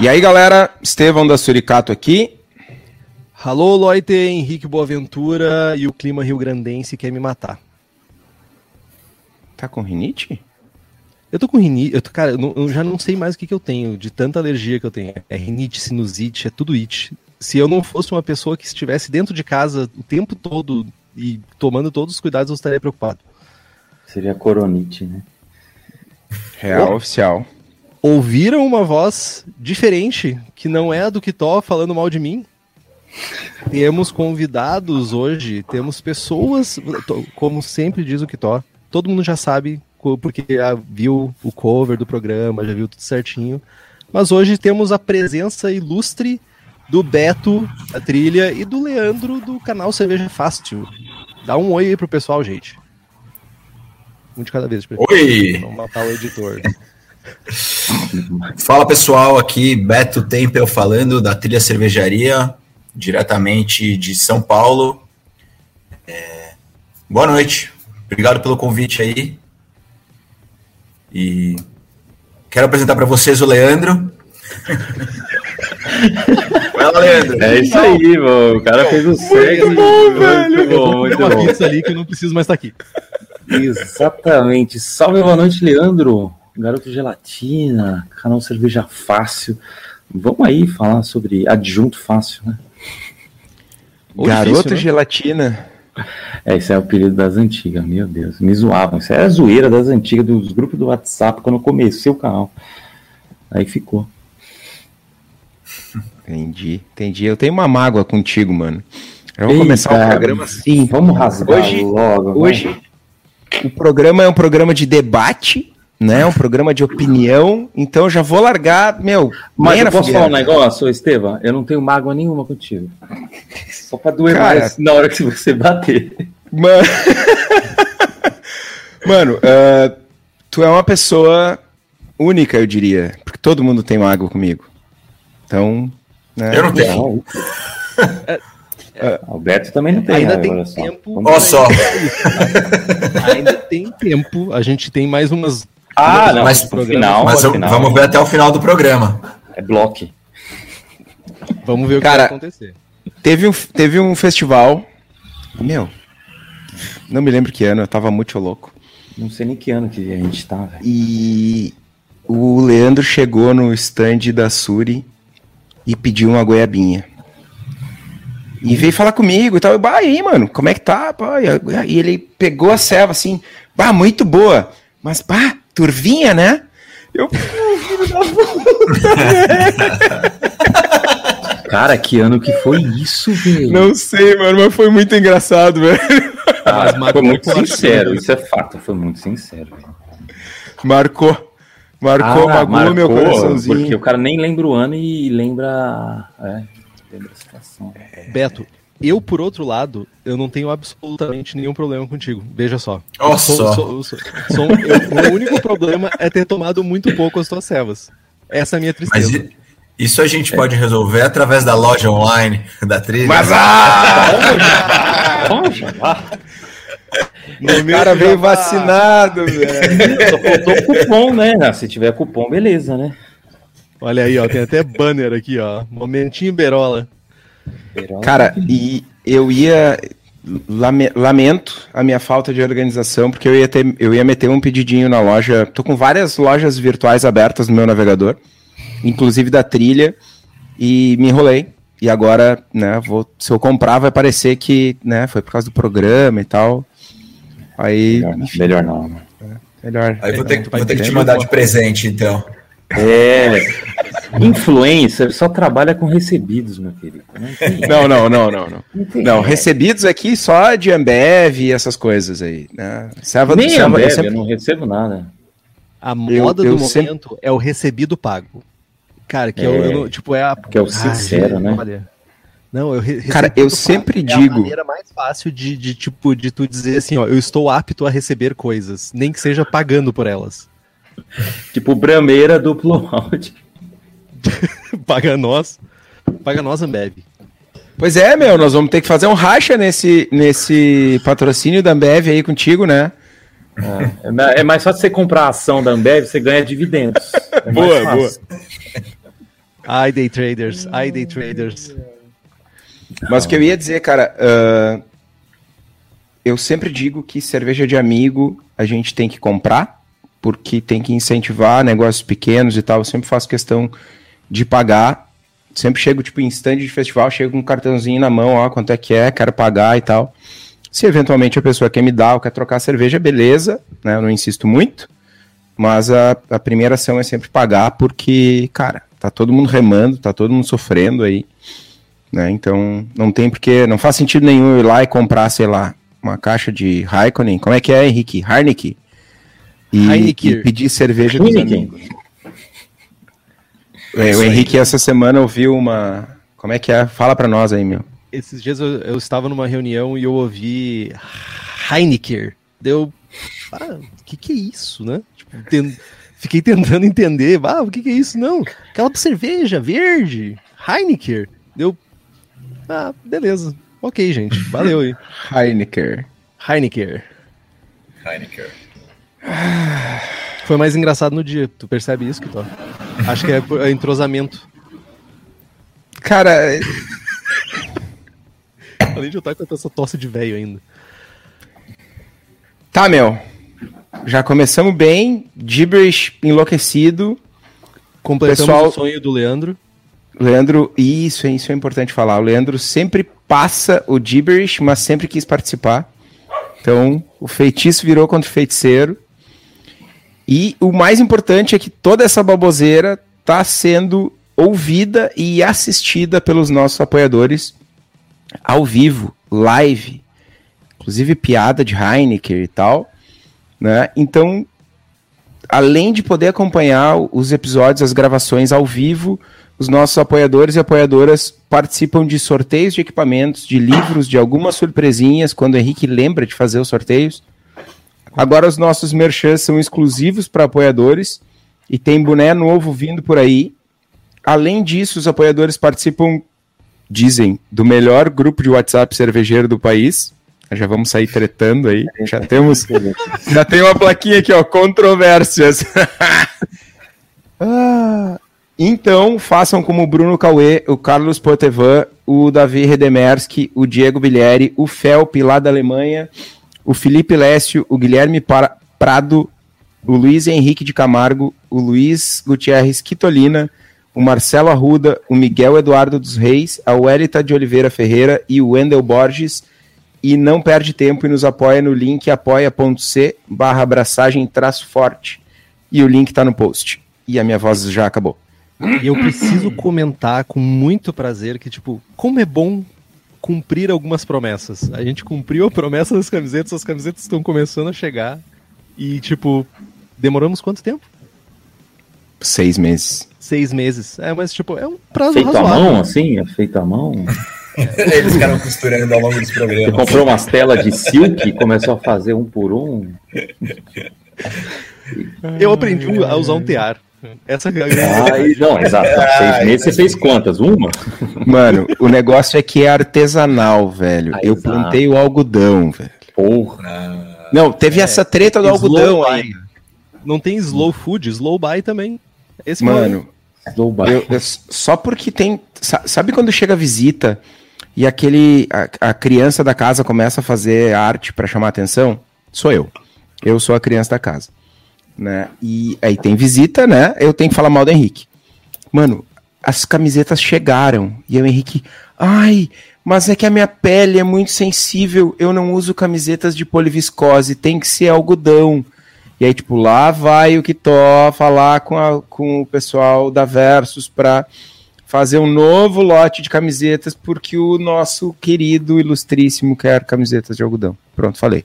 E aí, galera, Estevão da Suricato aqui. Alô, Loite, Henrique Boaventura e o clima rio-grandense quer me matar. Tá com rinite? Eu tô com rinite, eu tô, cara, eu, não- eu já não sei mais o que, que eu tenho, de tanta alergia que eu tenho. É rinite, sinusite, é tudo it. Se eu não fosse uma pessoa que estivesse dentro de casa o tempo todo e tomando todos os cuidados, eu estaria preocupado. Seria coronite, né? Real oficial. Ouviram uma voz diferente, que não é a do Kitó falando mal de mim? Temos convidados hoje, temos pessoas, como sempre diz o Kitó, todo mundo já sabe, porque já viu o cover do programa, já viu tudo certinho. Mas hoje temos a presença ilustre do Beto, da trilha, e do Leandro, do canal Cerveja Fácil. Dá um oi aí pro pessoal, gente. Um de cada vez, pra Oi! não matar o editor. Fala pessoal, aqui Beto Tempel falando da Trilha Cervejaria, diretamente de São Paulo. É, Boa noite, obrigado pelo convite aí. E quero apresentar para vocês o Leandro. Vai lá, Leandro. É isso aí, mano. O cara fez o certo. Muito bom, vou muito comer uma bom. pizza ali que eu não preciso mais estar aqui. Exatamente. Salve, boa noite, Leandro. Garoto Gelatina, canal Cerveja Fácil. Vamos aí falar sobre adjunto fácil, né? Ou Garoto difícil, né? gelatina. É, esse é o apelido das antigas, meu Deus. Me zoavam. Isso era a zoeira das antigas, dos grupos do WhatsApp, quando eu comecei o canal. Aí ficou. Entendi, entendi. Eu tenho uma mágoa contigo, mano. Vamos Eita, começar o programa assim. Vamos rasgar Hoje- logo. vai. Hoje, o programa é um programa de debate, né? Um programa de opinião. Então, eu já vou largar, meu. Mas eu posso fogueira. falar um negócio, Estevam? Eu não tenho mágoa nenhuma contigo. Só pra doer Cara. mais na hora que você bater. Mano, Mano, ah, tu é uma pessoa única, eu diria. Porque todo mundo tem mágoa comigo. Então, né? Eu não tenho. Alberto também não tem. Ainda né, tem olha só. tempo. Ó só, Ainda tem tempo. A gente tem mais umas. Ah, não, Mas- no final, mas eu- final, vamos ver até o final do programa. É bloco. Vamos ver o que Cara, vai acontecer. Teve um, teve um festival. Meu. Não me lembro que ano, eu tava muito louco. Não sei nem que ano que a gente tá, velho. E o Leandro chegou no stand da Suri e pediu uma goiabinha. E veio falar comigo e tal. Eu, bah, aí, mano, como é que tá? Pá? E ele pegou a ceva assim, bah, muito boa. Mas, bah, turvinha, né? Eu, filho da Cara, que ano que foi isso, velho? Não sei, mano, mas foi muito engraçado, velho. Ah, Mas foi marcou muito sincero, isso é fato, foi muito sincero. velho. Marcou. Marcou, Ah, magoou meu coraçãozinho. Porque o cara nem lembra o ano e lembra. É, lembra a situação. Beto, eu, por outro lado, eu não tenho absolutamente nenhum problema contigo. Veja só. Eu sou- só. sou- sou- sou- eu- o único problema é ter tomado muito pouco as tuas cevas. Essa é a minha Mas tristeza. i- isso a gente pode resolver através da loja online da trilha. Mas ah! O cara veio vacinado, velho. só faltou o cupom, né? Se tiver cupom, beleza, né? Olha aí, ó, tem até banner aqui, ó. Momentinho Berola. Cara, e eu ia. lame- Lamento a minha falta de organização, porque eu ia, ter, eu ia meter um pedidinho na loja. Tô com várias lojas virtuais abertas no meu navegador, inclusive da trilha, e me enrolei. E agora, né, vou, se eu comprar, vai parecer que né, foi por causa do programa e tal. Aí, Melhor, não, enfim, melhor não. mano. melhor. Aí vou ter, que- vai vou ter que ter te mandar de presente, então. É. Influencer só trabalha com recebidos, meu querido. Não Não, não, não, não, não. não recebidos aqui só de Ambev e essas coisas aí, né? Serva, Nem serva- Ambev, eu sempre- eu não recebo nada. A moda eu do sempre- momento é o recebido pago. Cara, que é, É, o- eu não- tipo, é a. que é o sincero, gente, né? Olha. Não, eu re- Cara, eu pago sempre é a digo- maneira mais fácil de, de, tipo, de tu dizer assim, ó, eu estou apto a receber coisas, nem que seja pagando por elas. Tipo, brameira duplo áudio. Paga nós. Paga nós, Ambev. Pois é, meu, nós vamos ter que fazer um racha nesse, nesse patrocínio da Ambev aí contigo, né? É, ma- é mais fácil você comprar a ação da Ambev, você ganha dividendos. É Boa, fácil. Ai, day traders. Ai, day traders. Mas o que eu ia dizer, cara, ah, eu sempre digo que cerveja de amigo a gente tem que comprar, porque tem que incentivar negócios pequenos e tal. Eu sempre faço questão de pagar. Sempre chego, tipo, em stand de festival, chego com um cartãozinho na mão, ó, quanto é que é, quero pagar e tal. Se eventualmente a pessoa quer me dar ou quer trocar cerveja, beleza, né? Eu não insisto muito. Mas a, a primeira ação é sempre pagar, porque, cara, tá todo mundo remando, tá todo mundo sofrendo aí né? Então não tem porque não faz sentido nenhum ir lá e comprar, sei lá, uma caixa de Raikkonen. Como é que é, Henrique? Heineken. E, e pedir cerveja dos Heineken. amigos. É, o Henrique essa semana ouviu uma, como é que é? Fala pra nós aí, meu. Esses dias eu, eu estava numa reunião e eu ouvi Heineken. Deu. Ah, o que, que é isso, né? Tipo, ten- Fiquei tentando entender. Ah, o que, que é isso? Não. Aquela cerveja verde. Heineken. Deu. Ah, beleza. Ok, gente. Valeu aí. Heineken. Heineken. Heineken. Foi mais engraçado no dia. Tu percebe isso, Kitó? Acho que é é entrosamento. Cara, Além de eu estar com essa tosse de velho ainda. tá, meu. Já começamos bem, gibberish enlouquecido. Completamos Pessoal- o sonho do Leandro. Leandro, isso, é- isso é importante falar. O Leandro sempre passa o gibberish, mas sempre quis participar. Então, o feitiço virou contra o feiticeiro. E o mais importante é que toda essa baboseira está sendo ouvida e assistida pelos nossos apoiadores ao vivo, live. Inclusive piada de Heineken e tal. Né? Então, além de poder acompanhar os episódios, as gravações ao vivo, os nossos apoiadores e apoiadoras participam de sorteios de equipamentos, de livros, de algumas surpresinhas, quando o Henrique lembra de fazer os sorteios. Agora os nossos merchants são exclusivos para apoiadores e tem boné novo vindo por aí. Além disso, os apoiadores participam, dizem, do melhor grupo de WhatsApp cervejeiro do país. Já vamos sair tretando aí. Já temos já tem uma plaquinha aqui, ó, controvérsias. Ah, então, façam como o Bruno Cauê, o Carlos Potevan, o Davi Redemerski, o Diego Bilieri, o Felpe lá da Alemanha, o Felipe Lécio, o Guilherme Prado, o Luiz Henrique de Camargo, o Luiz Gutierrez Quitolina, o Marcelo Arruda, o Miguel Eduardo dos Reis, a Welita de Oliveira Ferreira e o Wendel Borges. E não perde tempo e nos apoia no link apoia.c barra abraçagem traço forte. E o link tá no post. E a minha voz já acabou. E eu preciso comentar com muito prazer que, tipo, como é bom cumprir algumas promessas. A gente cumpriu a promessa das camisetas, as camisetas estão começando a chegar. E, tipo, demoramos quanto tempo? Seis meses. Seis meses. É, mas, tipo, é um prazo Feito à razoável. mão, assim? É feito à mão? Eles ficaram costurando ao longo dos Você programas. comprou umas telas de silk e começou a fazer um por um? Eu aprendi a usar um tear. Essa é a grande. Aí, não, exato. Seis meses você fez quantas? Uma? Mano, o negócio é que é artesanal, velho. Ah, Eu exato. plantei o algodão, velho. Porra. Ah, Não, teve essa treta do algodão buy. aí. Não tem slow food, slow buy também. Esse é Mano, Slow buy. eu- eu- só porque tem. sa- Sabe quando chega a visita e aquele. A, a criança da casa começa a fazer arte pra chamar atenção? Sou eu. Eu sou a criança da casa. Né? E aí tem visita, né? Eu tenho que falar mal do Henrique. Mano, as camisetas chegaram. E o Henrique. Ai, mas é que a minha pele é muito sensível, eu não uso camisetas de poliviscose, tem que ser algodão. E aí, tipo, lá vai o Kitó falar com, a, com o pessoal da Versus para fazer um novo lote de camisetas, porque o nosso querido ilustríssimo quer camisetas de algodão. Pronto, falei.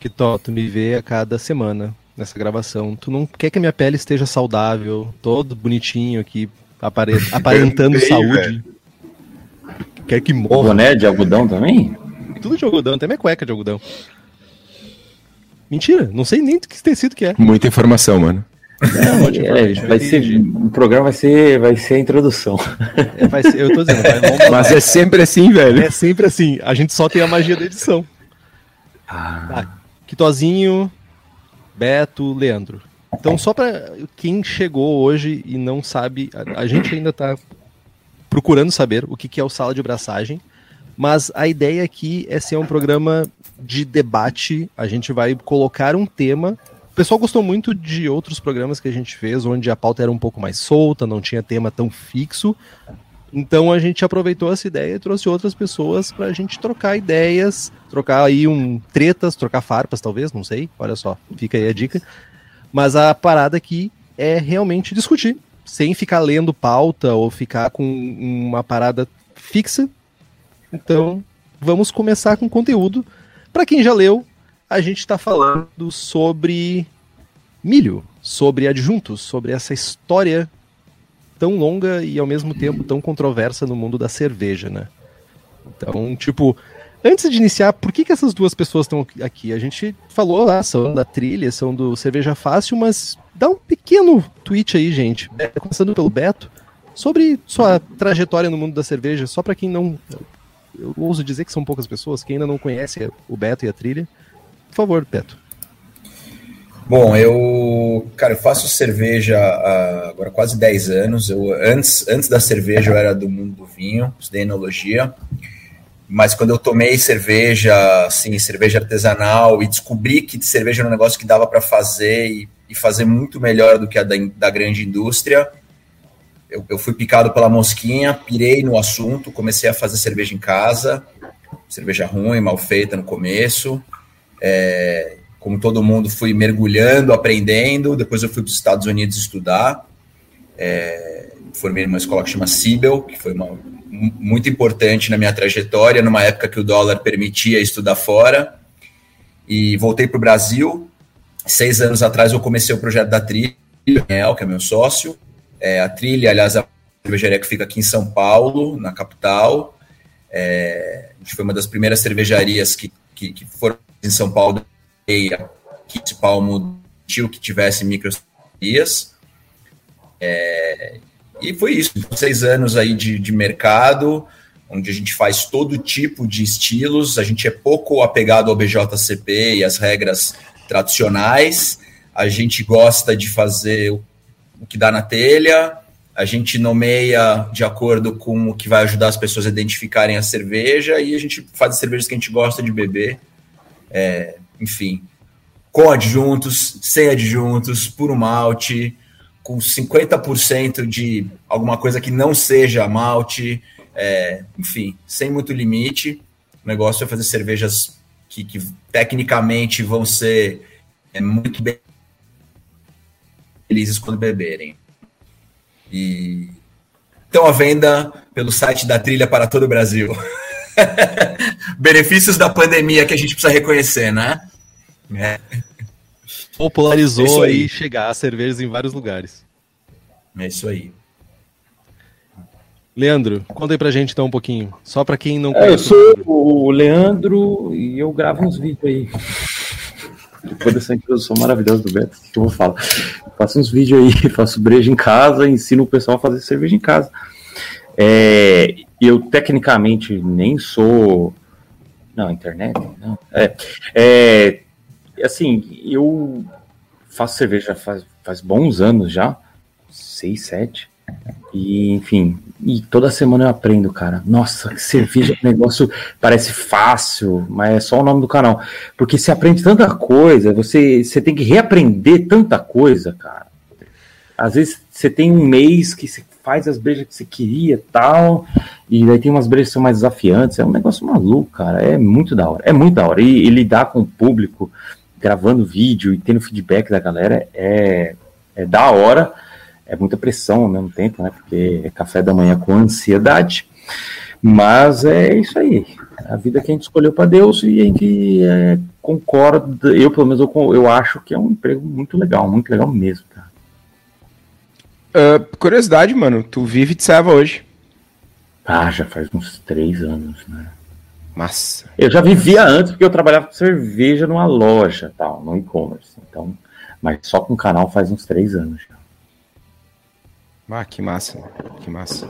Kitó, tu me vê a cada semana nessa gravação. Tu não quer que a minha pele esteja saudável, todo bonitinho aqui, apare... aparentando Bem, saúde. velho. Quer que morra. Boné de algodão também? Tudo de algodão, até minha cueca de algodão. Mentira, não sei nem que tecido que é. Muita informação, mano. Não, é, vai ser, o programa vai ser, vai ser a introdução. É, vai ser- eu tô dizendo, vai, Mas é sempre assim, velho. É sempre assim. A gente só tem a magia da edição. Tá. Quitozinho, Beto, Leandro. Então, só para quem chegou hoje e não sabe, a, a gente ainda tá procurando saber o que, que é o sala de braçagem, mas a ideia aqui é ser um programa de debate. A gente vai colocar um tema. O pessoal gostou muito de outros programas que a gente fez, onde a pauta era um pouco mais solta, não tinha tema tão fixo. Então a gente aproveitou essa ideia e trouxe outras pessoas para a gente trocar ideias, trocar aí um tretas, trocar farpas talvez, não sei. Olha só, fica aí a dica. Mas a parada aqui é realmente discutir, sem ficar lendo pauta ou ficar com uma parada fixa. Então vamos começar com conteúdo. Para quem já leu, a gente está falando sobre milho, sobre adjuntos, sobre essa história tão longa e ao mesmo tempo tão controversa no mundo da cerveja, né? Então, tipo, antes de iniciar, por que, que essas duas pessoas estão aqui? A gente falou lá, são da trilha, são do Cerveja Fácil, mas dá um pequeno tweet aí, gente, é, começando pelo Beto, sobre sua trajetória no mundo da cerveja, só para quem não. Eu ouso dizer que são poucas pessoas, quem ainda não conhece o Beto e a trilha. Por favor, Beto. Bom, eu, cara, eu faço cerveja há agora quase 10 anos. Eu, antes, antes da cerveja eu era do mundo do vinho, estudei enologia. Mas quando eu tomei cerveja, assim, cerveja artesanal e descobri que cerveja era um negócio que dava para fazer e, e fazer muito melhor do que a da, da grande indústria, eu, eu fui picado pela mosquinha, pirei no assunto, comecei a fazer cerveja em casa, cerveja ruim, mal feita no começo. É, como todo mundo, fui mergulhando, aprendendo. Depois eu fui para os Estados Unidos estudar. É, formei numa escola que chama Sibel, que foi uma, muito importante na minha trajetória, numa época que o dólar permitia estudar fora. E voltei para o Brasil. Seis anos atrás eu comecei o projeto da Trilha, que é meu sócio. É, a Trilha, aliás, é a cervejaria que fica aqui em São Paulo, na capital. É, a gente foi uma das primeiras cervejarias que, que, que foram em São Paulo esse palmo que tivesse microcervejarias. É, e foi isso, seis anos aí de, de mercado, onde a gente faz todo tipo de estilos, a gente é pouco apegado ao BJCP e às regras tradicionais, a gente gosta de fazer o que dá na telha, a gente nomeia de acordo com o que vai ajudar as pessoas a identificarem a cerveja e a gente faz as cervejas que a gente gosta de beber. É, enfim, com adjuntos, sem adjuntos, puro malte, com 50% de alguma coisa que não seja malte, é, enfim, sem muito limite. O negócio é fazer cervejas que, que tecnicamente vão ser é, muito bem felizes quando beberem. E estão à venda pelo site da Trilha para todo o Brasil. Benefícios da pandemia que a gente precisa reconhecer, né? É. Popularizou É aí. aí chegar a cervejas em vários lugares. É isso aí. Leandro, conta aí pra gente então um pouquinho. Só pra quem não É, eu conhece. sou o Leandro e eu gravo uns vídeos aí. Depois dessa introdução maravilhosa do Beto, o que eu vou falar? Eu faço uns vídeos aí, faço breja em casa, ensino o pessoal a fazer cerveja em casa. É, eu tecnicamente nem sou. Não, internet? Não. É, é, assim, eu faço cerveja faz, faz bons anos já, seis, sete. E, enfim, e toda semana eu aprendo, cara. Nossa, cerveja, negócio parece fácil, mas é só o nome do canal. Porque você aprende tanta coisa, você, você tem que reaprender tanta coisa, cara. às vezes você tem um mês que você faz as brejas que você queria tal, e daí tem umas brejas que são mais desafiantes. É um negócio maluco, cara. É muito da hora. É muito da hora. E, e lidar com o público, gravando vídeo e tendo feedback da galera é, é da hora. É muita pressão ao mesmo tempo, né? Porque é café da manhã com ansiedade. Mas é isso aí. A vida que a gente escolheu para Deus e a gente é, concorda. Eu, pelo menos, eu, eu acho que é um emprego muito legal, muito legal mesmo, cara. Uh, curiosidade, mano, tu vive de serva hoje. Ah, já faz uns três anos, né? Massa. Eu já vivia antes porque eu trabalhava com cerveja numa loja, tal, no e-commerce. Então, mas só com canal faz uns três anos já. Ah, que massa, que massa.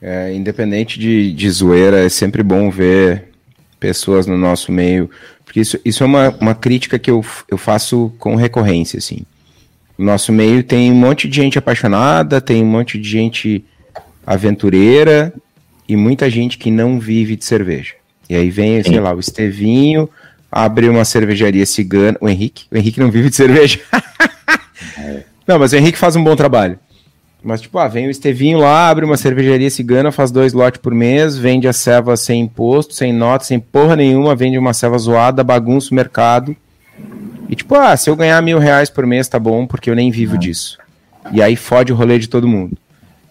É, independente de, de zoeira, é sempre bom ver pessoas no nosso meio, porque isso, isso é uma, uma crítica que eu, eu faço com recorrência, assim. No nosso meio tem um monte de gente apaixonada, tem um monte de gente aventureira e muita gente que não vive de cerveja. E aí vem, sei lá, o Estevinho, abre uma cervejaria cigana. O Henrique? O Henrique não vive de cerveja. não, mas o Henrique faz um bom trabalho. Mas, tipo, ah, vem o Estevinho lá, abre uma cervejaria cigana, faz dois lotes por mês, vende a ceva sem imposto, sem nota, sem porra nenhuma, vende uma ceva zoada, bagunça o mercado. E, tipo, ah, se eu ganhar mil reais por mês, tá bom, porque eu nem vivo ah. disso. E aí fode o rolê de todo mundo.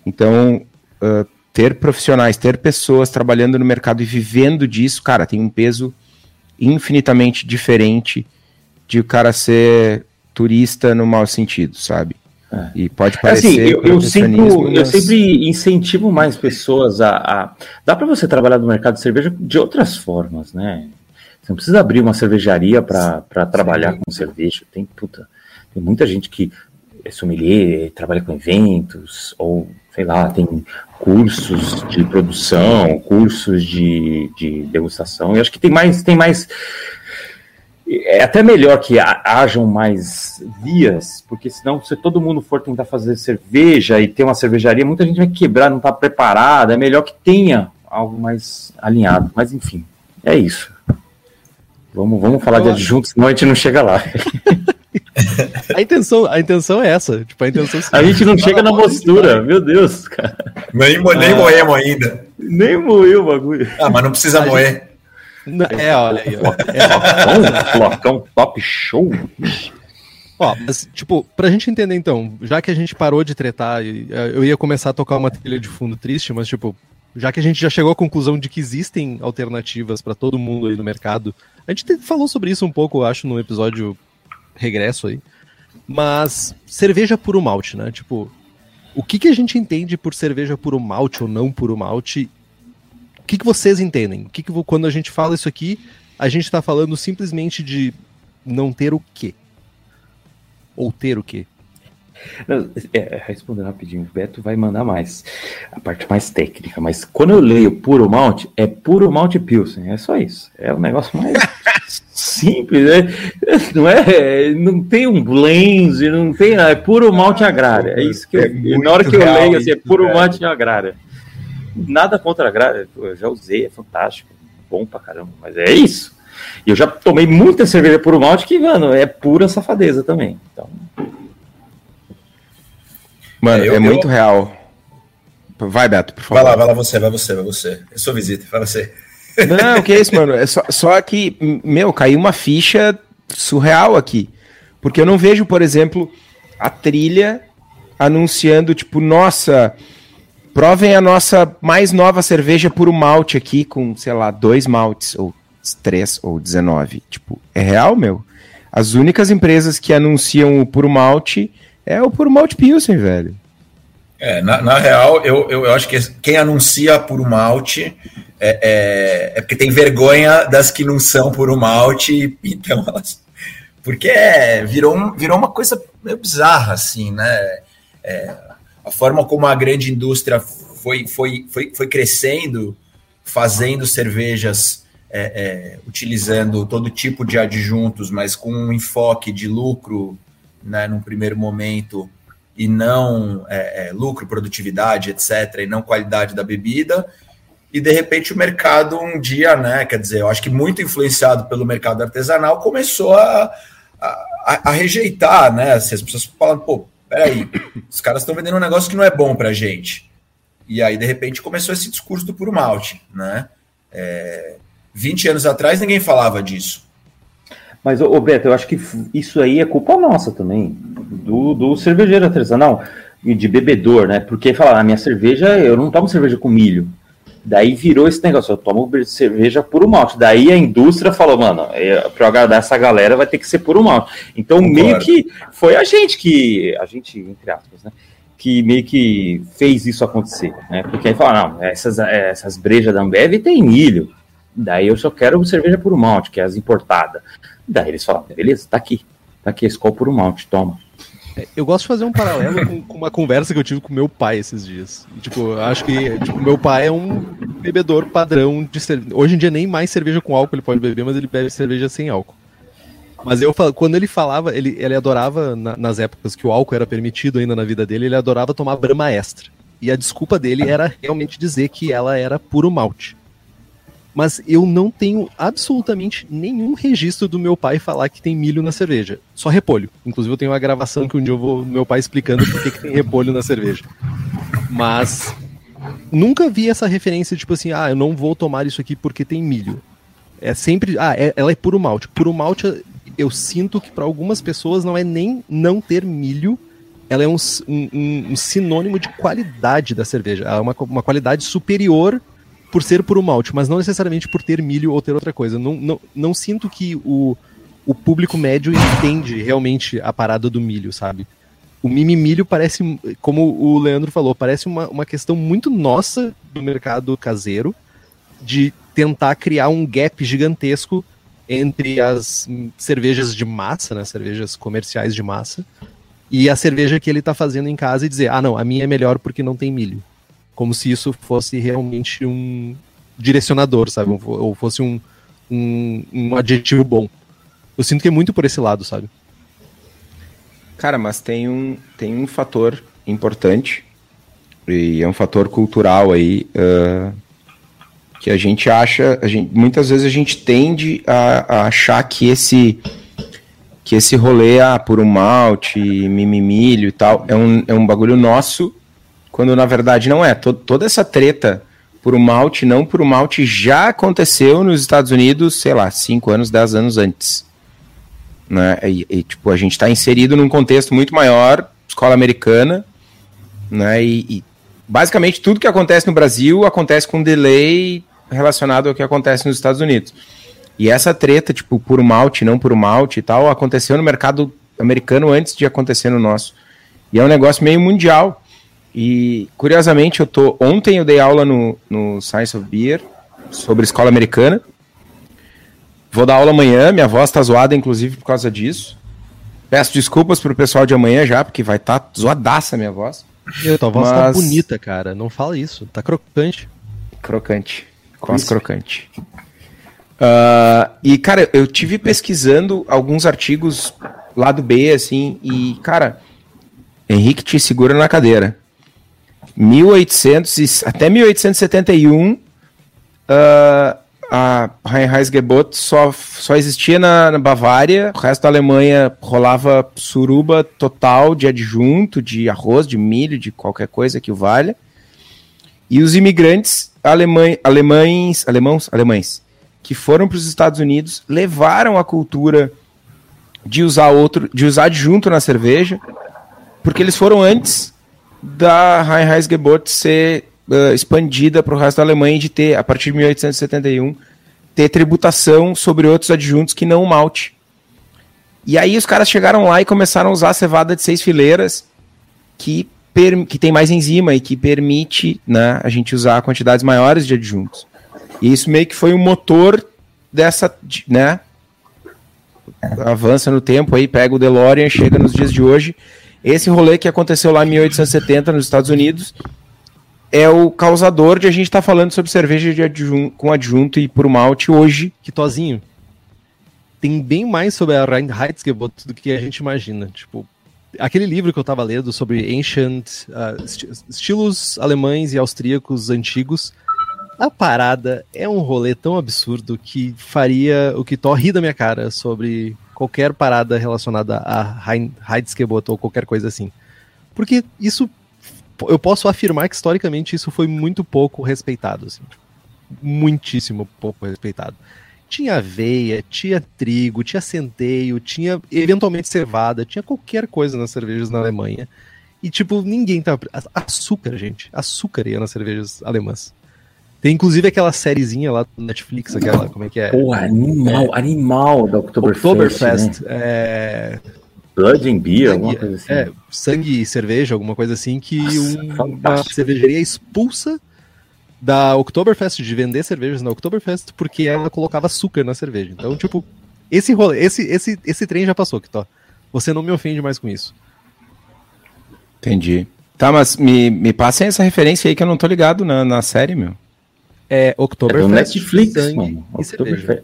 Então, uh, ter profissionais, ter pessoas trabalhando no mercado e vivendo disso, cara, tem um peso infinitamente diferente de o cara ser turista no mau sentido, sabe? É. E pode parecer. Assim, eu, eu, sempre, mas... eu sempre incentivo mais pessoas a. a... Dá para você trabalhar no mercado de cerveja de outras formas, né? Você não precisa abrir uma cervejaria para trabalhar Sim. com cerveja. Tem, puta, tem muita gente que é sommelier, trabalha com eventos, ou sei lá, tem cursos de produção, cursos de, de degustação. Eu acho que tem mais, tem mais é até melhor que hajam mais vias, porque senão, se todo mundo for tentar fazer cerveja e ter uma cervejaria, muita gente vai quebrar, não está preparada. É melhor que tenha algo mais alinhado. Mas, enfim, é isso. Vamos, vamos falar de adjuntos, senão a gente não chega lá. a, intenção, a intenção é essa. Tipo, a, intenção é a gente não chega na postura, meu Deus, cara. Nem, nem ah, moemos ainda. Nem moeu o bagulho. Ah, mas não precisa a moer. Gente... É, olha aí. Ó. É, flocão top show. Ó, mas, tipo, pra gente entender então, já que a gente parou de tretar, é, eu ia começar a tocar uma trilha de fundo triste, mas, tipo, já que a gente já chegou à conclusão de que existem alternativas para todo mundo aí no mercado, a gente falou sobre isso um pouco, acho, no episódio regresso aí. Mas cerveja puro malte, né? Tipo, o que, que a gente entende por cerveja puro malte ou não puro malte o que, que vocês entendem? O que, que quando a gente fala isso aqui, a gente está falando simplesmente de não ter o quê? Ou ter o quê? Não, é, respondendo rapidinho, o Beto vai mandar mais a parte mais técnica, mas quando eu leio puro malte, é puro malte pilsen, é só isso. É o um negócio mais simples, né? Não é, não tem um blend, não tem, é puro malte agrária. É isso que eu, é na hora que eu leio assim, é puro malte agrária. Nada contra a grade, eu já usei, é fantástico, bom pra caramba, mas é isso. E eu já tomei muita cerveja por malte que, mano, é pura safadeza também. Então... Mano, é, eu, é muito eu... real. Vai, Beto, por favor. Vai lá, vai lá você, vai você, vai você. É sua visita, vai você. Não, que é isso, mano. É só, só que, meu, caiu uma ficha surreal aqui. Porque eu não vejo, por exemplo, a trilha anunciando, tipo, nossa, Provem a nossa mais nova cerveja puro malte aqui, com, sei lá, dois maltes, ou três, ou 19. Tipo, é real, meu? As únicas empresas que anunciam o puro malte é o puro malte Pilsen, velho. É, na, na real, eu, eu, eu, acho que quem anuncia puro malte é, é, é, porque tem vergonha das que não são puro malte, então elas. Porque é, virou, um, virou uma coisa meio bizarra, assim, né? É, a forma como a grande indústria foi, foi, foi, foi crescendo, fazendo cervejas é, é, utilizando todo tipo de adjuntos, mas com um enfoque de lucro, né, num primeiro momento, e não é, é lucro, produtividade, etc., e não qualidade da bebida. E de repente o mercado, um dia, né, quer dizer, eu acho que muito influenciado pelo mercado artesanal, começou a, a, a rejeitar, né? Assim, as pessoas falam, pô, peraí, os caras estão vendendo um negócio que não é bom pra gente. E aí, de repente, começou esse discurso do puro malte, né? É, 20 anos atrás ninguém falava disso. Mas, ô Beto, eu acho que isso aí é culpa nossa também, do, do cervejeiro artesanal e de bebedor, né? Porque falar, a minha cerveja, eu não tomo cerveja com milho. Daí virou esse negócio, eu tomo cerveja puro malte. Daí a indústria falou, mano, é, para agradar essa galera vai ter que ser puro malte. Então Concordo. meio que foi a gente que, a gente, entre aspas, né? Que meio que fez isso acontecer, né? Porque aí falaram, não, essas, essas brejas da Ambev tem milho. Daí eu só quero cerveja puro malte, que é as importadas. Daí eles falaram, beleza, tá aqui. Tá aqui, Skol puro malte, toma. Eu gosto de fazer um paralelo com, com, uma conversa que eu tive com meu pai esses dias. Tipo, acho que tipo, meu pai é um bebedor padrão de cerveja. Hoje em dia nem mais cerveja com álcool ele pode beber, mas ele bebe cerveja sem álcool. Mas eu quando ele falava, ele, ele adorava, na, nas épocas que o álcool era permitido ainda na vida dele, ele adorava tomar brama extra. E a desculpa dele era realmente dizer que ela era puro malte mas eu não tenho absolutamente nenhum registro do meu pai falar que tem milho na cerveja. Só repolho. Inclusive eu tenho uma gravação que um dia eu vou meu pai explicando por que, que tem repolho na cerveja. Mas nunca vi essa referência tipo assim, ah, eu não vou tomar isso aqui porque tem milho. É sempre, ah, é, ela é puro malte. Puro malte eu sinto que para algumas pessoas não é nem não ter milho, ela é um, um, um sinônimo de qualidade da cerveja. É uma, uma qualidade superior por ser puro malte, mas não necessariamente por ter milho ou ter outra coisa. Não, não, não sinto que o, o público médio entende realmente a parada do milho, sabe? O mimimilho parece, como o Leandro falou, parece uma, uma questão muito nossa do mercado caseiro, de tentar criar um gap gigantesco entre as cervejas de massa, né, cervejas comerciais de massa, e a cerveja que ele está fazendo em casa e dizer, ah não, a minha é melhor porque não tem milho como se isso fosse realmente um direcionador, sabe? Ou fosse um, um, um adjetivo bom. Eu sinto que é muito por esse lado, sabe? Cara, mas tem um, tem um fator importante, e é um fator cultural aí, uh, que a gente acha, a gente, muitas vezes a gente tende a, a achar que esse que esse rolê ah, por um malte, mimimilho e tal, é um, é um bagulho nosso quando na verdade não é. Toda essa treta por um malte, não por um malte, já aconteceu nos Estados Unidos, sei lá, 5 anos, 10 anos antes. Né? E, e, tipo, a gente está inserido num contexto muito maior, escola americana, né? E, e, basicamente tudo que acontece no Brasil acontece com delay relacionado ao que acontece nos Estados Unidos. E essa treta, tipo, por malte, não por malte e tal, aconteceu no mercado americano antes de acontecer no nosso. E é um negócio meio mundial. E, curiosamente, eu tô. Ontem eu dei aula no, no Science of Beer sobre escola americana. Vou dar aula amanhã, minha voz tá zoada, inclusive, por causa disso. Peço desculpas pro pessoal de amanhã já, porque vai estar tá zoadaça a minha voz. Meu, tua voz tá Mas... tá bonita, cara. Não fala isso. Tá crocante. Crocante. Voz crocante. Uh, e, cara, eu tive pesquisando alguns artigos lá do B, assim, e, cara, Henrique te segura na cadeira. 1800 e, até 1871, uh, ah, a Reinheitsgebot só, só existia na, na, Bavária, o resto da Alemanha rolava suruba total de adjunto, de arroz, de milho, de qualquer coisa que valha. E os imigrantes alemães, alemães, alemãos, alemães que foram para os Estados Unidos levaram a cultura de usar outro, de usar adjunto na cerveja, porque eles foram antes da Reinheitsgebot ser uh, expandida para o resto da Alemanha de ter, a partir de 1871, ter tributação sobre outros adjuntos que não o malte. E aí os caras chegaram lá e começaram a usar a cevada de seis fileiras, que, que tem mais enzima e que permite né, a gente usar quantidades maiores de adjuntos. E isso meio que foi o motor dessa, né? Avança no tempo aí, pega o DeLorean, chega nos dias de hoje esse rolê que aconteceu lá em 1870 nos Estados Unidos é o causador de a gente estar tá falando sobre cerveja com adjunto e por malte hoje. Que tozinho. Tem bem mais sobre a Reinheitsgebot do que a gente imagina. Tipo, aquele livro que eu estava lendo sobre ancient uh, estilos alemães e austríacos antigos. A parada é um rolê tão absurdo que faria o que ri da minha cara sobre qualquer parada relacionada a Heidskebot ou qualquer coisa assim. Porque isso, eu posso afirmar que historicamente isso foi muito pouco respeitado, assim. Muitíssimo pouco respeitado. Tinha aveia, tinha trigo, tinha centeio, tinha eventualmente cevada, tinha qualquer coisa nas cervejas na Alemanha. E, tipo, ninguém tava. Açúcar, gente. Açúcar ia nas cervejas alemãs. Tem inclusive aquela sériezinha lá do Netflix, aquela, como é que é? Porra, animal, animal da Oktoberfest. Oktoberfest. Né? É... Blood and Beer, Sangue, alguma coisa assim. É, sangue e cerveja, alguma coisa assim, que Nossa, um- uma cervejaria expulsa da Oktoberfest, de vender cervejas na Oktoberfest, porque ela colocava açúcar na cerveja. Então, tipo, esse rolê, esse, esse, esse trem já passou, Kitó. Você não me ofende mais com isso. Entendi. Tá, mas me, me passem essa referência aí que eu não tô ligado na, na série, meu. É É do Oktoberfest, Netflix, sangue mano. Oktoberfest.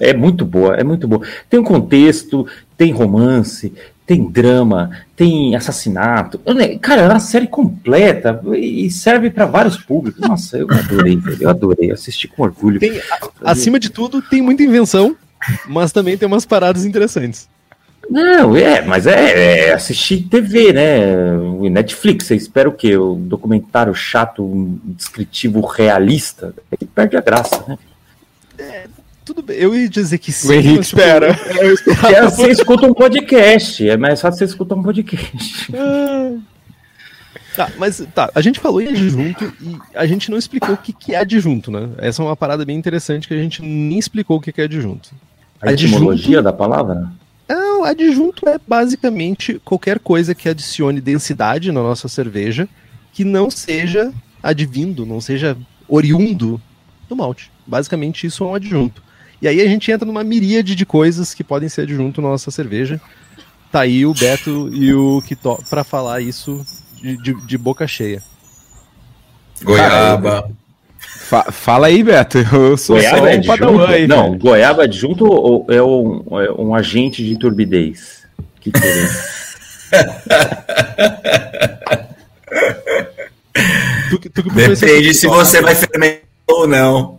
É muito boa, é muito boa. Tem um contexto, tem romance, tem drama, tem assassinato. Cara, é uma série completa e serve pra vários públicos. Nossa, eu adorei, velho. Eu adorei. Assisti com orgulho. Tem, acima de tudo, tem muita invenção, mas também tem umas paradas interessantes. Não, é, mas é, é assistir TV, né? Netflix, você espera o quê? O documentário chato, um descritivo realista? Aí perde a graça, né? Tudo bem, eu ia dizer que sim. O Henrique espera. É, você escuta um podcast, é mais fácil você escutar um podcast. Tá, mas tá, a gente falou em adjunto e a gente não explicou o que, que é adjunto, né? Essa é uma parada bem interessante que a gente nem explicou o que, que é adjunto. A etimologia da palavra? Não, adjunto é basicamente qualquer coisa que adicione densidade na nossa cerveja que não seja advindo, não seja oriundo do malte. Basicamente isso é um adjunto. E aí a gente entra numa miríade de coisas que podem ser adjunto na nossa cerveja. Tá aí o Beto e o Kitó pra falar isso de, de- de boca cheia. Goiaba. Fa- fala aí, Beto. Eu sou Goiaba só é um adjunto? padawan aí, Não, velho. goiaba adjunto ou é um, é um agente de turbidez? Que? Tu, tu professor Depende de se você vai fermentar ou não.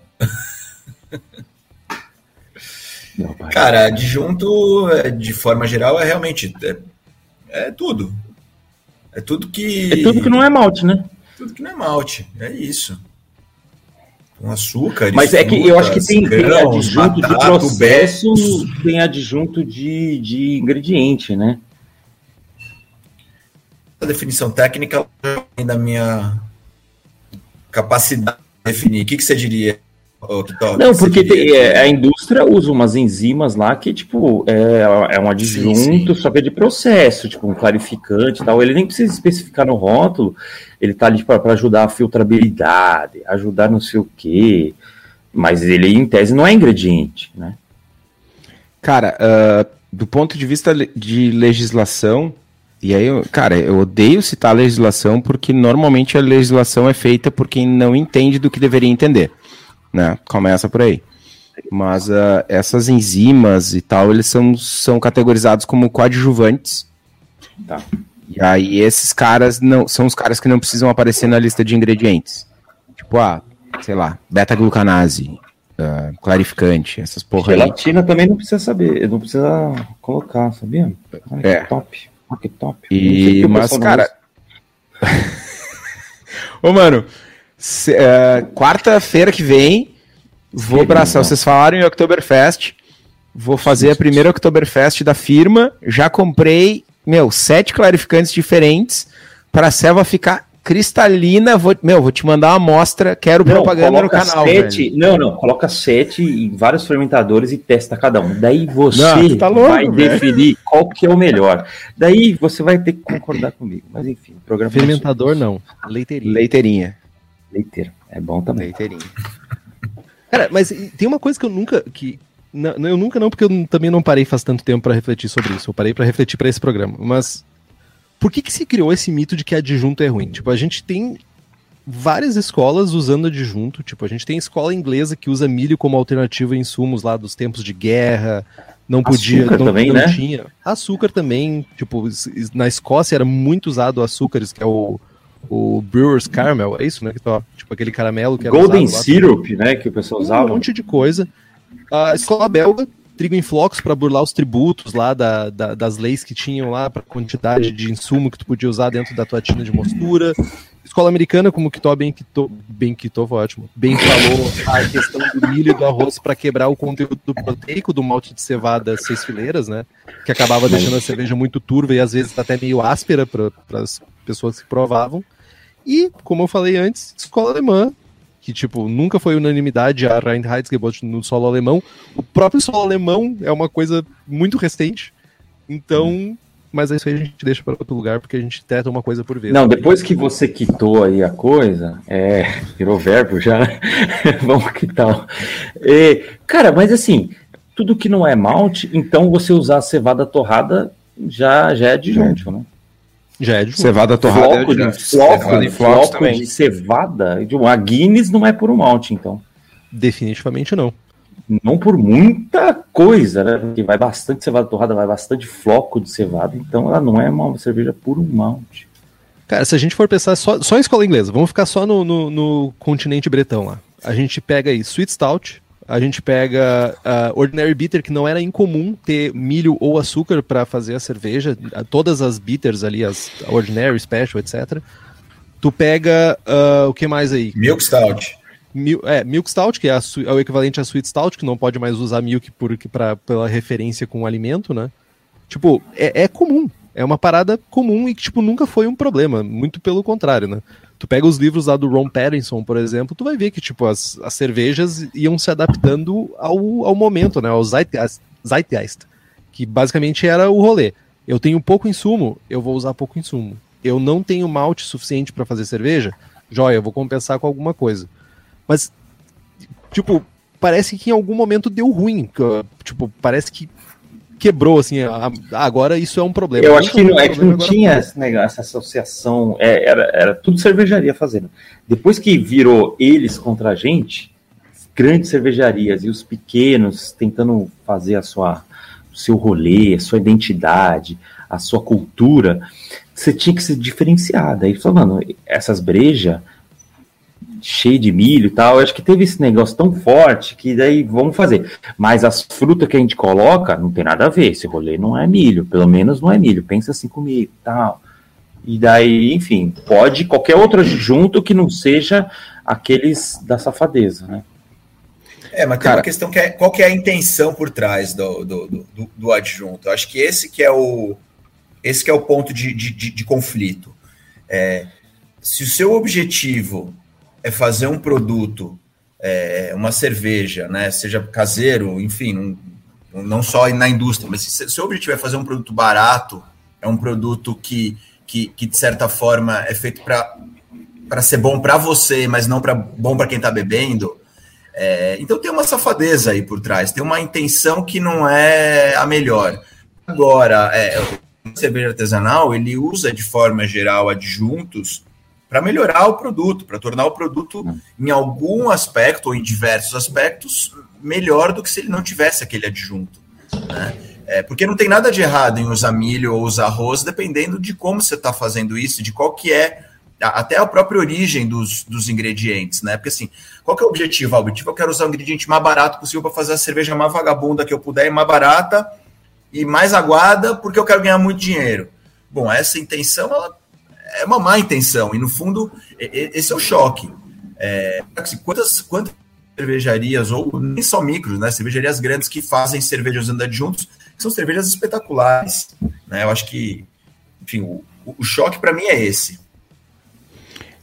Não. Cara, adjunto, é, de forma geral, é realmente. É, é tudo. É tudo que. É tudo que não é malte, né? Tudo que não é malte. É isso. Com açúcar. Mas é que eu acho que tem, tem grãos, adjunto de batata, processo, tubérculos. tem adjunto de, de ingrediente, né? A definição técnica da minha capacidade de definir. O que, que você diria? Não, porque tem- é, a indústria usa umas enzimas lá que, tipo, é, é um adjunto, Sim, sim. só que é de processo, tipo, um clarificante e tal. Ele nem precisa especificar no rótulo, ele tá ali para ajudar a filtrabilidade, ajudar não sei o quê. Mas ele, em tese, não é ingrediente, né? Cara, ah, do ponto de vista de legislação, e aí, eu- cara, eu odeio citar legislação porque normalmente a legislação é feita por quem não entende do que deveria entender, né? Começa por aí. Mas ah, essas enzimas e tal, eles são, são categorizados como coadjuvantes. Tá. E aí esses caras não são os caras que não precisam aparecer na lista de ingredientes. Tipo, ah, sei lá, beta-glucanase, ah, clarificante, essas porra aí. Gelatina também não precisa saber, não precisa colocar, sabia? Ai, É. que top. Que top. E- mas, cara. Ô, mano, é, quarta-feira que vem, vou abraçar. Vocês falaram em Oktoberfest. Vou fazer a primeira Oktoberfest da firma. Já comprei, meu, sete clarificantes diferentes para a selva ficar cristalina. Vou, meu, vou te mandar uma amostra. Quero Não, propaganda no canal. sete, não, não, coloca sete em vários fermentadores e testa cada um. Daí você Não, tá louco, vai velho. definir qual que é o melhor. Daí você vai ter que concordar comigo. Mas enfim, o programa é Fermentador não, leiteirinho. Leiteirinha. Leiteiro. É bom também. Leiteirinha. Cara, mas tem uma coisa que eu nunca. Que, não, eu nunca não, porque eu também não parei faz tanto tempo pra refletir sobre isso. Eu parei pra refletir pra esse programa. Mas por que, que se criou esse mito de que adjunto é ruim? Tipo, a gente tem várias escolas usando adjunto. Tipo, a gente tem escola inglesa que usa milho como alternativa em insumos lá dos tempos de guerra. Não podia, Açúcar não, também, não né? tinha. Açúcar também, tipo, na Escócia era muito usado açúcares, que é o, o Brewer's Caramel, é isso, né? Que tá, tipo aquele caramelo que era Golden usado lá Syrup, né, que o pessoal um usava. monte de coisa. A escola belga trigo em flocos para burlar os tributos lá da, da, das leis que tinham lá para quantidade de insumo que tu podia usar dentro da tua tina de mostura. Escola americana, como o Kitó bem quitou, bem quitou, foi ótimo, bem falou a questão do milho e do arroz para quebrar o conteúdo proteico do malte de cevada seis fileiras, né? Que acabava deixando a cerveja muito turva e às vezes até meio áspera para pessoas que provavam. E, como eu falei antes, escola alemã, que, tipo, nunca foi unanimidade a Reinheitsgebot no solo alemão. O próprio solo alemão é uma coisa muito recente. Então, mas isso aí a gente deixa para outro lugar, porque a gente teta uma coisa por vez. Não, depois que você quitou aí a coisa, é, virou verbo já, vamos quitar. E, cara, mas assim, tudo que não é malte, então você usar a cevada torrada já, já é adjunto, né? Já é de Cevada torrada Floco, é de, de floco, de, floco também. de cevada, de uma Guinness não é por um malte, então. Definitivamente não. Não por muita coisa, né? Porque vai bastante cevada torrada, vai bastante floco de cevada, então ela não é uma cerveja por um malte. Cara, se a gente for pensar só, só em escola inglesa, vamos ficar só no, no, no continente bretão lá. A gente pega aí Sweet Stout, a gente pega uh, Ordinary Bitter, que não era incomum ter milho ou açúcar para fazer a cerveja, todas as bitters ali, as Ordinary, Special, etc. Tu pega uh, o que mais aí? Milk Stout. Mil- é, Milk Stout, que é, a é o equivalente a Sweet Stout, que não pode mais usar milk por, pra, pela referência com o alimento, né? Tipo, é, é comum. É uma parada comum e que, tipo, nunca foi um problema. Muito pelo contrário, né? Tu pega os livros lá do Ron Pattinson, por exemplo, tu vai ver que, tipo, as, as cervejas iam se adaptando ao, ao momento, né? Ao zeitgeist, zeitgeist. Que basicamente era o rolê. Eu tenho pouco insumo, eu vou usar pouco insumo. Eu não tenho malte suficiente para fazer cerveja, joia, eu vou compensar com alguma coisa. Mas, tipo, parece que em algum momento deu ruim. Tipo, parece que quebrou, assim. a- a- agora isso é um problema. Eu acho que foi não, é que não tinha esse negócio, essa associação, é, era, era tudo cervejaria fazendo. Depois que virou eles contra a gente, grandes cervejarias e os pequenos tentando fazer a sua, o seu rolê, a sua identidade, a sua cultura, você tinha que se diferenciar. Daí falou, mano, essas brejas cheio de milho e tal, eu acho que teve esse negócio tão forte que daí vamos fazer. Mas as frutas que a gente coloca não tem nada a ver. Esse rolê não é milho, pelo menos não é milho. Pensa assim comigo, tal. E daí, enfim, pode qualquer outro adjunto que não seja aqueles da safadeza, né? É, mas tem Cara- uma questão que é qual que é a intenção por trás do, do, do, do- do adjunto. Eu acho que esse que é o esse que é o ponto de, de, de- de conflito. É, se o seu objetivo é fazer um produto, é, uma cerveja, né, seja caseiro, enfim, não, não só na indústria, mas se seu objetivo é fazer um produto barato, é um produto que, que, que de certa forma é feito para ser bom para você, mas não para bom para quem está bebendo. É, então tem uma safadeza aí por trás, tem uma intenção que não é a melhor. Agora, é, o cerveja artesanal ele usa de forma geral adjuntos para melhorar o produto, para tornar o produto em algum aspecto ou em diversos aspectos melhor do que se ele não tivesse aquele adjunto. Né? É, porque não tem nada de errado em usar milho ou usar arroz, dependendo de como você está fazendo isso, de qual que é até a própria origem dos, dos ingredientes, né? Porque assim, qual que é o objetivo? Ah, o objetivo é eu quero usar o ingrediente mais barato possível para fazer a cerveja mais vagabunda que eu puder e mais barata e mais aguada, porque eu quero ganhar muito dinheiro. Bom, essa intenção ela é uma má intenção, e no fundo, esse é o choque. É, assim, quantas, quantas cervejarias, ou nem só micros, né? Cervejarias grandes que fazem cervejas usando adjuntos, que são cervejas espetaculares. Né? Eu acho que, enfim, o, o choque para mim é esse.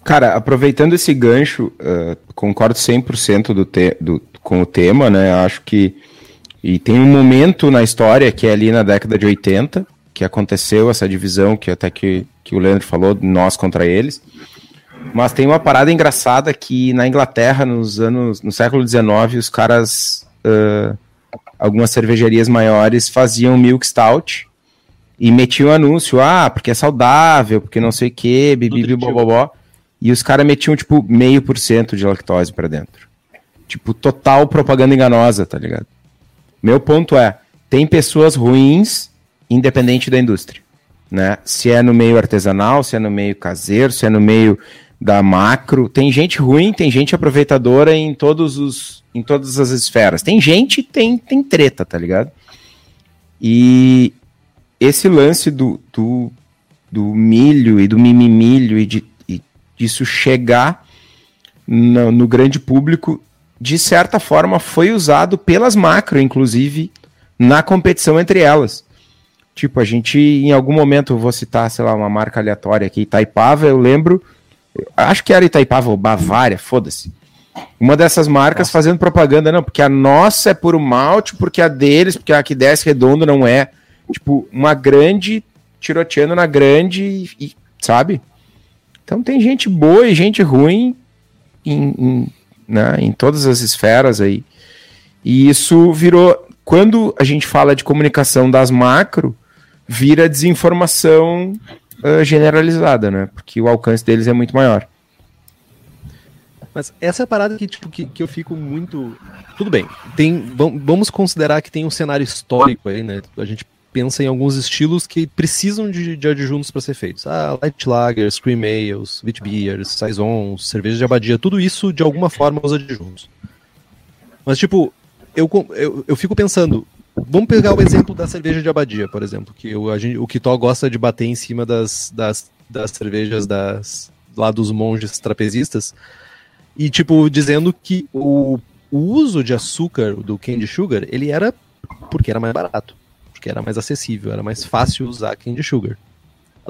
Cara, aproveitando esse gancho, uh, concordo 100% do te do, com o tema, né? Acho que. E tem um momento na história que é ali na década de 80, que aconteceu essa divisão, que até que, que o Leandro falou, nós contra eles. Mas tem uma parada engraçada que na Inglaterra, nos anos. no século XIX, os caras. uh, algumas cervejarias maiores faziam milk stout e metiam anúncio, ah, porque é saudável, porque não sei o que, bibi, Nutritivo. bobobó. E os caras metiam, tipo, meio por cento de lactose pra dentro. Tipo, total propaganda enganosa, tá ligado? Meu ponto é, tem pessoas ruins, independente da indústria, né? Se é no meio artesanal, se é no meio caseiro, se é no meio da macro. Tem gente ruim, tem gente aproveitadora em todos os em todas as esferas. Tem gente, tem tem treta, tá ligado? E esse lance do, do, do milho e do mimimilho e, de, e disso chegar no, no grande público, de certa forma, foi usado pelas macro, inclusive, na competição entre elas. Tipo, a gente, em algum momento, vou citar, sei lá, uma marca aleatória aqui, Itaipava, eu lembro, acho que era Itaipava ou Bavária, foda-se. Uma dessas marcas nossa. fazendo propaganda, não, porque a nossa é puro malte, porque a deles, porque a que desce redondo não é. Tipo, uma grande tiroteando na grande, e, e, sabe? Então tem gente boa e gente ruim em, em, né, em todas as esferas aí. E isso virou. Quando a gente fala de comunicação das macro, vira desinformação uh, generalizada, né? Porque o alcance deles é muito maior. Mas essa é a parada que, tipo, que, que eu fico muito. Tudo bem. Tem, vamos considerar que tem um cenário histórico aí, né? A gente pensa em alguns estilos que precisam de, de adjuntos para ser feitos. Ah, Light Lager, Scream Ales, Wheat Beers, Saisons, cerveja de abadia, tudo isso de alguma forma usa adjuntos. Mas, tipo, eu, eu, eu fico pensando, vamos pegar o exemplo da cerveja de abadia, por exemplo, que o, a gente, o Kitó gosta de bater em cima das, das, das cervejas das, lá dos monges trapezistas, e, tipo, dizendo que o, o uso de açúcar do candy sugar, ele era porque era mais barato porque era mais acessível, era mais fácil usar candy sugar.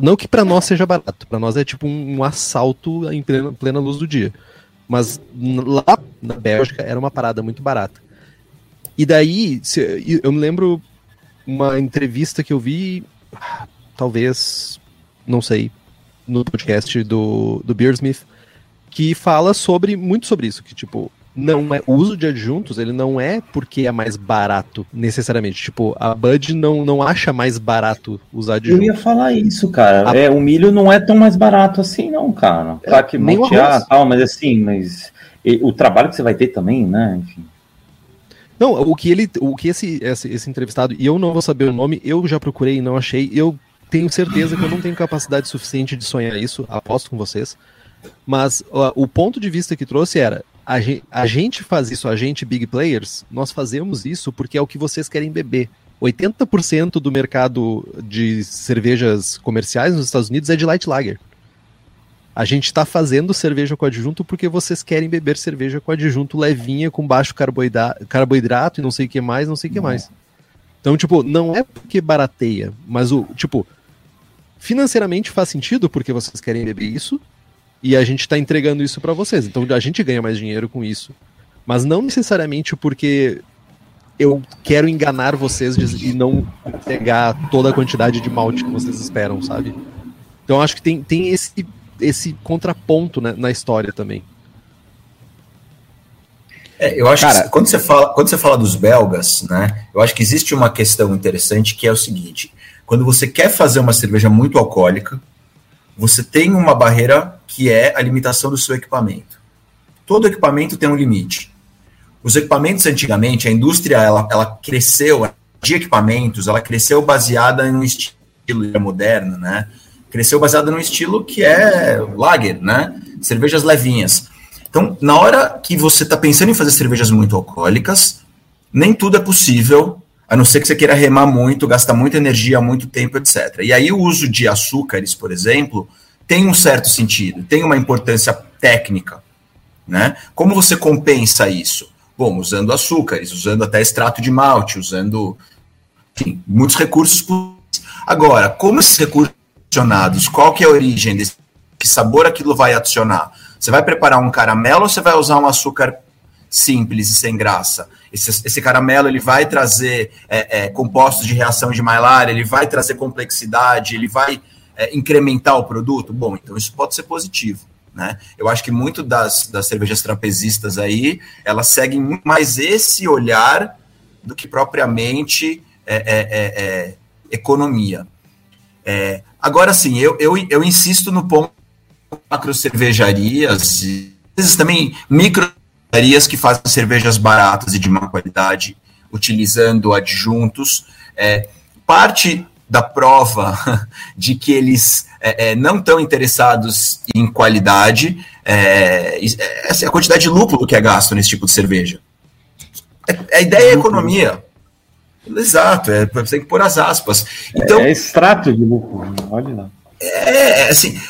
Não que para nós seja barato, para nós é tipo um, um assalto em plena, plena, luz do dia. Mas lá na Bélgica era uma parada muito barata. E daí, se, eu me lembro uma entrevista que eu vi, talvez, não sei, no podcast do, do Beersmith, que fala sobre muito sobre isso, que tipo, não é o uso de adjuntos, ele não é porque é mais barato necessariamente. Tipo, a Bud não, não acha mais barato usar adjuntos. Eu ia falar isso, cara. A... É, o milho não é tão mais barato assim, não, cara. É, claro que montear tal, mas assim, mas e, o trabalho que você vai ter também, né? Enfim. Não, o que ele, o que esse, esse, esse entrevistado, e eu não vou saber o nome, eu já procurei e não achei, eu tenho certeza que eu não tenho capacidade suficiente de sonhar isso, aposto com vocês. Mas ó, o ponto de vista que trouxe era: a gente, a gente faz isso, a gente, big players, nós fazemos isso porque é o que vocês querem beber. 80% do mercado de cervejas comerciais nos Estados Unidos é de light lager. A gente está fazendo cerveja com adjunto porque vocês querem beber cerveja com adjunto levinha, com baixo carboidrato, carboidrato e não sei o que mais, não sei o que mais. Então, tipo, não é porque barateia, mas o, tipo, financeiramente faz sentido porque vocês querem beber isso, e a gente está entregando isso para vocês. Então a gente ganha mais dinheiro com isso. Mas não necessariamente porque eu quero enganar vocês e não pegar toda a quantidade de malte que vocês esperam, sabe? Então acho que tem, tem esse, esse contraponto né, na história também. É, eu acho Cara, que quando você, fala, quando você fala dos belgas, né? Eu acho que existe uma questão interessante que é o seguinte: quando você quer fazer uma cerveja muito alcoólica, você tem uma barreira que é a limitação do seu equipamento. Todo equipamento tem um limite. Os equipamentos antigamente, a indústria ela, ela cresceu de equipamentos, ela cresceu baseada em um estilo moderno, né? Cresceu baseada num estilo que é lager, né? Cervejas levinhas. Então, na hora que você está pensando em fazer cervejas muito alcoólicas, nem tudo é possível, a não ser que você queira remar muito, gastar muita energia, muito tempo, etc. E aí o uso de açúcares, por exemplo, tem um certo sentido, tem uma importância técnica. Né? Como você compensa isso? Bom, usando açúcares, usando até extrato de malte, usando enfim, muitos recursos. Agora, como esses recursos adicionados, qual que é a origem desse que sabor aquilo vai adicionar? Você vai preparar um caramelo ou você vai usar um açúcar simples e sem graça? Esse, esse caramelo ele vai trazer é, é, compostos de reação de Maillard, ele vai trazer complexidade, ele vai é, incrementar o produto? Bom, então isso pode ser positivo. Né? Eu acho que muito das, das cervejas trapezistas aí, elas seguem muito mais esse olhar do que propriamente é, é, é, economia. É, agora, sim, eu, eu, eu insisto no ponto macro cervejarias e às vezes também micro cervejarias que fazem cervejas baratas e de má qualidade, utilizando adjuntos. parte da prova de que eles é, é, não estão interessados em qualidade, é, é, assim, a quantidade de lúpulo que é gasto nesse tipo de cerveja. É, a ideia é economia. Exato, é, você tem que pôr as aspas. Então, é extrato de lúpulo, olha lá. É, assim,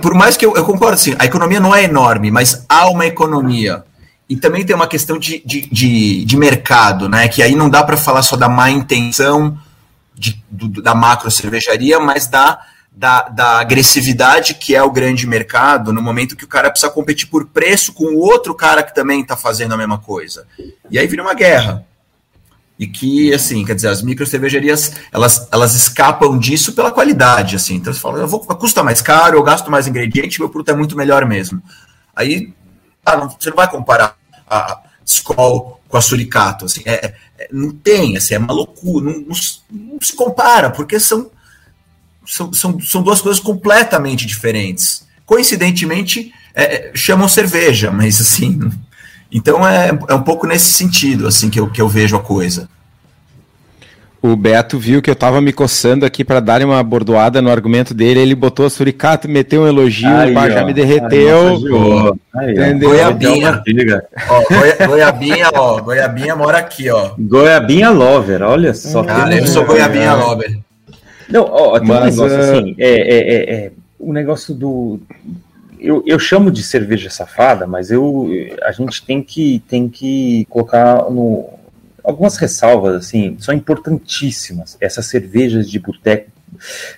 por mais que eu, eu concordo, assim, a economia não é enorme, mas há uma economia. E também tem uma questão de, de, de, de mercado, né? Que aí não dá para falar só da má intenção de, do, da macro cervejaria, mas da, da, da, agressividade que é o grande mercado no momento que o cara precisa competir por preço com o outro cara que também está fazendo a mesma coisa. E aí vira uma guerra. E que, assim, quer dizer, as micro cervejarias, elas, elas escapam disso pela qualidade, assim. Então você fala, eu vou, custa mais caro, eu gasto mais ingrediente, meu produto é muito melhor mesmo. Aí, ah, não, você não vai comparar a Skol com a Suricato, assim, é, é, não tem, assim, é uma loucura, não, não, não se compara, porque são, são, são, são duas coisas completamente diferentes. Coincidentemente, é, é chamam cerveja, mas assim, então é, é um pouco nesse sentido assim que eu, que eu vejo a coisa. O Beto viu que eu tava me coçando aqui para dar uma bordoada no argumento dele, ele botou a suricato, meteu um elogio, aí, ó, já me derreteu. Aí, entendeu? Goiabinha. ó, goiabinha, ó, Goiabinha mora aqui, ó. Goiabinha Lover, olha só. Ah, eu sou Goiabinha Lover. Não, ó, tem Mas, um negócio uh... assim, é, é, é, é, o negócio do... Eu, eu chamo de cerveja safada, mas eu, a gente tem que, tem que colocar no, algumas ressalvas, assim, são importantíssimas. Essas cervejas de boteco,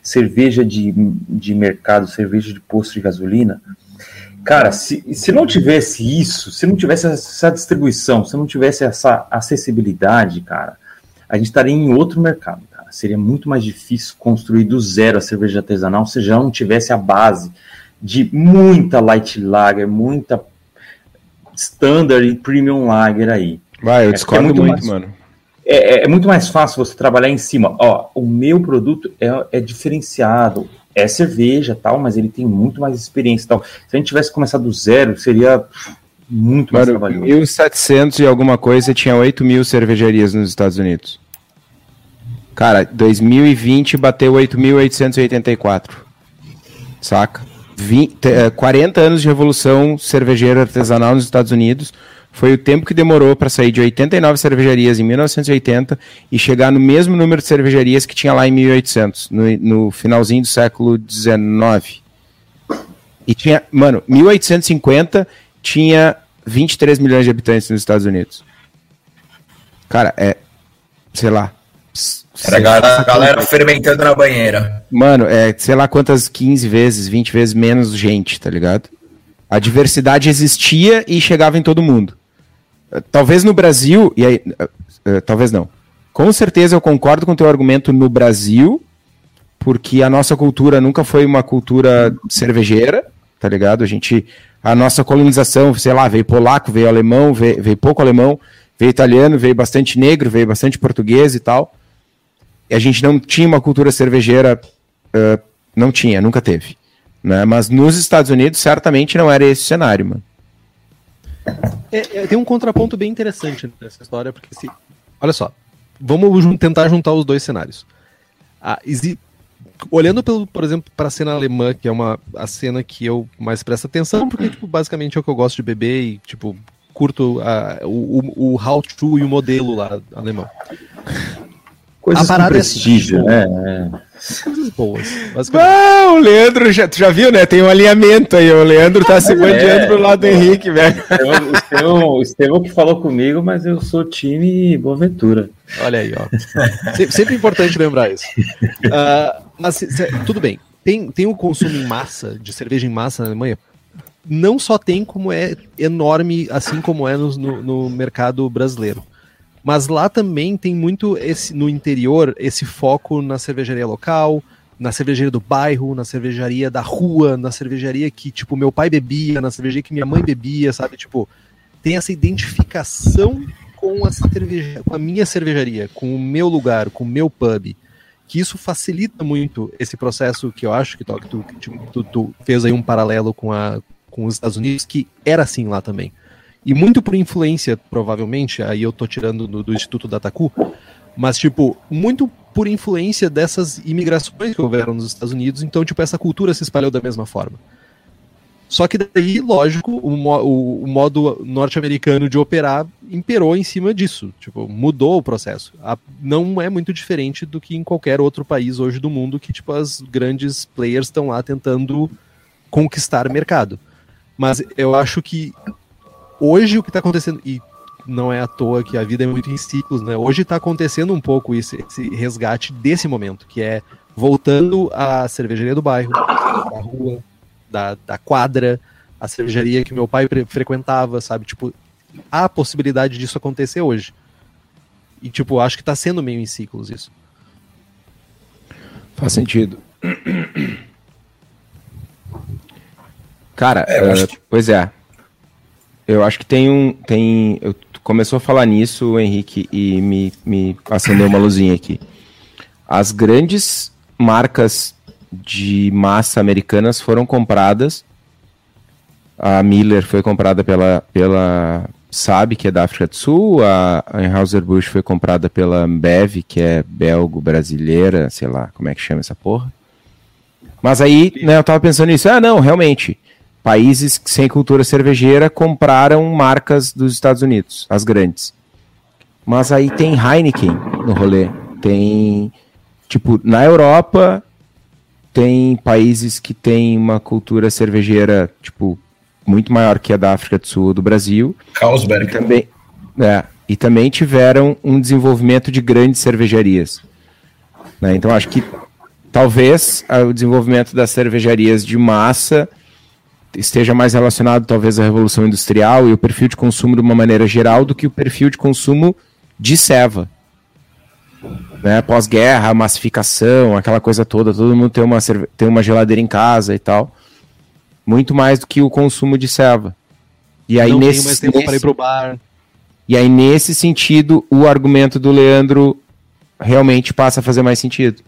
cerveja de, de mercado, cerveja de posto de gasolina. Cara, se, se não tivesse isso, se não tivesse essa distribuição, se não tivesse essa acessibilidade, cara, a gente estaria em outro mercado, cara. Seria muito mais difícil construir do zero a cerveja artesanal se já não tivesse a base de muita light lager, muita standard e premium lager aí. Vai, eu é discordo é muito, muito mais, mano. É, é, é, muito mais fácil você trabalhar em cima. Ó, o meu produto é, é diferenciado, é cerveja tal, mas ele tem muito mais experiência tal. Se a gente tivesse começado do zero, seria muito mais Mano, trabalhoso. 1700 e alguma coisa tinha 8 mil cervejarias nos Estados Unidos. Cara, 2020 bateu 8.884. Saca? 20, 40 anos de revolução cervejeira artesanal nos Estados Unidos foi o tempo que demorou para sair de 89 cervejarias em 1980 e chegar no mesmo número de cervejarias que tinha lá em 1800, no, no finalzinho do século 19. E tinha, mano, 1850 tinha 23 milhões de habitantes nos Estados Unidos. Cara, é, sei lá. Era a galera, galera fermentando na banheira. Mano, é, sei lá quantas 15 vezes, 20 vezes menos gente, tá ligado? A diversidade existia e chegava em todo mundo. Talvez no Brasil, e aí, uh, uh, talvez não. Com certeza eu concordo com o teu argumento no Brasil, porque a nossa cultura nunca foi uma cultura cervejeira, tá ligado? A gente, a nossa colonização, sei lá, veio polaco, veio alemão, veio, veio pouco alemão, veio italiano, veio bastante negro, veio bastante português e tal. A gente não tinha uma cultura cervejeira, uh, não tinha, nunca teve. Né? Mas nos Estados Unidos, certamente não era esse o cenário, mano. É, é, tem um contraponto bem interessante nessa história, porque se. Olha só. Vamos jun tentar juntar os dois cenários. Ah. Olhando, pelo, por exemplo, para a cena alemã, que é uma, a cena que eu mais presto atenção, porque tipo, basicamente é o que eu gosto de beber e tipo, curto a, o, o how-to e o modelo lá alemão. Coisas a parada é prestígio, é, né? Coisas boas. Ah, o Leandro, já, tu já viu, né? Tem um alinhamento aí. O Leandro tá se bandeando é, pro lado do Henrique, velho. O Estevão, Estevão que falou comigo, mas eu sou time Boaventura. Olha aí, ó. sempre, sempre importante lembrar isso. Uh, mas se, se, tudo bem. Tem, tem o consumo em massa, de cerveja em massa na Alemanha? Não só tem, como é enorme, assim como é no, no, no mercado brasileiro. Mas lá também tem muito esse no interior esse foco na cervejaria local, na cervejaria do bairro, na cervejaria da rua, na cervejaria que tipo meu pai bebia, na cervejaria que minha mãe bebia, sabe? Tipo, tem essa identificação com a cerveja, com a minha cervejaria, com o meu lugar, com o meu pub. Que isso facilita muito esse processo que eu acho que, tu, que tu, tu fez aí um paralelo com, a, com os Estados Unidos, que era assim lá também e muito por influência, provavelmente, aí eu tô tirando do, do Instituto Dataku, mas, tipo, muito por influência dessas imigrações que houveram nos Estados Unidos, então, tipo, essa cultura se espalhou da mesma forma. Só que daí, lógico, o, o, o modo norte-americano de operar imperou em cima disso. Tipo, mudou o processo. A, não é muito diferente do que em qualquer outro país hoje do mundo que, tipo, as grandes players estão lá tentando conquistar mercado. Mas eu acho que hoje o que está acontecendo, e não é à toa que a vida é muito em ciclos, né? Hoje está acontecendo um pouco esse, esse resgate desse momento, que é voltando à cervejaria do bairro, da rua, da, da quadra, a cervejaria que meu pai frequentava, sabe? Tipo, há a possibilidade disso acontecer hoje. E, tipo, acho que tá sendo meio em ciclos isso. Faz sentido. Cara, é, uh, que... pois é. Eu acho que tem um. Tem, eu, começou a falar nisso, Henrique, e me, me acendeu uma luzinha aqui. As grandes marcas de massa americanas foram compradas. A Miller foi comprada pela, pela Saab, que é da África do Sul. A Anheuser-Busch foi comprada pela Bev, que é belgo-brasileira, sei lá como é que chama essa porra. Mas aí, né, eu tava pensando nisso. Ah, não, realmente. Países sem cultura cervejeira compraram marcas dos Estados Unidos, as grandes. Mas aí tem Heineken no rolê. Tem, tipo, na Europa, tem países que têm uma cultura cervejeira, tipo, muito maior que a da África do Sul ou do Brasil. Carlsberg. E também, é, e também tiveram um desenvolvimento de grandes cervejarias. Né? Então, acho que talvez o desenvolvimento das cervejarias de massa esteja mais relacionado, talvez, à Revolução Industrial e o perfil de consumo de uma maneira geral do que o perfil de consumo de ceva né, pós-guerra, massificação, aquela coisa toda, todo mundo tem uma, tem uma geladeira em casa e tal. Muito mais do que o consumo de serva. E aí, Não nesse, mais tempo nesse, para ir pro bar. E aí, nesse sentido, o argumento do Leandro realmente passa a fazer mais sentido.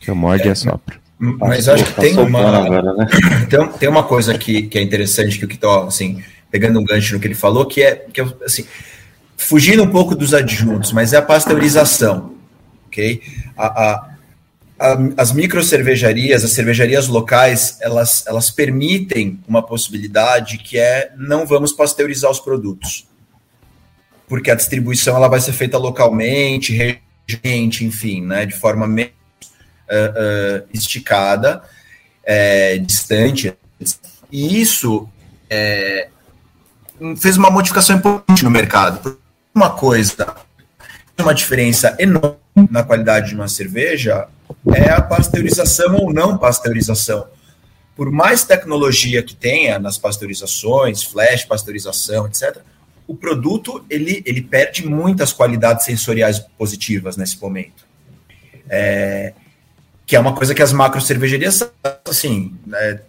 Que eu morde é, a sopra. Mas acho que tem uma, agora, né? tem, tem uma coisa que, que é interessante que o tá, assim, pegando um gancho no que ele falou, que é, que é assim, fugindo um pouco dos adjuntos, mas é a pasteurização, ok? A, a, a, as micro cervejarias, as cervejarias locais, elas, elas permitem uma possibilidade que é não vamos pasteurizar os produtos, porque a distribuição ela vai ser feita localmente, regente, enfim, né, de forma menos uh, esticada, é, distante, e isso é, fez uma modificação importante no mercado uma coisa, uma diferença enorme na qualidade de uma cerveja é a pasteurização ou não pasteurização. Por mais tecnologia que tenha nas pasteurizações, flash, pasteurização, etc., o produto ele, ele perde muitas qualidades sensoriais positivas nesse momento. É, que é uma coisa que as macro cervejarias, assim, é,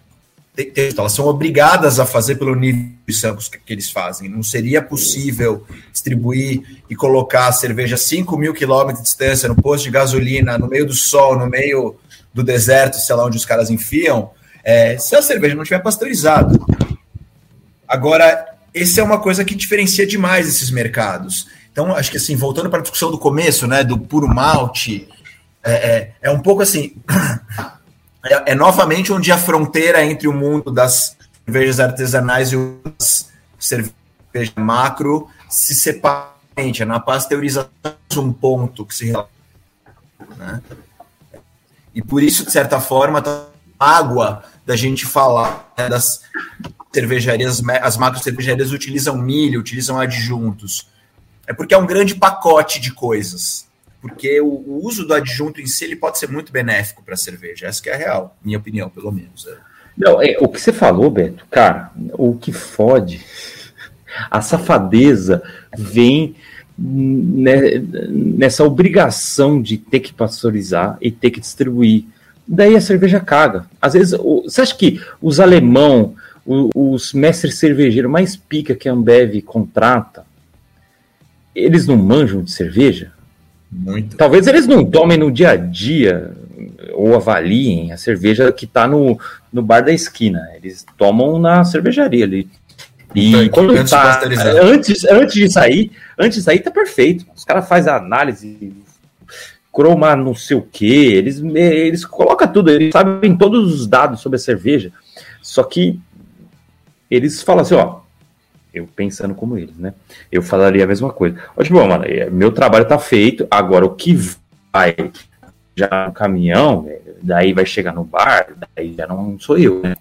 elas são obrigadas a fazer pelo nível de samples que, eles fazem. Não seria possível distribuir e colocar a cerveja a 5 mil quilômetros de distância no posto de gasolina, no meio do sol, no meio do deserto, sei lá onde os caras enfiam, é, se a cerveja não tiver pasteurizada. Agora, essa é uma coisa que diferencia demais esses mercados. Então, acho que assim, voltando para a discussão do começo, né, do puro malte, é, é, é um pouco assim. é, é, novamente onde a fronteira entre o mundo das cervejas artesanais e as cervejas macro se separa. É na pasteurização um ponto que se né? E por isso, de certa forma, tá água da gente falar né, das cervejarias, as macro cervejarias utilizam milho, utilizam adjuntos. É porque é um grande pacote de coisas porque o, o, uso do adjunto em si ele pode ser muito benéfico para a cerveja. Essa é a real, minha opinião, pelo menos. É. Não, é, o que você falou, Beto, cara, o que fode, a safadeza vem né, nessa obrigação de ter que pasteurizar e ter que distribuir. Daí a cerveja caga. Às vezes, o, você acha que os alemão, o, os mestres cervejeiros mais pica que a Ambev contrata, eles não manjam de cerveja? Muito. Talvez eles não tomem no dia a dia ou avaliem a cerveja que está no, no bar da esquina. Eles tomam na cervejaria ali. E então, quando antes, tá, antes, antes de sair, antes de sair tá perfeito. Os caras fazem a análise croma não sei o que, eles, eles colocam tudo, eles sabem todos os dados sobre a cerveja. Só que eles falam assim, ó, eu pensando como eles, né? Eu falaria a mesma coisa. Ó, tipo, mano, é, meu trabalho tá feito, agora o que vai já no caminhão, daí vai chegar no bar, daí já não sou eu, né?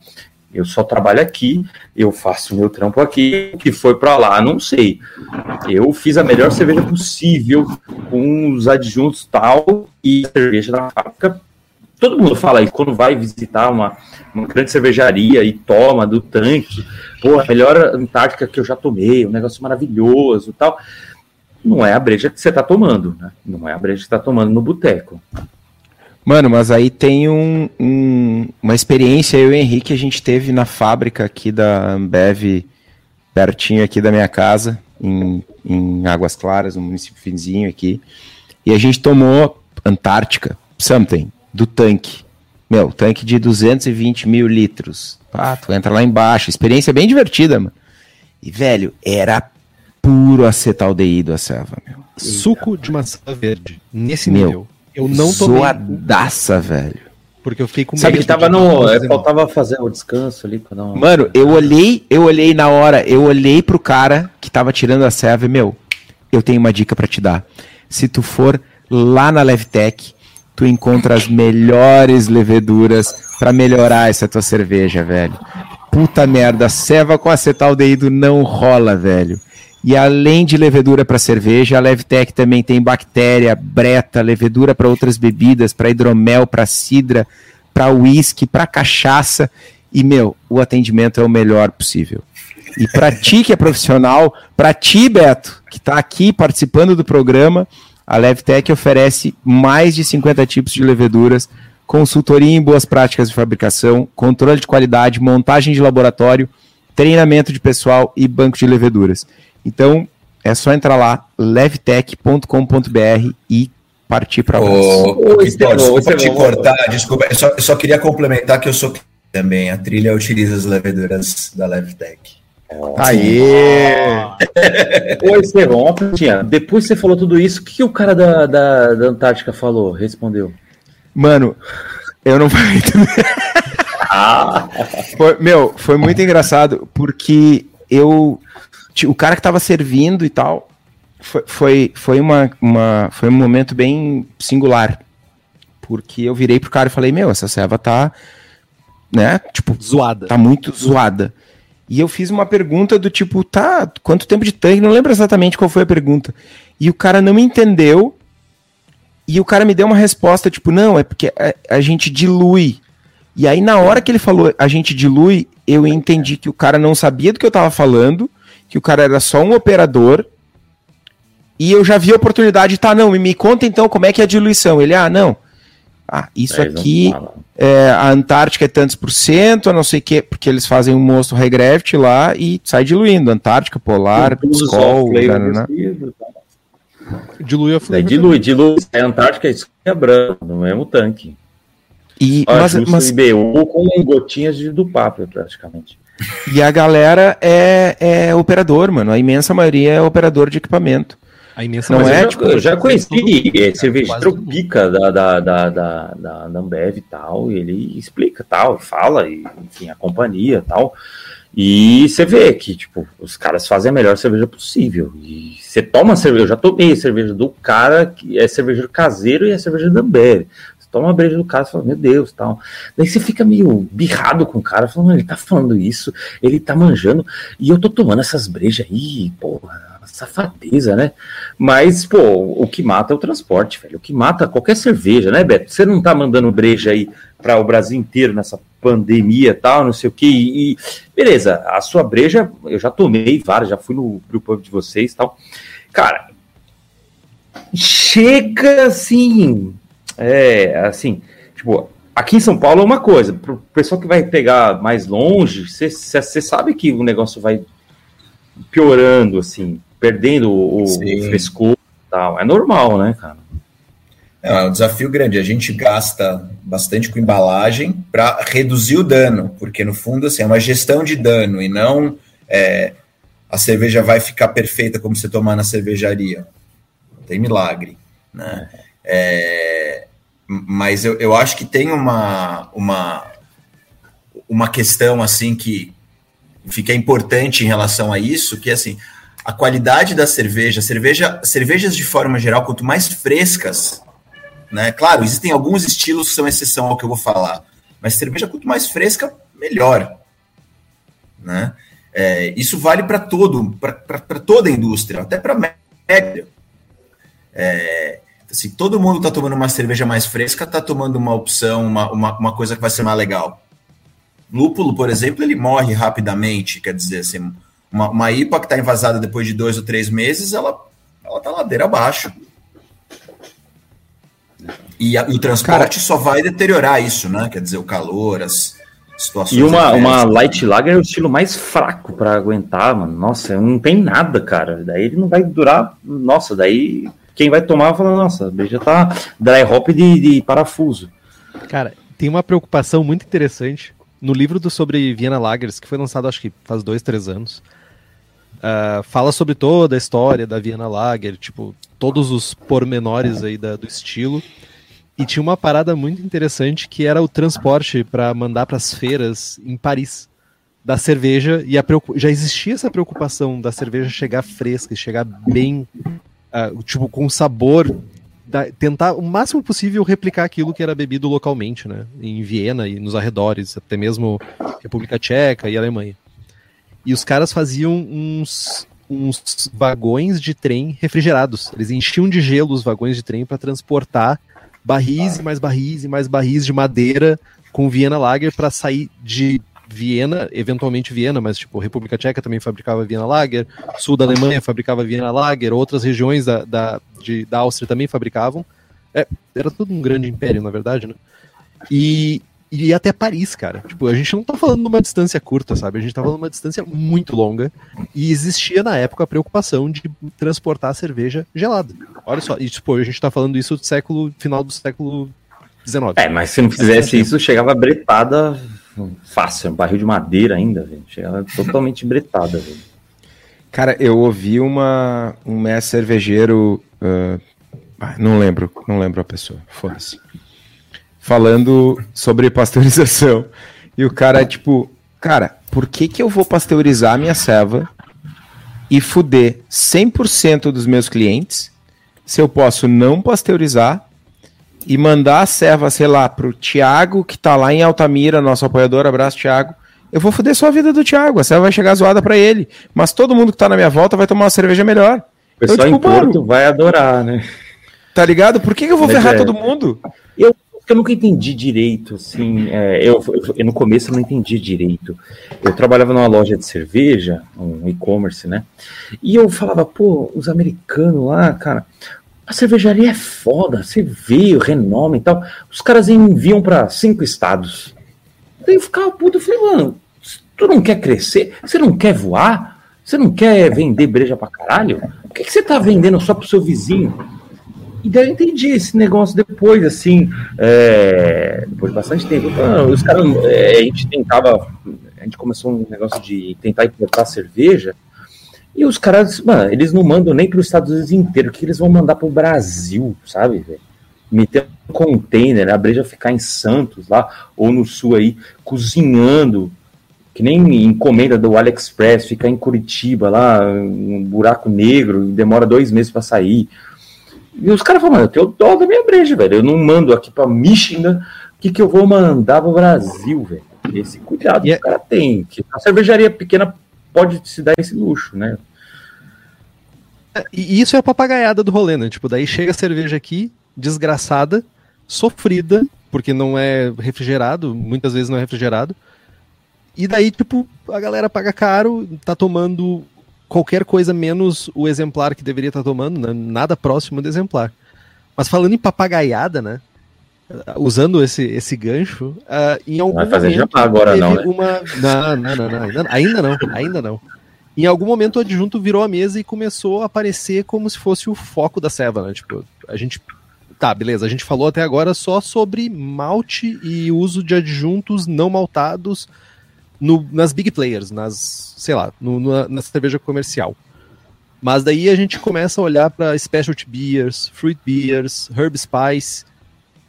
Eu só trabalho aqui, eu faço meu trampo aqui, o que foi para lá, não sei. Eu fiz a melhor cerveja possível, com os adjuntos tal, e a cerveja da fábrica. Todo mundo fala isso quando vai visitar uma, uma grande cervejaria e toma do tanque. Pô, a melhor Antártica que eu já tomei, um negócio maravilhoso tal. Não é a breja que você está tomando, né? Não é a breja que está tomando no boteco. Mano, mas aí tem um, um, uma experiência, eu e o Henrique, a gente teve na fábrica aqui da Ambev, pertinho aqui da minha casa, em, em Águas Claras, um município finzinho aqui. E a gente tomou Antártica, something, do tanque. Meu, tanque de 220 mil litros. Ah, tu entra lá embaixo. Experiência bem divertida, mano. E, velho, era puro acetaldeído a selva, meu. Suco de maçã verde. Nesse Meu, nível. Eu não tomei. Zoadaça, velho. Porque eu fiquei com Sabe medo que tava de- no. faltava fazer o descanso ali pra dar uma. Mano, eu olhei, eu olhei na hora, eu olhei pro cara que tava tirando a serva e, meu, eu tenho uma dica pra te dar. Se tu for lá na Levtech, tu encontra as melhores leveduras pra melhorar essa tua cerveja, velho. Puta merda, ceva com acetaldeído não rola, velho. E além de levedura para cerveja, a Levtech também tem bactéria, breta, levedura para outras bebidas, para hidromel, para cidra, para uísque, para cachaça. E, meu, o atendimento é o melhor possível. E para ti que é profissional, para ti, Beto, que está aqui participando do programa, a Levtech oferece mais de 50 tipos de leveduras, consultoria em boas práticas de fabricação, controle de qualidade, montagem de laboratório, treinamento de pessoal e banco de leveduras. Então, é só entrar lá, levtech.com.br e partir para. Ô, Ô, Vitor, desculpa te cortar, desculpa. Eu só, eu só queria complementar que eu sou também. A trilha utiliza as leveduras da Levtech. Aê! Ô, Estevão, uma perguntinha. Depois que você falou tudo isso, o que, que o cara da, da, da Antártica falou? Respondeu. Mano, eu não falei também. Foi- meu, foi muito engraçado, porque eu. O cara que tava servindo e tal. Foi, foi, foi, uma, uma, foi um momento bem singular. Porque eu virei pro cara e falei, meu, essa serva tá. Né? Tipo, Zoada. tá muito zoada. E eu fiz uma pergunta do tipo, tá, quanto tempo de tanque? Não lembro exatamente qual foi a pergunta. E o cara não me entendeu. E o cara me deu uma resposta, tipo, não, é porque a, a gente dilui. E aí, na hora que ele falou a gente dilui, eu entendi que o cara não sabia do que eu tava falando, que o cara era só um operador. E eu já vi a oportunidade, tá, não, me, me conta então como é que é a diluição. Ele, ah, não. Ah, isso não aqui. É, a Antártica é tantos por cento, a não sei o quê, porque eles fazem um monstro regreft lá e sai diluindo. Antártica, Polar, Skol, né, né? vestido, tá. Dilui a flavor. dilui, dilui. É Antártica, isso é branco, no mesmo tanque. E, Ó, mas, mas- IBU com gotinhas de, do papo, praticamente. e a galera é, é operador, mano. A imensa maioria é operador de equipamento. A imensa Não é, eu, já, tipo, eu já conheci é, cervejeiro quase todo mundo. pica da, da, da, da, da, da Ambev e tal, e ele explica tal, fala, e, enfim, a companhia e tal. E você vê que, tipo, os caras fazem a melhor cerveja possível. E você toma cerveja, eu já tomei cerveja do cara que é cervejeiro caseiro e é cerveja da Ambev. Toma uma breja do cara e fala, meu Deus, tal. Daí você fica meio birrado com o cara, falando, ele tá falando isso, ele tá manjando, e eu tô tomando essas brejas aí, porra, safadeza, né? Mas, pô, o que mata é o transporte, velho. O que mata qualquer cerveja, né, Beto? Você não tá mandando breja aí para o Brasil inteiro nessa pandemia tal, não sei o que. E, beleza, a sua breja, eu já tomei várias, já fui no grupo de vocês tal. Cara, chega assim, é, assim, tipo, aqui em São Paulo é uma coisa, pro pessoal que vai pegar mais longe, você sabe que o negócio vai piorando, assim, perdendo o, o Sim. frescor e tal. É normal, né, cara? É um desafio grande. A gente gasta bastante com embalagem para reduzir o dano, porque no fundo assim, é uma gestão de dano e não é, a cerveja vai ficar perfeita como você tomar na cervejaria. Não tem milagre. Né? É, mas eu, eu acho que tem uma, uma, uma questão assim que fica importante em relação a isso, que é assim, a qualidade da cerveja, cerveja, cervejas de forma geral, quanto mais frescas, né? Claro, existem alguns estilos que são exceção ao que eu vou falar, mas cerveja quanto mais fresca, melhor, né? É, isso vale para todo, para toda a indústria, até para média. É, assim, todo mundo está tomando uma cerveja mais fresca, está tomando uma opção, uma, uma, uma, coisa que vai ser mais legal. Lúpulo, por exemplo, ele morre rapidamente, quer dizer, assim, uma, uma IPA que está envasada depois de dois ou três meses, ela ela está ladeira abaixo. E, a, e o transporte Cara, só vai deteriorar isso, né? Quer dizer, o calor, as, situações. E uma, uma light lager é o estilo mais fraco para aguentar, mano. Nossa, não tem nada, cara. Daí ele não vai durar. Nossa, daí quem vai tomar fala, nossa, já tá dry hop de, de parafuso. Cara, tem uma preocupação muito interessante no livro do sobre Viena Lagers, que foi lançado acho que faz dois, três anos. Uh, fala sobre toda a história da Viena Lager, tipo, todos os pormenores aí da, do estilo. E tinha uma parada muito interessante que era o transporte para mandar para as feiras em Paris da cerveja e a já existia essa preocupação da cerveja chegar fresca, chegar bem, uh, tipo com sabor, da, tentar o máximo possível replicar aquilo que era bebido localmente, né, em Viena e nos arredores, até mesmo República Tcheca e Alemanha. E os caras faziam uns uns vagões de trem refrigerados. Eles enchiam de gelo os vagões de trem para transportar barris e mais barris e mais barris de madeira com Viena Lager para sair de Viena, eventualmente Viena, mas tipo, República Tcheca também fabricava Viena Lager, sul da Alemanha fabricava Viena Lager, outras regiões da, da, de, da Áustria também fabricavam. É, era tudo um grande império, na verdade, né? E, e até Paris, cara. Tipo, a gente não tá falando de uma distância curta, sabe? A gente tá falando de uma distância muito longa. E existia na época a preocupação de transportar a cerveja gelada. Olha só, e tipo, a gente tá falando isso do século, final do século XIX. É, mas se não fizesse isso, chegava bretada fácil, um barril de madeira ainda, velho. Chegava totalmente bretada, velho. Cara, eu ouvi uma, um mestre cervejeiro. Uh, não lembro, não lembro a pessoa. Foda-se falando sobre pasteurização. E o cara, tipo, cara, por que, que eu vou pasteurizar minha ceva e fuder 100% dos meus clientes se eu posso não pasteurizar e mandar a ceva, sei lá, pro Thiago, que tá lá em Altamira, nosso apoiador, abraço, Thiago. Eu vou foder só a vida do Thiago, a ceva vai chegar zoada para ele. Mas todo mundo que tá na minha volta vai tomar uma cerveja melhor. O pessoal eu, tipo, em Porto vai adorar, né? Tá ligado? Por que, que eu vou Mas ferrar é... todo mundo? Eu eu nunca entendi direito, assim, é, eu, eu, eu, no começo eu não entendi direito. Eu trabalhava numa loja de cerveja, um e-commerce, né? E eu falava, pô, os americanos lá, cara, a cervejaria é foda, você vê o renome e tal. Os caras enviam para cinco estados. Daí eu ficava puto, eu falei, mano, tu não quer crescer? Você não quer voar? Você não quer vender breja pra caralho? Por que, que você tá vendendo só pro seu vizinho? E daí eu entendi esse negócio depois, assim, é, depois de bastante tempo. Então, os caras, é, a gente tentava, a gente começou um negócio de tentar importar cerveja, e os caras, mano, eles não mandam nem para os Estados Unidos inteiro, que eles vão mandar para o Brasil, sabe, velho? Meter um container, a breja ficar em Santos lá, ou no sul aí, cozinhando, que nem encomenda do AliExpress, ficar em Curitiba lá, um buraco negro, demora dois meses para sair. E os caras falam, mano, eu tenho dó da minha breja, velho. Eu não mando aqui pra Michigan, o que, que eu vou mandar pro Brasil, velho? Esse cuidado yeah. que o cara tem. Que a cervejaria pequena pode se dar esse luxo, né? E isso é a papagaiada do rolê, né? Tipo, daí chega a cerveja aqui, desgraçada, sofrida, porque não é refrigerado, muitas vezes não é refrigerado. E daí, tipo, a galera paga caro, tá tomando qualquer coisa menos o exemplar que deveria estar tomando, né? nada próximo do exemplar. Mas falando em papagaiada, né? Usando esse, esse gancho, uh, em algum Vai fazer momento agora não, né? uma. Não, não, não, não ainda, não, ainda não. Em algum momento o adjunto virou a mesa e começou a aparecer como se fosse o foco da ceva, né? Tipo, a gente. Tá, beleza, a gente falou até agora só sobre malte e uso de adjuntos não maltados no, nas big players, nas, sei lá, no, no, na cerveja comercial. Mas daí a gente começa a olhar para specialty beers, fruit beers, herb spice,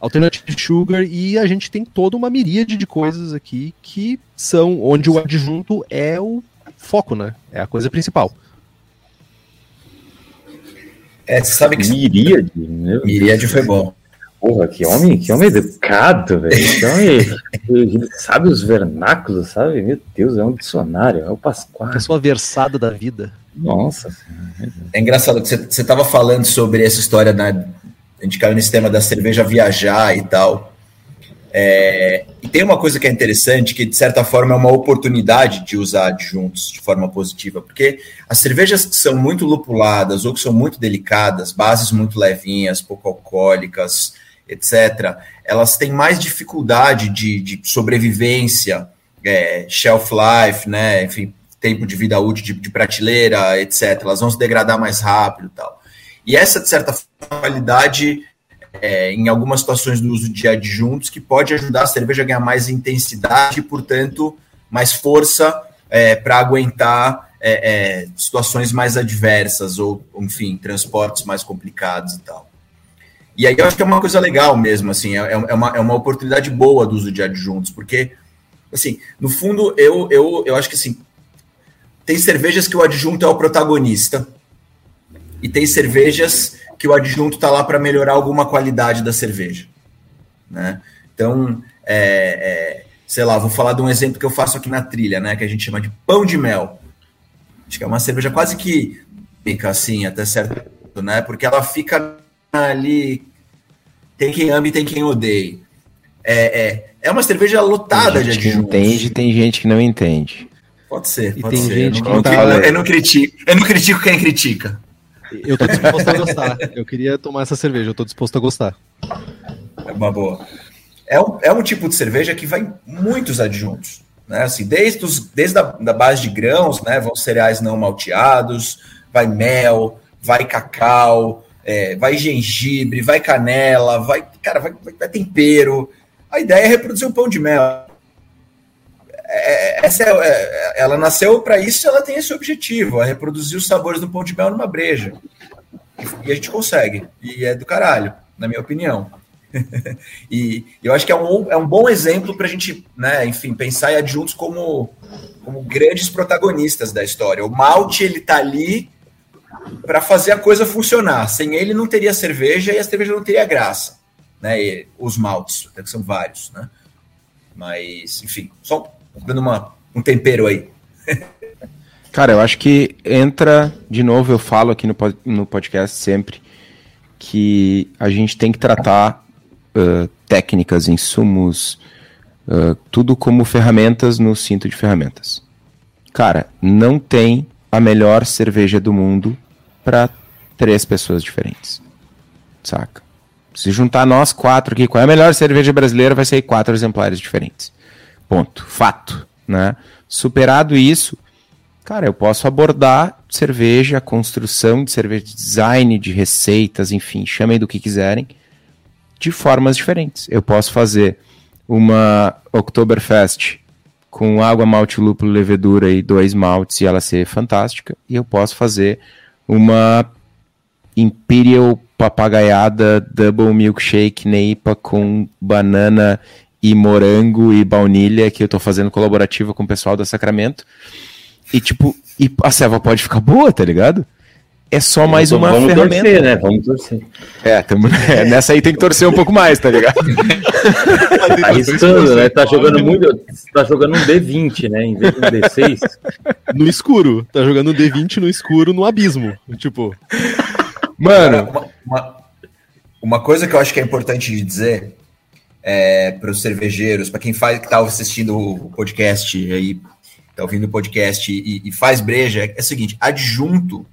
alternative sugar e a gente tem toda uma miríade de coisas aqui que são onde o adjunto é o foco, né? É a coisa principal. É, você sabe que. Miríade? Meu Miríade foi bom. Porra, que homem, que homem educado, velho. Que homem. ele sabe os vernáculos, sabe? Meu Deus, é um dicionário. É o Pascoal. A sua versada da vida. Nossa. É engraçado que você estava falando sobre essa história da. A gente caiu nesse tema da cerveja viajar e tal. É, e tem uma coisa que é interessante, que de certa forma é uma oportunidade de usar adjuntos de forma positiva, porque as cervejas que são muito lupuladas ou que são muito delicadas, bases muito levinhas, pouco alcoólicas, etc., elas têm mais dificuldade de, de sobrevivência, é, shelf life, né? Enfim, tempo de vida útil de, de, prateleira, etc. Elas vão se degradar mais rápido e tal. E essa, de certa qualidade, é, em algumas situações do uso de adjuntos, que pode ajudar a cerveja a ganhar mais intensidade e, portanto, mais força é, para aguentar é, é, situações mais adversas ou, enfim, transportes mais complicados e tal. E aí eu acho que é uma coisa legal mesmo, assim, é, é, é, uma, é uma oportunidade boa do uso de adjuntos, porque, assim, no fundo, eu, eu, eu acho que, assim, tem cervejas que o adjunto é o protagonista, e tem cervejas que o adjunto está lá para melhorar alguma qualidade da cerveja, né? Então, é, é, sei lá, vou falar de um exemplo que eu faço aqui na trilha, né, que a gente chama de pão de mel. Acho que é uma cerveja quase que fica assim, até certo, né? Porque ela fica ali. Tem quem ame e tem quem odeie. É, é, é uma cerveja lotada tem gente de adjuntos. que entende tem gente que não entende. Pode ser, E pode tem ser. gente eu, que não, tá- eu, eu não critico, eu não critico quem critica. Eu tô disposto a gostar. Eu queria tomar essa cerveja, eu tô disposto a gostar. É uma boa. É um, é um tipo de cerveja que vai muitos adjuntos. Né? Assim, desde, os, desde a da base de grãos, né? vão cereais não malteados, vai mel, vai cacau, é, vai gengibre, vai canela, vai, cara, vai, vai, vai tempero. A ideia é reproduzir um pão de mel. É, essa é, é, ela nasceu para isso, ela tem esse objetivo, é reproduzir os sabores do pão de mel numa breja. E a gente consegue. E é do caralho, na minha opinião. e eu acho que é um, é um bom exemplo para a gente, né, enfim, pensar em adjuntos como, como grandes protagonistas da história. O malte ele tá ali para fazer a coisa funcionar. Sem ele não teria cerveja e a cerveja não teria graça, né? E os maltes, até que são vários, né? Mas, enfim, só dando uma, um tempero aí. Cara, eu acho que entra, de novo, eu falo aqui no, no podcast sempre, que a gente tem que tratar uh, técnicas, insumos, uh, tudo como ferramentas no cinto de ferramentas. Cara, não tem a melhor cerveja do mundo para três pessoas diferentes. Saca? Se juntar nós quatro aqui, qual é a melhor cerveja brasileira, vai sair quatro exemplares diferentes. Ponto. Fato. Né? Superado isso, cara, eu posso abordar cerveja, construção de cerveja, design de receitas, enfim, chamem do que quiserem, de formas diferentes. Eu posso fazer uma Oktoberfest com água, malte, lúpulo, levedura e dois maltes e ela ser fantástica. E eu posso fazer uma Imperial papagaiada Double Milkshake Neipa com banana e morango e baunilha que eu tô fazendo colaborativa com o pessoal da Sacramento. E tipo, e a ceva pode ficar boa, tá ligado? É só mais uma Vamos ferramenta. torcer, né? Vamos torcer. É, tamo- é, nessa aí tem que torcer um pouco mais, tá ligado? Tá arriscando, né? Tá jogando muito. Tá jogando um D20, né? Em vez de um D6. No escuro. Tá jogando um D20 no escuro, no abismo. Tipo, Mano, Uma, uma, uma coisa que eu acho que é importante de dizer é, para os cervejeiros, para quem faz, que está assistindo o podcast aí, está ouvindo o podcast e, e faz breja, é, o seguinte: adjunto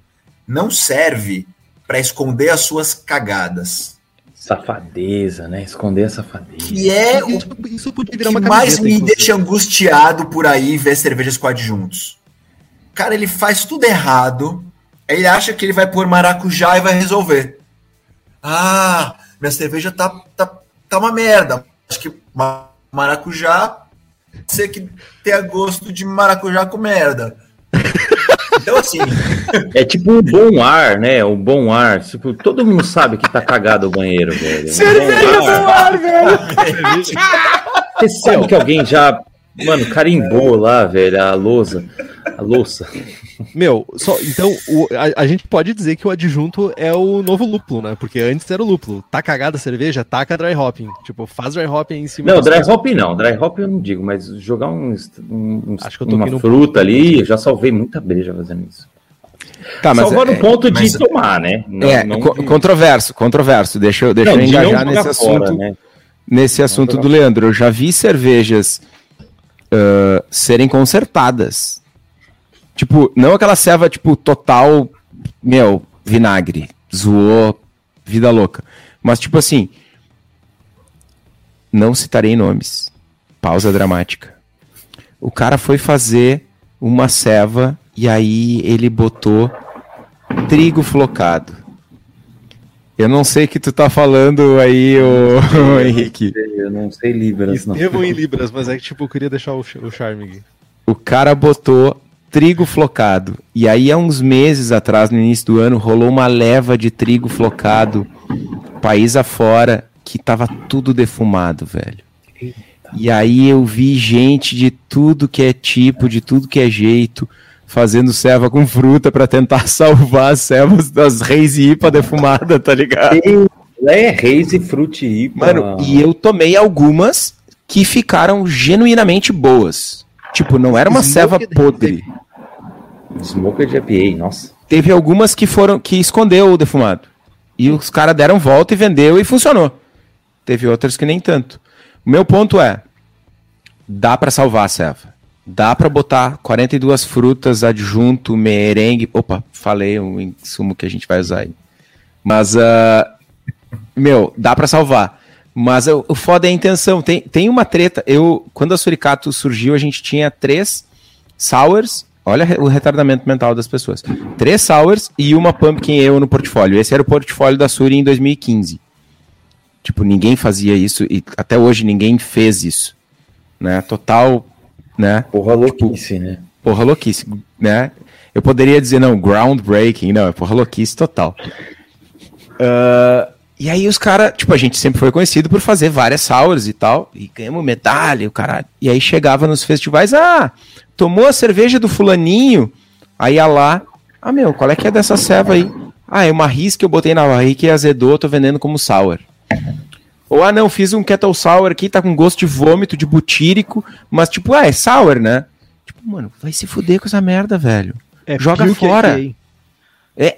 não serve para esconder as suas cagadas. Safadeza, né? Esconder a safadeza. Que é o isso, isso podia virar que uma mais me inclusive. deixa angustiado por aí ver cervejas com adjuntos. Cara, ele faz tudo errado. aí Ele acha que ele vai pôr maracujá e vai resolver. Ah, minha cerveja tá, tá, tá uma merda. Acho que ma- maracujá pode ser que tenha gosto de maracujá com merda. Então, assim, É tipo um bom ar, né? Um bom ar. Tipo, todo mundo sabe que tá cagado o banheiro, velho. Um bom ar. Você sabe que alguém já, mano, carimbou lá, velho, a lousa. A louça. Meu, só, então o- a, a gente pode dizer que o adjunto é o novo lúpulo, né? Porque antes era o lúpulo. Tá cagada a cerveja, taca dry hopping. Tipo, faz dry hopping em cima Não, dry coisas. hop não. Dry hop eu não digo, mas jogar um, um- Acho que eu tô uma fruta ali, eu já salvei muita breja fazendo isso. Tá, mas Salvar é, no ponto de mas- tomar, né? Não, é, não de- controverso, controverso. Deixa eu, deixa não, eu engajar nesse fora, assunto, né? nesse assunto do Leandro. Eu já vi cervejas ah, serem consertadas. Tipo, não aquela ceva, tipo, total, meu, vinagre, zoou, vida louca. Mas, tipo assim, não citarei nomes. Pausa dramática. O cara foi fazer uma ceva e aí ele botou trigo flocado. Eu não sei o que tu tá falando aí, ô, ô, Henrique. Eu não sei Libras, não. Escrevam em Libras, mas é que, tipo, eu queria deixar o, o charme aqui. O cara botou trigo flocado. E aí, há uns meses atrás, no início do ano, rolou uma leva de trigo flocado, país afora, que tava tudo defumado, velho. E aí eu vi gente de tudo que é tipo, de tudo que é jeito, fazendo ceva com fruta pra tentar salvar as cevas das reis e IPA defumada, tá ligado? É Reis e Fruit IPA. Mano, e eu tomei algumas que ficaram genuinamente boas. Tipo, não era uma ceva Smoked podre. Smoked IPA, nossa. Teve algumas que foram que escondeu o defumado. E os caras deram volta e vendeu e funcionou. Teve outras que nem tanto. O meu ponto é: dá pra salvar a ceva. Dá pra botar 42 frutas, adjunto, merengue. Opa, falei um insumo que a gente vai usar aí. Mas, ah, meu, dá pra salvar. Mas o, foda é a intenção. Tem, tem uma treta. Eu, quando a Suricato surgiu, a gente tinha três sours. Olha o retardamento mental das pessoas. Três sours e uma pumpkin ale no portfólio. Esse era o portfólio da Suri em 2015. Tipo, ninguém fazia isso e até hoje ninguém fez isso. Né? Total, né? Porra louquice, né? Porra louquice, né? Eu poderia dizer, não, groundbreaking, não, é porra louquice total. Ah, e aí os caras, tipo, a gente sempre foi conhecido por fazer várias sours e tal, e ganhamos medalha, o caralho. E aí chegava nos festivais, ah, tomou a cerveja do fulaninho, aí ia lá, ah, meu, qual é que é dessa ceva aí? Ah, é uma ris que eu botei na barriga e azedou, tô vendendo como sour. Ou, ah, não, fiz um kettle sour aqui, tá com gosto de vômito, de butírico, mas tipo, ah, é sour, né? Tipo, mano, vai se fuder com essa merda, velho. É Joga fora. IPA. É,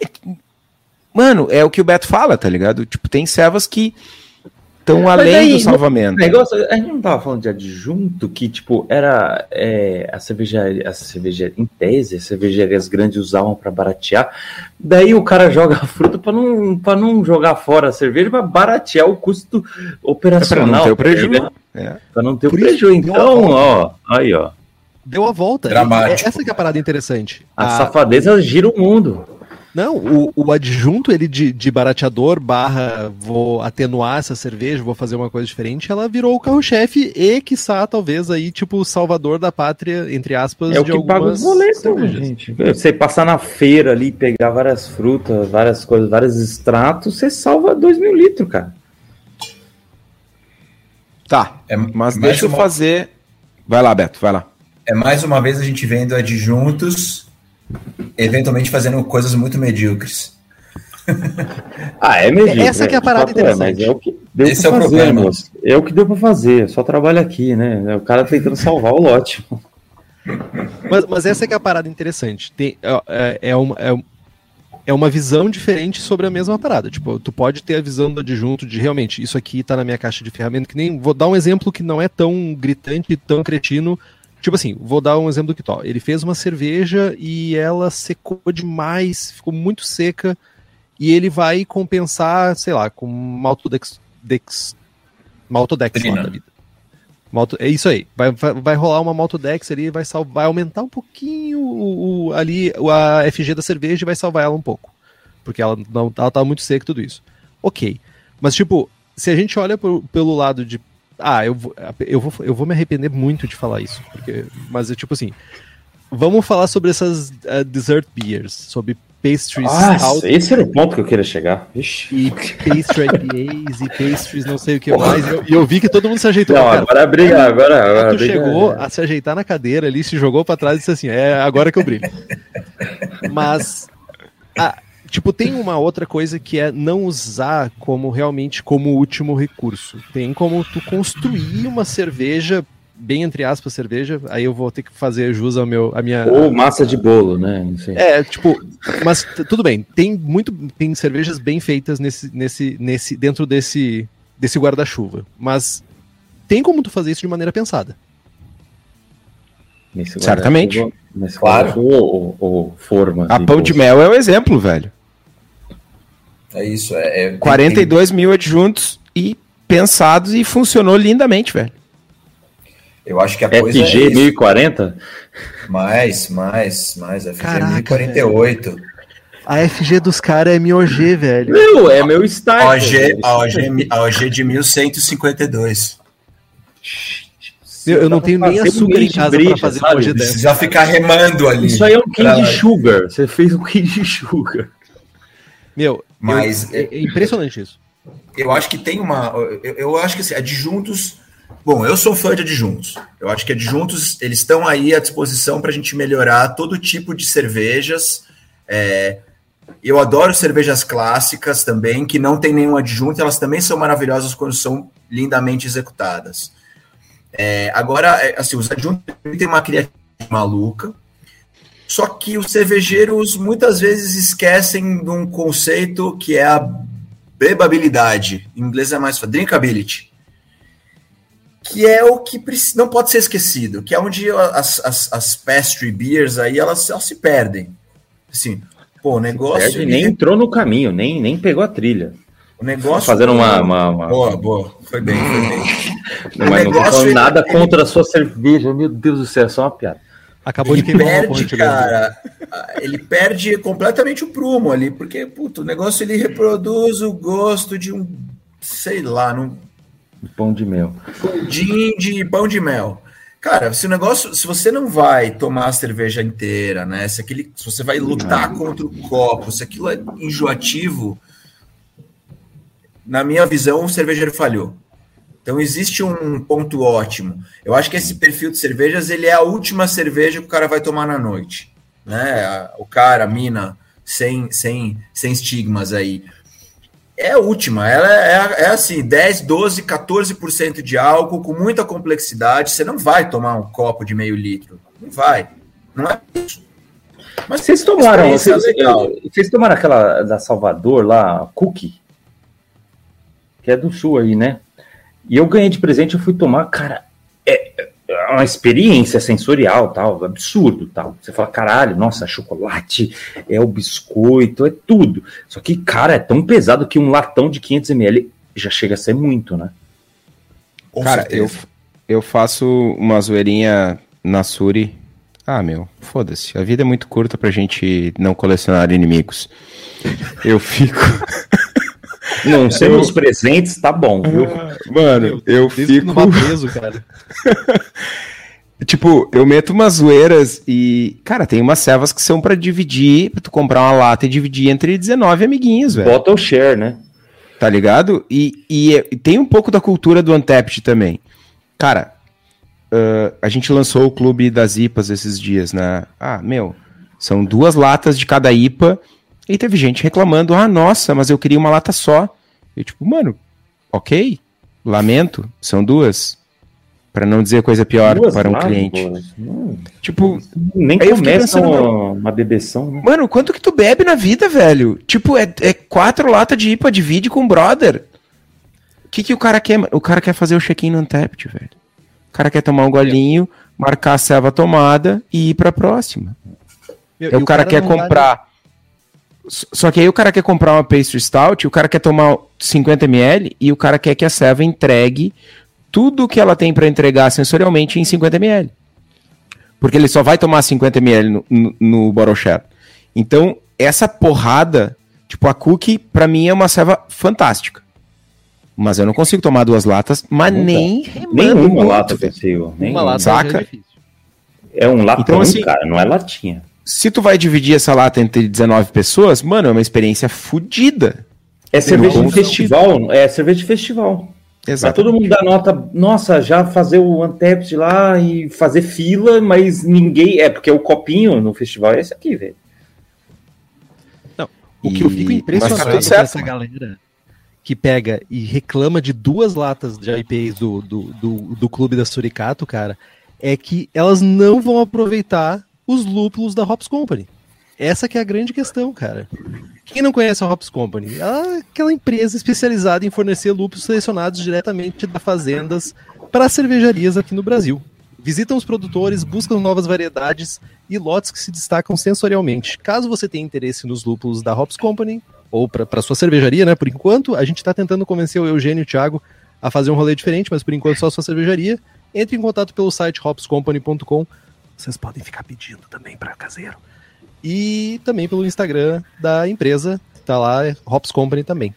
mano, é o que o Beto fala, tá ligado? Tipo, tem servas que estão além aí, do salvamento. negócio, a gente não tava falando de adjunto, que, tipo, era é, a cervejaria, a cervejaria, em tese, as cervejarias grandes usavam para baratear. Daí o cara joga a fruta para não, pra não jogar fora a cerveja, para baratear o custo É pra operacional. não ter o tá prejuízo. É. Pra não ter Por o prejuízo. Então, ó, aí, ó. Deu a volta. Dramático. É- Essa que é a parada interessante. A A- safadeza gira o mundo. Não, o, o adjunto ele de, de barateador barra vou atenuar essa cerveja, vou fazer uma coisa diferente, ela virou o carro-chefe e, quiçá, talvez aí, tipo, o salvador da pátria, entre aspas, É o que paga os boletos, cervejas. gente. Você passar na feira ali, pegar várias frutas, várias coisas, vários extratos, você salva 2 mil litros, cara. Tá, É mas deixa eu uma- fazer. Vai lá, Beto, vai lá. É mais uma vez a gente vendo adjuntos, eventualmente fazendo coisas muito medíocres. Ah, é mesmo. Essa que é a parada interessante. Mas é o que deu Esse pra é o fazer, problema. moço. É o que deu pra fazer. Só trabalha aqui, né? É O cara tentando salvar o lote. Mas, mas essa que é a parada interessante. Tem, é, é- é uma, é, é uma visão diferente sobre a mesma parada. Tipo, tu pode ter a visão do adjunto de realmente, isso aqui tá na minha caixa de ferramenta, que nem. Vou dar um exemplo que não é tão gritante, tão cretino. Tipo assim, vou dar um exemplo do Kitó. Ele fez uma cerveja e ela secou demais, ficou muito seca. E ele vai compensar, sei lá, com maltodex. Dex, maltodex lá da vida. Malto, é isso aí. Vai, vai, vai rolar uma Maltodex ali, vai, sal, vai aumentar um pouquinho o, o- ali a FG da cerveja e vai salvar ela um pouco. Porque ela não ela tá muito seca e tudo isso. Ok. Mas, tipo, se a gente olha pro- pelo lado de. Ah, eu vou, eu, vou, eu vou me arrepender muito de falar isso. Porque, mas é tipo assim. Vamos falar sobre essas uh, dessert beers, sobre pastries ah. Esse era o ponto que eu queria chegar. Ixi. E pastry IPAs e pastries não sei o que Porra. mais. E eu, eu, vi que todo mundo se ajeitou. Não, cara, agora briga, agora, agora tu briga, chegou é. a se ajeitar na cadeira ali, se jogou para trás e disse assim, é agora que eu brilho. Mas, a, tipo, tem uma outra coisa que é não usar como realmente como último recurso. Tem como tu construir uma cerveja bem entre aspas, cerveja, aí eu vou ter que fazer jus ao meu, a minha... Ou massa de bolo, né? É, tipo, mas tudo bem, tem muito, tem cervejas bem feitas nesse, nesse, nesse, dentro desse, desse guarda-chuva, mas tem como tu fazer isso de maneira pensada. Certamente. Mas claro. Ou, ou, forma. A pão de mel é o exemplo, velho. É isso. É, é 42 tem... mil adjuntos e pensados e funcionou lindamente, velho. Eu acho que a coisa FG é 1040? Mais, mais, mais. FG Caraca, 1048. Velho. A FG dos caras é MioG, velho. Meu, é meu style. A OG, a OG, a OG de 1152. Eu, eu não tenho nem açúcar em casa para fazer sabe? OG dessa. Precisa ficar remando ali. Isso aí é um pra... sugar. Você fez um candy sugar. Meu, mas eu, é, é impressionante isso. Eu acho que tem uma. Eu, eu acho que assim, adjuntos Bom, eu sou fã de adjuntos. Eu acho que adjuntos eles estão aí à disposição para a gente melhorar todo tipo de cervejas. É, eu adoro cervejas clássicas também, que não tem nenhum adjunto, elas também são maravilhosas quando são lindamente executadas. É, agora, é, assim, os adjuntos têm uma criatividade maluca, só que os cervejeiros muitas vezes esquecem de um conceito que é a bebabilidade. Em inglês é mais drinkability que é o que não pode ser esquecido, que é onde as, as, as pastry beers aí elas, elas se perdem. Assim, pô, o negócio. Perde, nem entrou no caminho, nem, nem pegou a trilha. O negócio. Fazendo uma, uma, uma, Boa, boa. Foi bem, foi bem. Não, mas não tô falando nada ele... contra a sua cerveja, meu Deus do céu, é só uma piada. Acabou ele de queimar perde, cara. Ele perde completamente o prumo ali, porque, puto, o negócio ele reproduz o gosto de um, sei lá, não Pão de mel. Pudim de pão de mel. Cara, se o negócio, se você não vai tomar a cerveja inteira, né? Se, aquele, se você vai lutar contra o copo, se aquilo é enjoativo, na minha visão, o cervejeiro falhou. Então existe um ponto ótimo. Eu acho que esse perfil de cervejas ele é a última cerveja que o cara vai tomar na noite, né? O cara, a mina, sem, sem, sem estigmas aí é a última. Ela é, é, assim: 10, 12, 14% de álcool com muita complexidade. Você não vai tomar um copo de meio litro. Não vai. Não é isso. Mas vocês tomaram. Vocês, vocês, tomaram aquela da Salvador lá, Cookie? Que é do sul aí, né? E eu ganhei de presente, eu fui tomar, cara, é, é uma experiência sensorial, tal, absurdo, tal. Você fala, caralho, nossa, chocolate, é o biscoito, é tudo. Só que, cara, é tão pesado que um latão de 500 ml já chega a ser muito, né? Com cara, eu, eu faço uma zoeirinha na Suri. Ah, meu, foda-se. A vida é muito curta pra gente não colecionar inimigos. Eu fico. Não sermos presentes, tá bom, viu? Mano, eu fico. Preso, cara. tipo, eu meto umas zoeiras e. Cara, tem umas servas que são para dividir, pra tu comprar uma lata e dividir entre 19 amiguinhos, velho. Bottle share, né? Tá ligado? E, e, e, tem um pouco da cultura do Untapped também. Cara, uh, a gente lançou o clube das IPAs esses dias, né? Ah, meu, são duas latas de cada IPA e teve gente reclamando: ah, nossa, mas eu queria uma lata só. E tipo, mano, ok, lamento, são duas. Para não dizer coisa pior duas para um latas, cliente. Hum. Tipo, nem começa uma, uma bebeção, né? Mano, quanto que tu bebe na vida, velho? Tipo, é, é quatro latas de IPA, divide com o brother. O que, que o cara quer? O cara quer fazer o check-in no Untapped, velho. O cara quer tomar um golinho, marcar a serva tomada e ir pra próxima. Meu, o, cara o cara quer comprar só que aí o cara quer comprar uma pastry stout, o cara quer tomar 50 ml e o cara quer que a serva entregue tudo que ela tem para entregar sensorialmente em 50 ml. Porque ele só vai tomar 50 ml no, no, no bottle share. Então, essa porrada, tipo, a cookie, para mim é uma serva fantástica. Mas eu não consigo tomar duas latas, mas nem Nenhuma lata possível. Uma lata saca? É É um latão, Então, assim- cara, não é latinha. Se tu vai dividir essa lata entre 19 pessoas, mano, é uma experiência fodida. É cerveja de festival, é cerveja de festival. Pra Exato. todo mundo dar nota, nossa, já fazer o Untapped lá e fazer fila, mas ninguém. É porque o copinho no festival é esse aqui, velho. O que eu E- fico mas impressionado tá com essa galera que pega e reclama de duas latas de IPAs do, do, do, do clube da Suricato, cara, é que elas não vão aproveitar os lúpulos da Hops Company. Essa que é a grande questão, cara. Quem não conhece a Hops Company? Ela é aquela empresa especializada em fornecer lúpulos selecionados diretamente das fazendas para cervejarias aqui no Brasil. Visitam os produtores, buscam novas variedades e lotes que se destacam sensorialmente. Caso você tenha interesse nos lúpulos da Hops Company, ou para sua cervejaria, né? Por enquanto, a gente está tentando convencer o Eugênio e o Thiago a fazer um rolê diferente, mas por enquanto só sua cervejaria. Entre em contato pelo site hopscompany.com. Vocês podem ficar pedindo também para caseiro. E também pelo Instagram da empresa, que tá lá, é Hops Company também.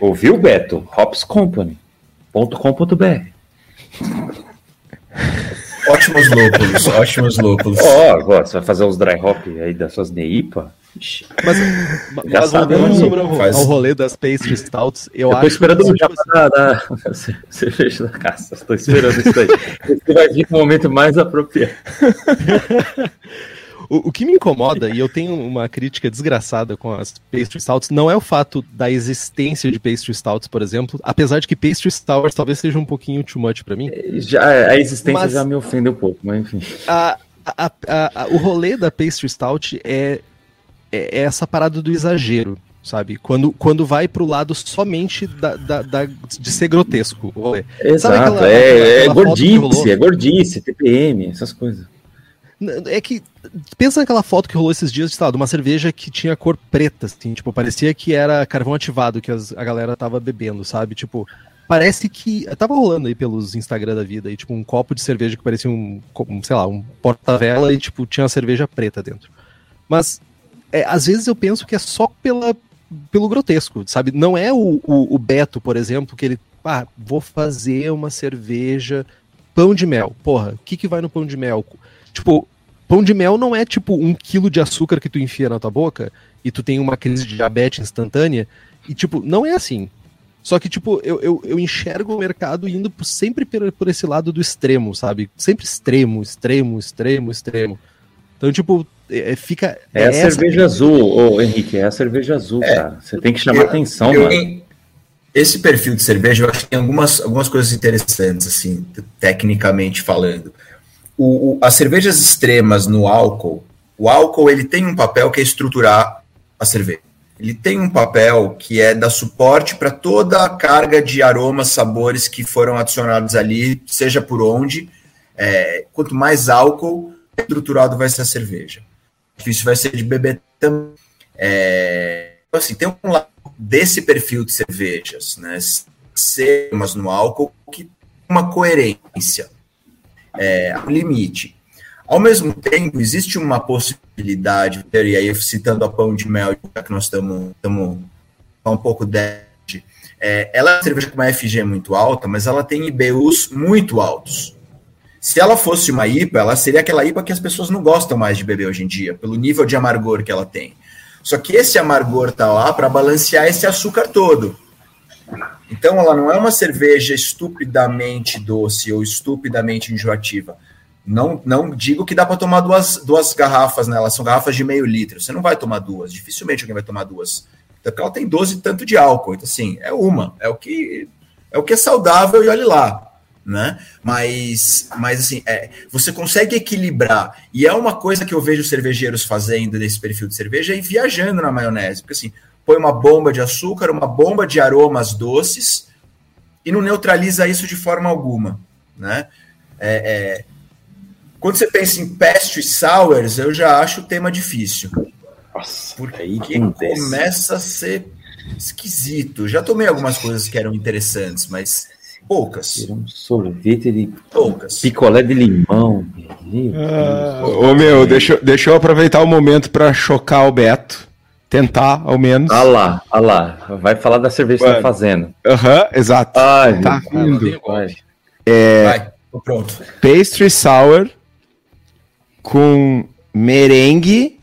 Ouviu, Beto? hopscompany.com.br. Ótimos lúpulos, ótimos lúpulos. Ó, agora você vai fazer os dry hop aí das suas NEIPA? Mas, mas voltando sobre o, Faz- ao rolê das pastry stouts, eu, Eu, acho tô esperando que, o japa da, da cerveja da caça. Tô esperando isso aí. Esse vai vir no momento mais apropriado. O, o que me incomoda, e eu tenho uma crítica desgraçada com as pastry stouts, não é o fato da existência de pastry stouts, por exemplo, apesar de que pastry stouts talvez seja um pouquinho too much pra mim. Já, a existência Mas- já me ofende um pouco, mas enfim. A- a- a- o rolê da pastry stout é, é, é essa parada do exagero, sabe? Quando, quando vai pro lado somente da, da- da- de ser grotesco. Exato, aquela- é, aquela- é gordice, é gordice, TPM, essas coisas. É que. Pensa naquela foto que rolou esses dias, sei lá, de uma cerveja que tinha cor preta, assim, tipo, parecia que era carvão ativado que as- a galera tava bebendo, sabe? Tipo, parece que. Tava rolando aí pelos Instagram da vida, aí, tipo, um copo de cerveja que parecia um, um, sei lá, um porta-vela e, tipo, tinha uma cerveja preta dentro. Mas, é, às vezes eu penso que é só pela, pelo grotesco, sabe? Não é o, o, o Beto, por exemplo, que ele. Ah, vou fazer uma cerveja pão de mel. Porra, o que, que vai no pão de mel? Tipo, pão de mel não é tipo um quilo de açúcar que tu enfia na tua boca e tu tem uma crise de diabetes instantânea. E, tipo, não é assim. Só que, tipo, eu, eu, eu enxergo o mercado indo por- sempre por, por esse lado do extremo, sabe? Sempre extremo, extremo, extremo, extremo. Então, tipo, é- é- fica. É, a essa- cerveja azul, ô Henrique, é a cerveja azul, cara. Você tem que chamar Eu- atenção, eu- mano. Esse perfil de cerveja, eu acho que tem algumas, algumas coisas interessantes, assim, tecnicamente falando. O, o- as cervejas extremas no álcool, o álcool ele tem um papel que é estruturar a cerveja. Ele tem um papel que é dar suporte para toda a carga de aromas, sabores que foram adicionados ali, seja por onde. É, quanto mais álcool, estruturado vai ser a cerveja. Difícil vai ser de beber também. É, então, assim, tem um lado desse perfil de cervejas, né? Semas no álcool que tem uma coerência, é, um limite. Ao mesmo tempo, existe uma possibilidade, e aí citando a pão de mel, já que nós estamos um pouco de. É, ela é cerveja com uma FG muito alta, mas ela tem IBUs muito altos. Se ela fosse uma IPA, ela seria aquela IPA que as pessoas não gostam mais de beber hoje em dia, pelo nível de amargor que ela tem. Só que esse amargor tá lá para balancear esse açúcar todo. Então ela não é uma cerveja estupidamente doce ou estupidamente enjoativa. Não, não digo que dá para tomar duas, duas garrafas nela, são garrafas de meio litro. Você não vai tomar duas, dificilmente alguém vai tomar duas. Porque ela tem 12 tanto de álcool. Então, assim, é uma. É o que é, o que é saudável e olhe lá. Né? Mas, mas assim, é, você consegue equilibrar. E é uma coisa que eu vejo cervejeiros fazendo nesse perfil de cerveja e viajando na maionese. Porque assim, põe uma bomba de açúcar, uma bomba de aromas doces e não neutraliza isso de forma alguma. Né? É, é, quando você pensa em pastry sours, eu já acho o tema difícil. Nossa, Porque aí começa a ser esquisito. Já tomei algumas coisas que eram interessantes, mas poucas. Tira um sorvete de Poucas. picolé de limão. Meu Deus. Ô meu, deixa, eu- deixa eu aproveitar o momento pra chocar o Beto. Tentar, ao menos. Ah lá, ah lá. Vai falar da cerveja que você tá Mano. fazendo. Aham, exato. Ai, Tá vindo. vai. Vai, tô pronto. Pastry Sour com merengue,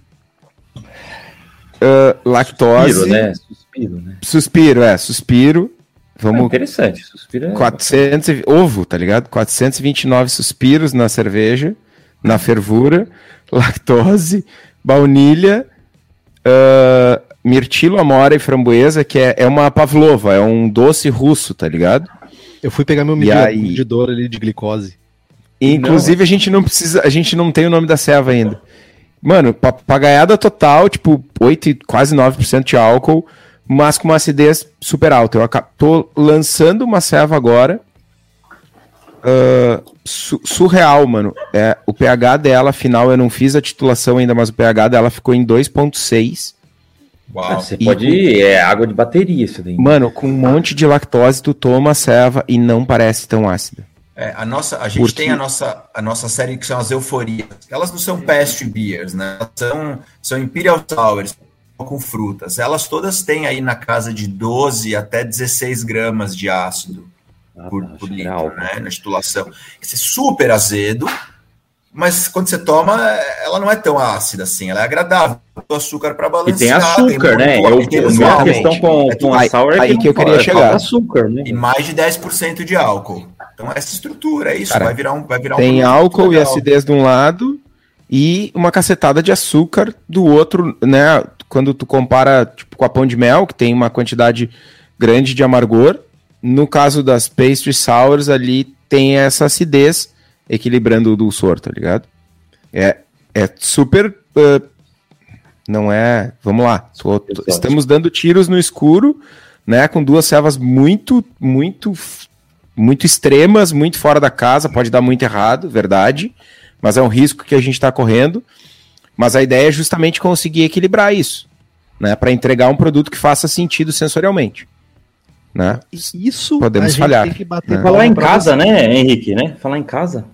uh, lactose. Suspiro, né? Suspiro, né? Suspiro, é, suspiro. É Vamos. interessante. Suspiro é... 400, e- ovo, tá ligado? 429 suspiros na cerveja, na fervura, lactose, baunilha, ah, mirtilo, amora e framboesa, que é, é uma pavlova, é um doce russo, tá ligado? Eu fui pegar meu medidor, aí? medidor ali de glicose. Inclusive a gente não precisa, a gente não tem o nome da ceva ainda. Mano, papagaiada total, tipo 8, e quase 9% de álcool, mas com uma acidez super alta. Eu tô lançando uma ceva agora. Ah, su- surreal, mano. É, o pH dela, afinal, eu não fiz a titulação ainda, mas o pH dela ficou em 2,6. Ah, Uau. você E pode. É água de bateria isso daí. Mano, com um monte de lactose, tu toma a ceva e não parece tão ácida. É, a nossa, a gente Porque- tem a nossa, a nossa série que são as euforias. Elas não são pastry beers, né? Elas são, são imperial sours com frutas. Elas todas têm aí na casa de 12 até 16 gramas de ácido Ah, por, tá, por que litro, né? Na titulação. Esse é super azedo, mas quando você toma, ela não é tão ácida assim. Ela é agradável. O açúcar para E balancear. tem açúcar, né? muito- Eu, tem a questão com, É com a sour é aí que, que eu queria chegar. açúcar, né? E mais de 10% de álcool. Então, essa estrutura, é isso. Cara, vai virar um. Vai virar um Tem produto álcool e acidez de um lado e uma cacetada de açúcar do outro, né? Quando tu compara tipo, com a pão de mel, que tem uma quantidade grande de amargor, no caso das pastry sours ali tem essa acidez equilibrando o dulçor, tá ligado? É, é super ah, não é, vamos lá, tô- tô- estamos dando tiros no escuro, né, com duas cevas muito muito muito extremas, muito fora da casa, pode dar muito errado, verdade, mas é um risco que a gente está correndo. Mas a ideia é justamente conseguir equilibrar isso, né, para entregar um produto que faça sentido sensorialmente, né? Isso Podemos a gente falhar, tem que bater né? Falar em casa, você. né, Henrique, né? Falar em casa.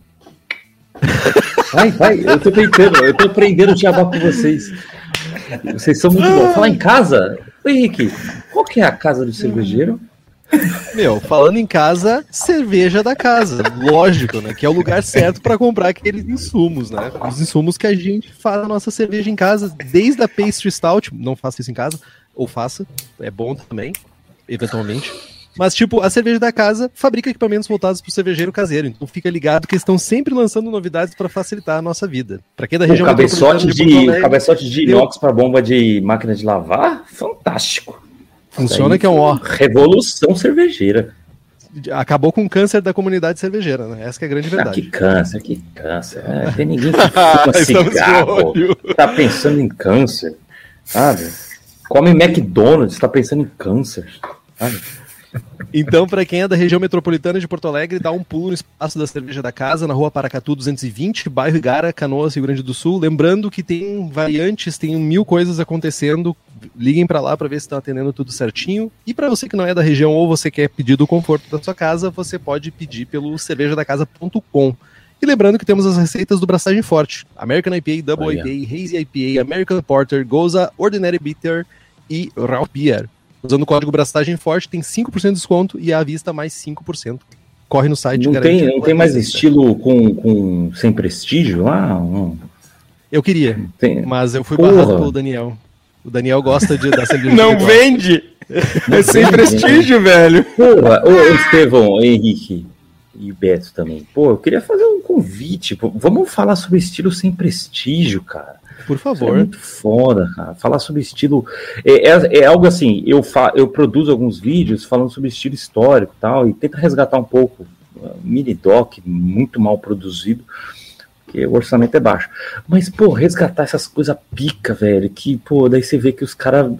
Vai, vai, eu tô tentando, eu tô aprendendo a diabar com vocês. Vocês são muito bons. Falar em casa, Ô, Henrique, qual que é a casa do cervejeiro? Meu, falando em casa, cerveja da casa. Lógico, né? Que é o lugar certo para comprar aqueles insumos, né? Os insumos que a gente faz a nossa cerveja em casa, desde a pastry stout, não faça isso em casa, ou faça, é bom também, eventualmente. Mas, tipo, a cerveja da casa fabrica equipamentos voltados para o cervejeiro caseiro. Então fica ligado que estão sempre lançando novidades para facilitar a nossa vida. Para quem é da O região cabeçote metropolitana de, Porto Alegre, cabeçote de inox para bomba de máquina de lavar? Fantástico. funciona que é um ó. Revolução cervejeira. Acabou com o câncer da comunidade cervejeira, né? Essa é a grande Ah, verdade. que câncer, que câncer. É, tem ninguém que fuma de cigarro, tá pensando em câncer, sabe? Come McDonald's, tá pensando em câncer, sabe? Então, para quem é da região metropolitana de Porto Alegre, dá um pulo no espaço da cerveja da casa, na rua Paracatu 220, bairro Igara, Canoas, Rio Grande do Sul. Lembrando que tem variantes, tem mil coisas acontecendo. Liguem para lá para ver se estão atendendo tudo certinho. E para você que não é da região ou você quer pedir do conforto da sua casa, você pode pedir pelo cervejadacasa.com. E lembrando que temos as receitas do Braçagem Forte: American IPA, Double Olha. IPA, Hazy IPA, American Porter, Goza, Ordinary Bitter e Raw Beer. Usando o código Brastagem Forte, tem 5% de desconto e à vista mais 5%. Corre no site. Não tem, não tem mais estilo com, com sem prestígio lá? Não Eu queria, tem. mas eu fui Porra. barrado pelo Daniel. O Daniel gosta de, da cerveja. Não de vende! É sem prestígio, velho. Porra, ô, ô, Estevão, Henrique e Beto também. Pô, eu queria fazer um convite. pô, vamos falar sobre estilo sem prestígio, cara. Por Isso é favor. muito foda, cara. Falar sobre estilo. É, é, é algo assim, eu, fa, eu produzo alguns vídeos falando sobre estilo histórico e tal, e tenta resgatar um pouco. uh, Mini doc, muito mal produzido, porque o orçamento é baixo. Mas, pô, resgatar essas coisas pica, velho, que, pô, daí você vê que os caras.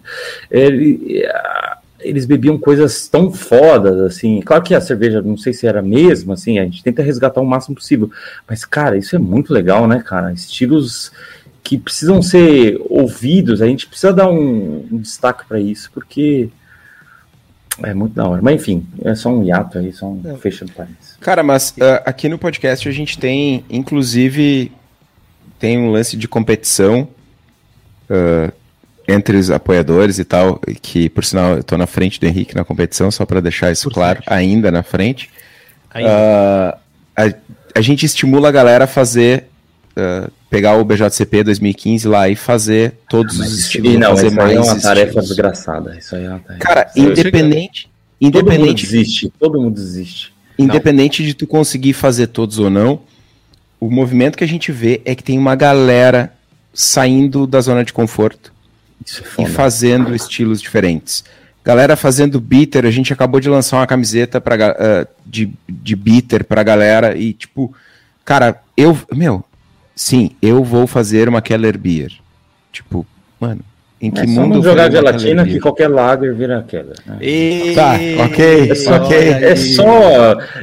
eles bebiam coisas tão fodas, assim. Claro que a cerveja, não sei se era a mesma, assim, a gente tenta resgatar o máximo possível. Mas, cara, isso é muito legal, né, cara? Estilos que precisam ser ouvidos, a gente precisa dar um, um destaque para isso, porque é muito da hora. Mas enfim, é só um hiato aí, só um É. fechando parênteses. Cara, mas ah, aqui no podcast a gente tem, inclusive, tem um lance de competição ah, entre os apoiadores e tal, que, por sinal, eu tô na frente do Henrique na competição, só para deixar isso Por claro, sorte. ainda na frente. Ainda. Ah, a, a gente estimula a galera a fazer ah, pegar o BJCP 2015 lá e fazer todos os estilos. E não, fazer isso aí é uma tarefa estilos. desgraçada. Isso aí é uma tarefa. Cara, Isso aí- independente, todo mundo independente, desiste. Todo mundo desiste. independente de tu conseguir fazer todos ou não, o movimento que a gente vê é que tem uma galera saindo da zona de conforto Isso é e fazendo estilos diferentes. Galera fazendo beater, a gente acabou de lançar uma camiseta pra, ah, de, de beater pra galera e tipo, cara, eu, meu, sim, eu vou fazer uma Keller Beer. Tipo, mano, em que É só mundo não jogar gelatina que qualquer lager vira aquela. né? Tá, ok, É só, ok. é só,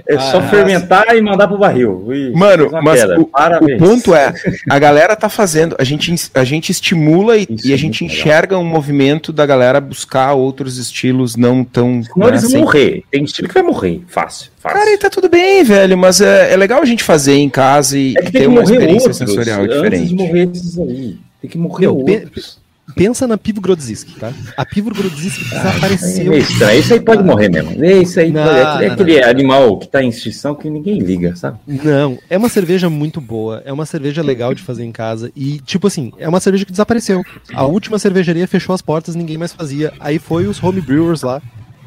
é só Ah, fermentar e mandar pro barril. Ih, Mano, mas o, o ponto é, a galera tá fazendo, a gente, a gente estimula e, Isso e a é gente muito legal. enxerga um movimento da galera buscar outros estilos não tão. Senão né, eles vão sem- morrer. Tem estilo que vai morrer. Fácil, fácil. Cara, e tá tudo bem, velho, mas é, é legal a gente fazer em casa e, é e ter uma experiência outros sensorial antes diferente. de morrer esses aí. Tem que morrer Meu, pe- outros. Pensa na Pivo Grodzisk, tá? A Pivo Grodzisk É desapareceu. meio estranho. Isso aí pode morrer mesmo. Isso aí Não, pode- é aquele, não, aquele animal que tá em extinção que ninguém liga, sabe? Não, é uma cerveja muito boa, é uma cerveja legal de fazer em casa e, tipo assim, é uma cerveja que desapareceu. A última cervejaria fechou as portas, ninguém mais fazia. Aí foi os homebrewers lá,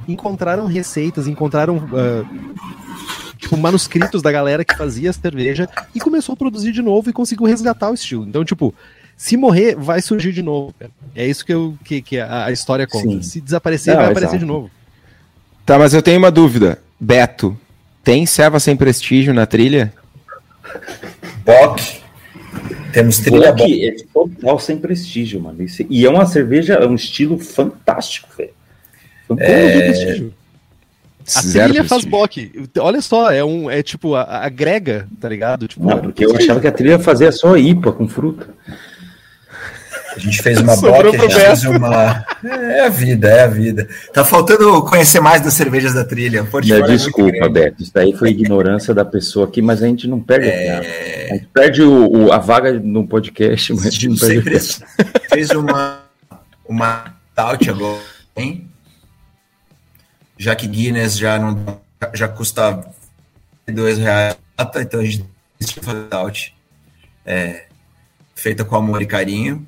encontraram receitas, encontraram ah, tipo, manuscritos da galera que fazia a cerveja e começou a produzir de novo e conseguiu resgatar o estilo. Então, tipo, se morrer, vai surgir de novo. cara. É isso que, eu, que, que a, a história conta. Sim. Se desaparecer, Não, vai aparecer exato. de novo. Tá, mas eu tenho uma dúvida. Beto, tem serva sem prestígio na trilha? Bock. Temos trilha Bock. É total sem prestígio, mano. Isso- e é uma cerveja, é um estilo fantástico, velho. É... prestígio. A Zero trilha faz prestígio. bock. Olha só, é um. É tipo, a- a- agrega, tá ligado? Tipo, Não, porque eu achava que a trilha fazia só IPA com fruta. A gente fez uma Bock, a gente fez uma. É a vida, é a vida. Tá faltando conhecer mais das cervejas da trilha. O portfólio é desculpa, grande. Beto. Isso daí foi ignorância da pessoa aqui, mas a gente não perde. É, A gente perde o, o- a vaga no podcast, mas a gente não perde fez uma uma stout agora, hein? Já que Guinness já não já custa dois reais, então a gente decidiu fazer stout. É, feita com amor e carinho.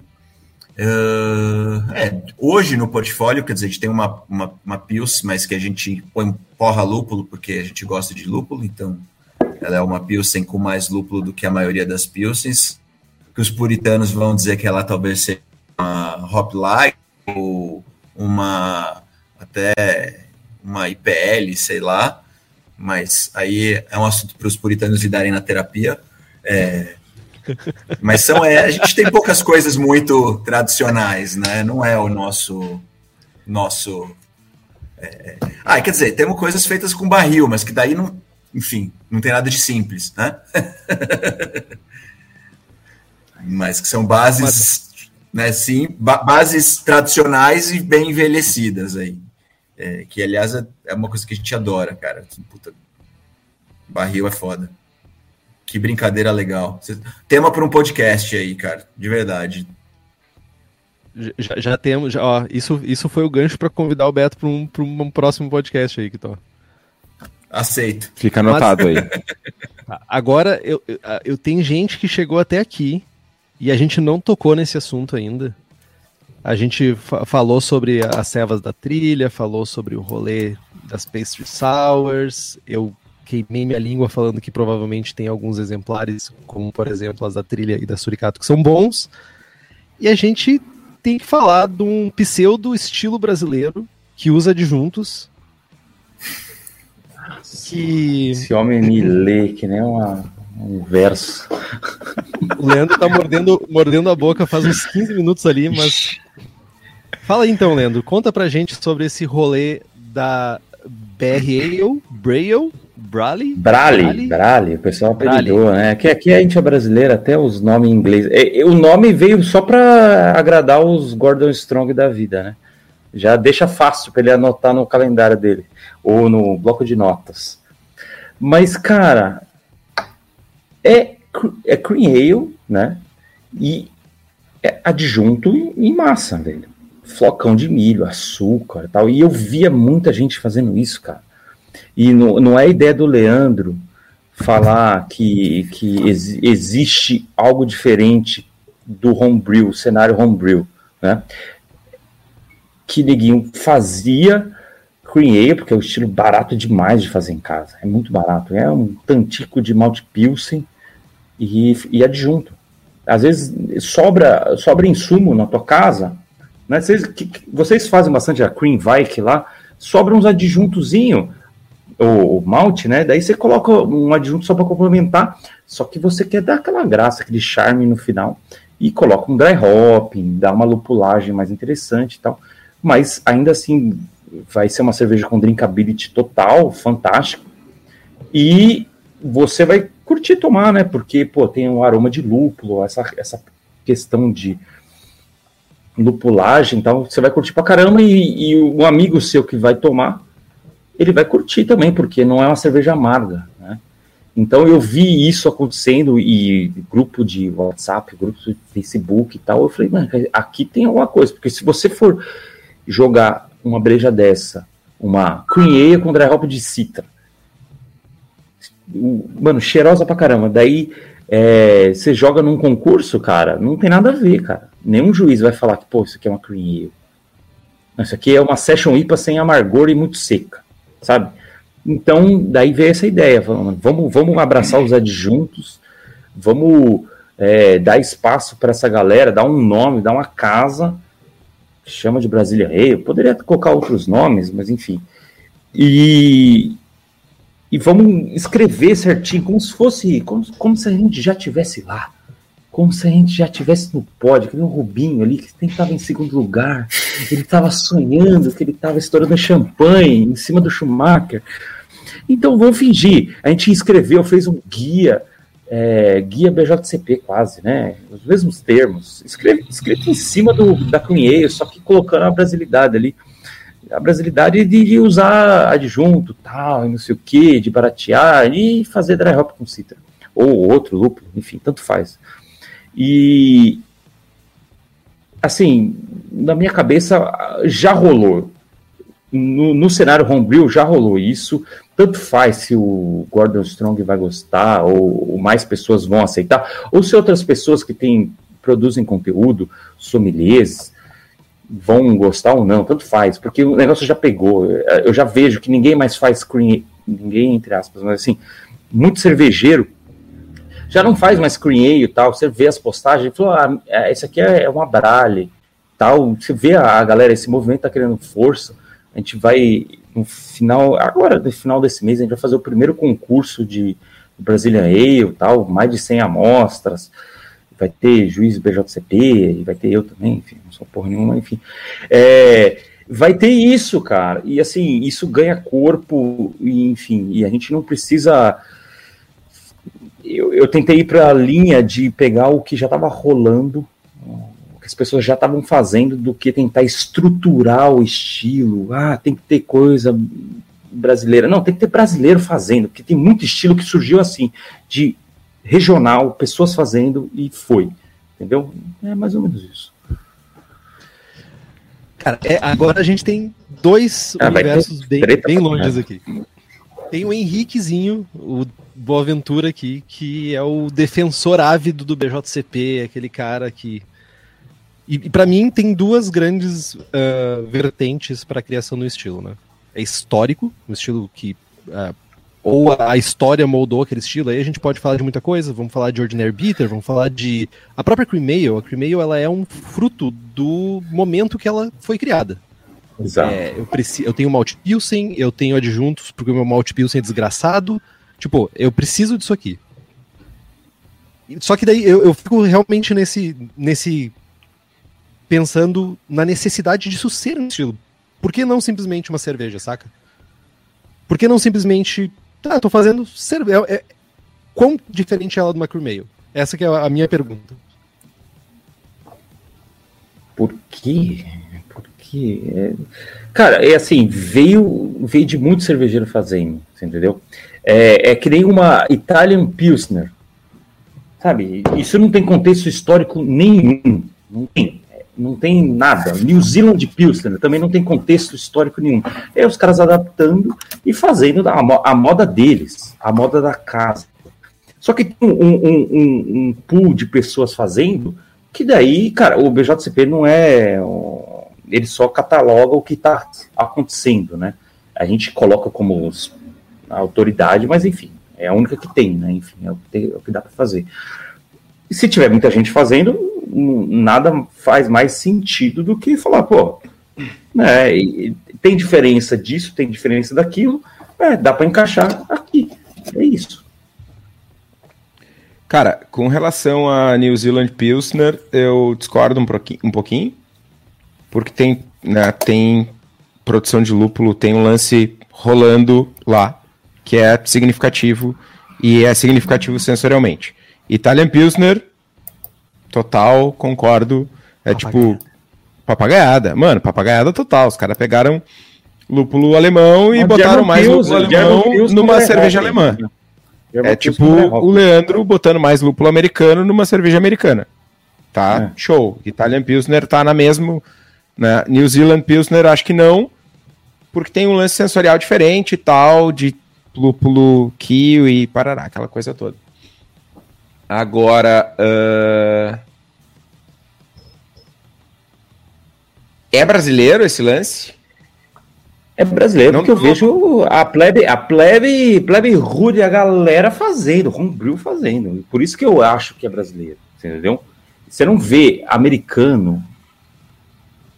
Ah, é, hoje no portfólio, quer dizer, a gente tem uma, uma, uma mas que a gente põe porra lúpulo, porque a gente gosta de lúpulo, então ela é uma Pilsen com mais lúpulo do que a maioria das Pilsens, que os puritanos vão dizer que ela talvez seja uma Hop Light ou uma até uma IPL, sei lá, mas aí é um assunto para os puritanos lidarem na terapia. É, mas são, é, a gente tem poucas coisas muito tradicionais, né? Não é o nosso. nosso é, Ah, quer dizer, temos coisas feitas com barril, mas que daí não. Enfim, não tem nada de simples, né? mas que são bases, né? Sim, ba bases tradicionais e bem envelhecidas aí. É, que, aliás, é, é uma coisa que a gente adora, cara. Puta, barril é foda. Que brincadeira legal. Tema para um podcast aí, cara. De verdade. já, já temos. Já, ó, isso, isso foi o gancho pra convidar o Beto pra um, pra um próximo podcast aí, que tô. Aceito. Fica anotado aí. Agora, eu, eu, eu tenho gente que chegou até aqui e a gente não tocou nesse assunto ainda. A gente fa- falou sobre as servas da trilha, falou sobre o rolê das pastry sours. Eu queimei minha língua falando que provavelmente tem alguns exemplares, como por exemplo as da trilha e da suricato, que são bons. E a gente tem que falar de um pseudo estilo brasileiro que usa adjuntos. Que Esse homem me lê que nem uma, um verso. O Leandro tá mordendo, mordendo a boca faz uns 15 minutos ali, mas. Fala aí então, Leandro. Conta pra gente sobre esse rolê da BRAL, Braille, Brale. Brale, Brale, o pessoal apelidou, né? Aqui, aqui a gente é brasileiro, até os nomes em inglês. É, é, o nome veio só pra agradar os Gordon Strong da vida, né? Já deixa fácil pra ele anotar no calendário dele, ou no bloco de notas. Mas, cara, é, é cream ale, né? E é adjunto em massa, velho. Flocão de milho, açúcar e tal. E eu via muita gente fazendo isso, cara. E não, não é ideia do Leandro falar que, que ex, existe algo diferente do homebrew, cenário homebrew, né? Que neguinho fazia cream porque é um estilo barato demais de fazer em casa. É muito barato. É um tantico de malte pilsen e, e adjunto. Às vezes sobra, sobra insumo na tua casa, né? Vocês, que, vocês fazem bastante a cream Vike lá, sobra uns adjuntozinho o, o malte, né? Daí você coloca um adjunto só para complementar, só que você quer dar aquela graça, aquele charme no final e coloca um dry hopping, dá uma lupulagem mais interessante e tal. Mas ainda assim vai ser uma cerveja com drinkability total, fantástico. E você vai curtir tomar, né? Porque, pô, tem um aroma de lúpulo, essa, essa questão de lupulagem, então você vai curtir pra caramba e, e um amigo seu que vai tomar ele vai curtir também, porque não é uma cerveja amarga, né? Então eu vi isso acontecendo e grupo de WhatsApp, grupo de Facebook e tal, eu falei, mano, aqui tem alguma coisa, porque se você for jogar uma breja dessa, uma Cream com dry hop de citra, mano, cheirosa pra caramba, daí é, você joga num concurso, cara, não tem nada a ver, cara. Nenhum juiz vai falar que, pô, isso aqui é uma Cream Isso aqui é uma Session IPA sem amargor e muito seca sabe? Então, daí veio essa ideia, vamos, vamos abraçar os adjuntos, vamos é, dar espaço para essa galera, dar um nome, dar uma casa, chama de Brasília Rei, eu poderia colocar outros nomes, mas enfim. E, e vamos escrever certinho, como se fosse, como, como se a gente já tivesse lá como se a gente já tivesse no pódio, que nem o Rubinho ali, que sempre estava em segundo lugar, ele estava sonhando que ele estava estourando champanhe em cima do Schumacher. Então vamos fingir. A gente escreveu, fez um guia, é, guia BJCP quase, né? Os mesmos termos, escrito, escrito em cima do, da Cunheiro, só que colocando a brasilidade ali. A brasilidade de, de usar adjunto, tal, não sei o que, de baratear e fazer dry hop com citra. Ou outro lúpulo, enfim, tanto faz. E assim, na minha cabeça já rolou. No, no cenário homebrew já rolou isso. Tanto faz se o Gordon Strong vai gostar, ou, ou mais pessoas vão aceitar, ou se outras pessoas que têm, produzem conteúdo, sommeliers, vão gostar ou não, tanto faz, porque o negócio já pegou. Eu já vejo que ninguém mais faz screen, ninguém, entre aspas, mas assim, muito cervejeiro já não faz mais cream e tal, você vê as postagens, falou, ah, é, esse aqui é, é uma brale, tal, você vê a, galera, esse movimento tá querendo força, a gente vai, no final, agora, no final desse mês, a gente vai fazer o primeiro concurso de Brazilian Ale, tal, mais de 100 amostras, vai ter juiz BJCP, vai ter eu também, enfim, não sou porra nenhuma, enfim, é, vai ter isso, cara, e assim, isso ganha corpo, enfim, e a gente não precisa eu, eu tentei ir para a linha de pegar o que já estava rolando, o que as pessoas já estavam fazendo, do que tentar estruturar o estilo. Ah, tem que ter coisa brasileira. Não, tem que ter brasileiro fazendo, porque tem muito estilo que surgiu assim, de regional, pessoas fazendo e foi. Entendeu? É mais ou menos isso. Cara, é, agora a gente tem dois ah, universos bem, bem longes aqui. Tem o Henriquezinho, o Boaventura aqui, que é o defensor ávido do BJCP, aquele cara que. E, e para mim tem duas grandes uh, vertentes para a criação do estilo, né? É histórico, um estilo que uh, ou a história moldou aquele estilo, aí a gente pode falar de muita coisa, vamos falar de Ordinary Bitter, vamos falar de... A própria Cream Ale, a Cream Ale, ela é um fruto do momento que ela foi criada. Exato. É, eu, preciso, eu tenho malte Pilsen, eu tenho adjuntos porque o meu malte Pilsen é desgraçado, Tipo, eu preciso disso aqui. Só que daí eu, eu fico realmente nesse, nesse. pensando na necessidade disso ser um estilo. Por que não simplesmente uma cerveja, saca? Por que não simplesmente. Tá, tô fazendo cerveja. É, é, quão diferente é ela do Macromeio? Essa que é a minha pergunta. Por quê? Por quê? É... Cara, é assim, veio, veio de muito cervejeiro fazendo, entendeu? É, é que nem uma Italian Pilsner. Sabe? Isso não tem contexto histórico nenhum. Não tem. Não tem nada. New Zealand Pilsner também não tem contexto histórico nenhum. É os caras adaptando e fazendo a, moda deles. a moda da casa. Só que tem um, um, um, um pool de pessoas fazendo, que daí, cara, o BJCP não é. Ele só cataloga o que está acontecendo, né? A gente coloca como autoridade, mas enfim, é a única que tem, né? Enfim, é o que, tem, é o que dá para fazer. E se tiver muita gente fazendo, nada faz mais sentido do que falar, pô, né, tem diferença disso, tem diferença daquilo, é, dá para encaixar aqui. É isso. Cara, com relação a New Zealand Pilsner, eu discordo um pouquinho, um pouquinho porque tem, né, tem produção de lúpulo, tem um lance rolando lá, que é significativo, e é significativo sensorialmente. Italian Pilsner, total, concordo. É tipo papagaiada. Mano, papagaiada total. Os caras pegaram lúpulo alemão e botaram mais lúpulo alemão numa cerveja alemã. É tipo o Leandro botando mais lúpulo americano numa cerveja americana. Tá? É. Show. Italian Pilsner tá na mesma. Né? New Zealand Pilsner acho que não, porque tem um lance sensorial diferente e tal, de lúpulo kiwi e parará, aquela coisa toda. Agora. Uh... É brasileiro esse lance? É brasileiro, não, porque eu não... vejo a plebe, a plebe, plebe rude, a galera fazendo, homebrew fazendo. Por isso que eu acho que é brasileiro, entendeu? Você não vê americano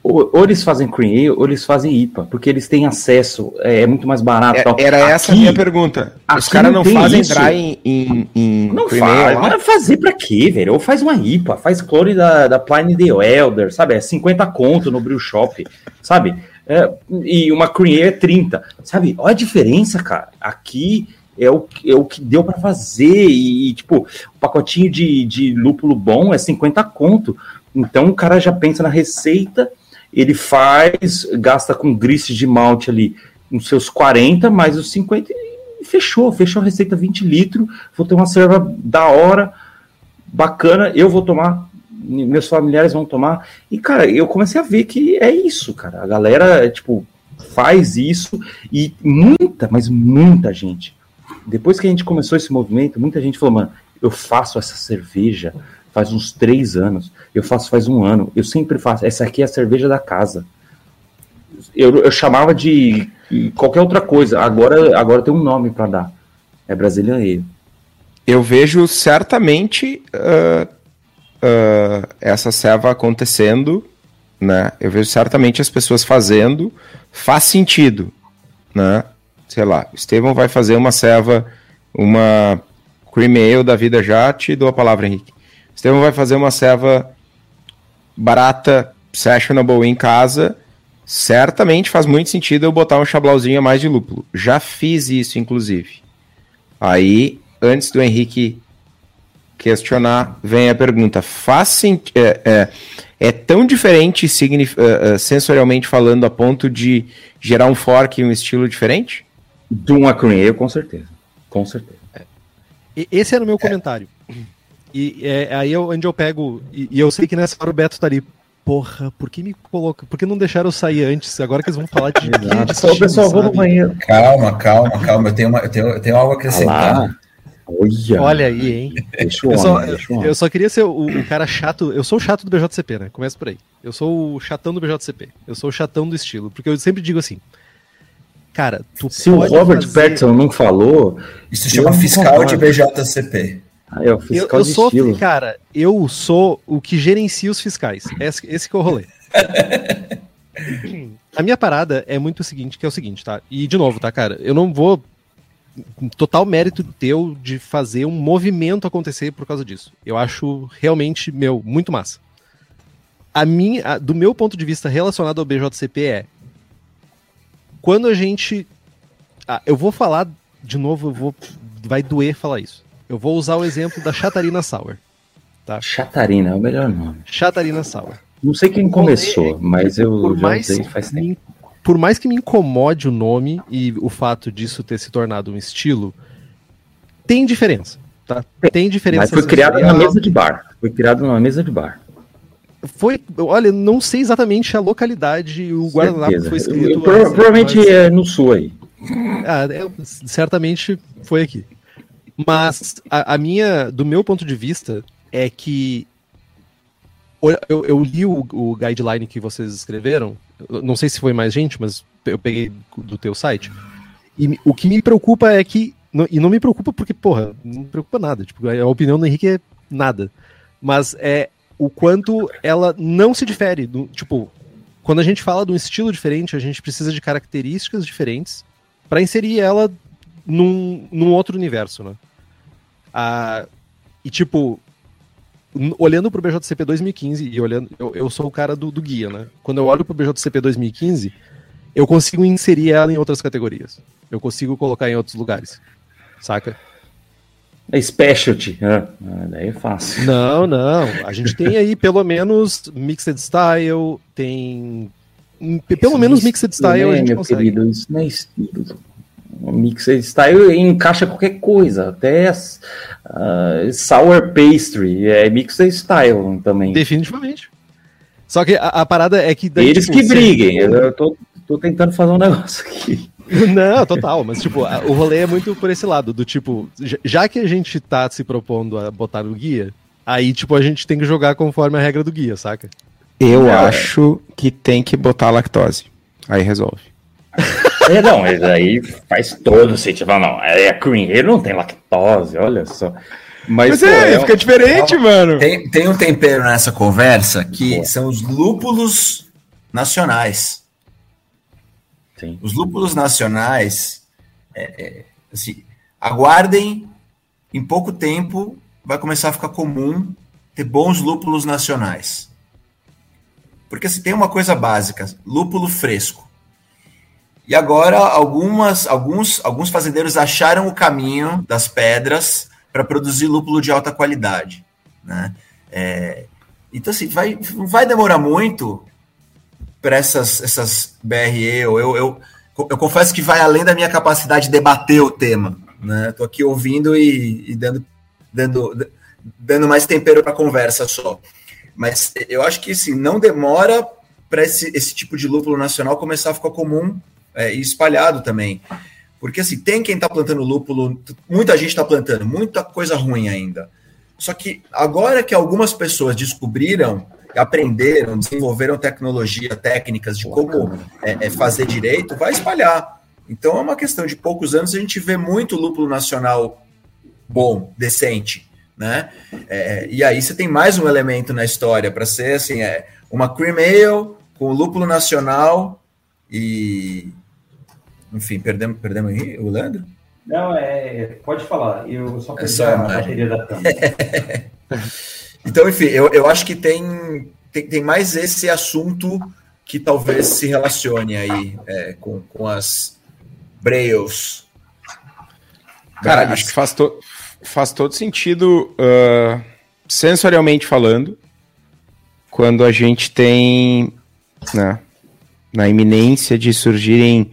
ou, ou, eles fazem cream ale, ou eles fazem IPA, porque eles têm acesso, é, é muito mais barato. É, era aqui, essa a minha pergunta. Os caras não, não fazem isso. entrar em, em, Não faz, vai fazer pra quê, velho? Ou faz uma IPA, faz clone da, da Pliny the Elder, sabe? É 50 conto no Brew Shop, sabe? É, e uma cream ale é 30, sabe? Olha a diferença, cara. Aqui é o, é o que deu para fazer. E, tipo, o pacotinho de, de lúpulo bom é 50 conto. Então o cara já pensa na receita ele faz, gasta com grist de malte ali uns seus 40, mais os 50 e fechou, fechou a receita 20 litros, vou ter uma cerveja da hora, bacana, eu vou tomar, meus familiares vão tomar, e cara, eu comecei a ver que é isso, cara, a galera, tipo, faz isso, e muita, mas muita gente, depois que a gente começou esse movimento, muita gente falou, mano, eu faço essa cerveja faz uns três anos. Eu faço faz um ano. Eu sempre faço. Essa aqui é a cerveja da casa. Eu, eu chamava de qualquer outra coisa. Agora, agora tem um nome para dar. É Brazilian Ale. Eu vejo certamente uh, uh, essa serva acontecendo, né? Eu vejo certamente as pessoas fazendo. Faz sentido, né? Sei lá, Estevão vai fazer uma serva, uma cream ale da vida já, te dou a palavra, Henrique. Estevão vai fazer uma serva barata, sessionable em casa. Certamente faz muito sentido eu botar um chablauzinho a mais de lúpulo. Já fiz isso, inclusive. Aí, antes do Henrique questionar, vem a pergunta: faz é, é, é, tão diferente uh, sensorialmente falando a ponto de gerar um fork e um estilo diferente? De um Acronym, com certeza. Com certeza. Esse era o meu comentário. E é aí é onde eu pego. E, e, eu sei que nessa hora o Beto tá ali. Porra, por que me coloca? Por que não deixaram eu sair antes? Agora que eles vão falar de. Exato. o pessoal, vou no banheiro. Calma, calma, calma. Eu tenho, uma, eu tenho, eu tenho algo a acrescentar. Olha. Olha aí, hein? Deixa eu, só, eu só queria ser o, o, cara chato. Eu sou o chato do BJCP, né? Começa por aí. Eu sou o chatão do BJCP. Eu sou o chatão do estilo. Porque eu sempre digo assim. Cara, Se o Robert fazer... Pattinson não falou. Isso chama fiscal de BJCP. É o fiscal eu, eu sou, estilo. cara, eu sou o que gerencia os fiscais. Esse, esse que é o rolê. A minha parada é muito o seguinte, que é o seguinte, tá? E de novo, tá, cara? Eu não vou total mérito teu de fazer um movimento acontecer por causa disso. Eu acho realmente, meu, muito massa. A minha, a, do meu ponto de vista relacionado ao BJCP é quando a gente ah, eu vou falar de novo, eu vou vai doer falar isso. Eu vou usar o exemplo da Chatarina Sour. Tá? Chatarina é o melhor nome. Chatarina Sour. Não sei quem começou, mas eu já usei faz tempo. Me, por mais que me incomode o nome e o fato disso ter se tornado um estilo, tem diferença. Tá? Tem diferença. Mas foi criado na mesa de bar. Foi criado numa mesa de bar. Foi, olha, não sei exatamente a localidade e o guardanapo foi escrito. Pro, provavelmente é no sul aí. Ah, é, certamente foi aqui. Mas a, a minha, do meu ponto de vista, é que eu, eu li o, o, guideline que vocês escreveram. Não sei se foi mais gente, mas eu peguei do teu site. E o que me preocupa é que. E não me preocupa porque, porra, não me preocupa nada. Tipo, a opinião do Henrique é nada. Mas é o quanto ela não se difere. Do, tipo, quando a gente fala de um estilo diferente, a gente precisa de características diferentes para inserir ela num, num outro universo, né? Ah, e tipo, olhando pro BJCP 2015 e olhando, eu, eu sou o cara do, do, guia, né? Quando eu olho pro BJCP 2015, eu consigo inserir ela em outras categorias. Eu consigo colocar em outros lugares. Saca? É specialty, né? daí é fácil. Não, não. A gente tem aí pelo menos mixed style, tem pelo isso menos mixed style a gente meu consegue. Querido, isso não é estilo. Mixed style encaixa qualquer coisa, até as, uh, sour pastry é mixed style também. Definitivamente. Só que a, a parada é que. Daí, Eles tipo, que briguem, eu tô, tô tentando fazer um negócio aqui. Não, total, mas tipo, o rolê é muito por esse lado, do tipo, já que a gente tá se propondo a botar no guia, aí tipo, a gente tem que jogar conforme a regra do guia, saca? Eu é. acho que tem que botar lactose. Aí resolve. É, não, mas aí faz todo sentido. Não, é cream, ele não tem lactose, olha só. Mas, mas pô, é, é, fica diferente, mano. Tem, tem um tempero nessa conversa que pô. são os lúpulos nacionais. Sim. Os lúpulos nacionais, é, é, assim, aguardem, em pouco tempo vai começar a ficar comum ter bons lúpulos nacionais. Porque se assim, tem uma coisa básica, lúpulo fresco. E agora algumas, alguns, alguns fazendeiros acharam o caminho das pedras para produzir lúpulo de alta qualidade. Né? É, então, assim, vai, vai demorar muito para essas, essas BRE. Eu, eu, eu, eu, confesso que vai além da minha capacidade de debater o tema. Né? Estou aqui ouvindo e, e, dando, dando, dando mais tempero para a conversa só. Mas eu acho que assim, não demora para esse, esse tipo de lúpulo nacional começar a ficar comum é, e espalhado também. Porque assim, tem quem está plantando lúpulo, muita gente está plantando, muita coisa ruim ainda. Só que agora que algumas pessoas descobriram aprenderam, desenvolveram tecnologia, técnicas de como é, é, fazer direito, vai espalhar. Então é uma questão de poucos anos a gente vê muito lúpulo nacional bom, decente, né? É, e aí você tem mais um elemento na história para ser assim, é uma cream ale com lúpulo nacional e enfim, perdemos, perdemos aí o Leandro? Não, é, pode falar. Eu só perdi é a bateria da câmera. Então, enfim, eu, eu acho que tem, tem, tem mais esse assunto que talvez se relacione aí é, com, com as Brails. Cara, acho que faz, to, faz todo sentido uh, sensorialmente falando, quando a gente tem né, na iminência de surgirem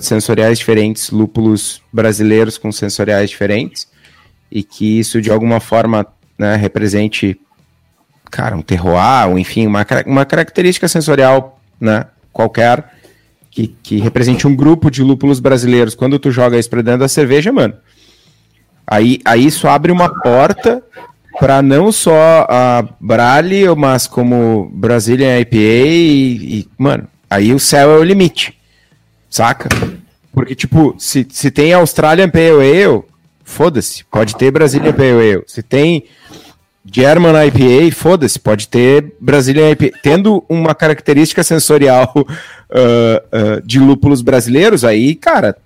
sensoriais diferentes, lúpulos brasileiros com sensoriais diferentes, e que isso de alguma forma né, represente, cara, um terroir, ou enfim, uma, uma característica sensorial, né, qualquer, que, que represente um grupo de lúpulos brasileiros. Quando tu joga isso pra dentro da cerveja, mano, aí, aí isso abre uma porta para não só a Brale, mas como Brazilian IPA e, e, mano, aí o céu é o limite, saca? Porque, tipo, se, se tem Australian Pale Ale, foda-se, pode ter Brazilian Pale Ale. Se tem German IPA, foda-se, pode ter Brazilian IPA. Tendo uma característica sensorial uh, uh, de lúpulos brasileiros, aí, cara,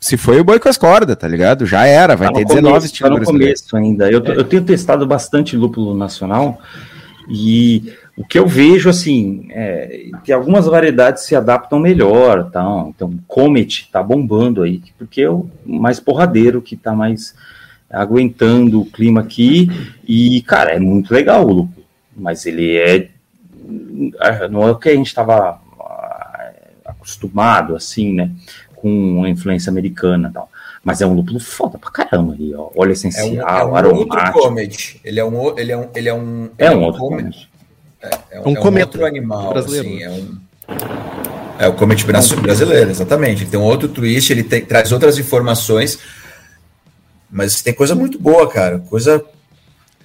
se foi o boi com as cordas, tá ligado? Já era, vai tá ter 19 começo, estilos tá no começo ainda. Eu, é. eu tenho testado bastante lúpulo nacional e o que eu vejo, assim, é que algumas variedades se adaptam melhor, tá? Então, Comet tá bombando aí, porque é o mais porradeiro, que tá mais aguentando o clima aqui, e, cara, é muito legal o lúpulo, mas ele é, não é o que a gente estava ah, acostumado, assim, né, com a influência americana e tal. Mas é um lúpulo foda pra caramba aí, ó. Óleo essencial, é um, é um aromático. outro Comet. Ele é um, ele é um, ele é um, é um outro Comet. É, é, um, um, é outro animal, brasileiro. Assim, é um. É o Comet brasileiro, exatamente. Ele tem um outro twist, ele tem, traz outras informações. Mas tem coisa muito boa, cara. Coisa.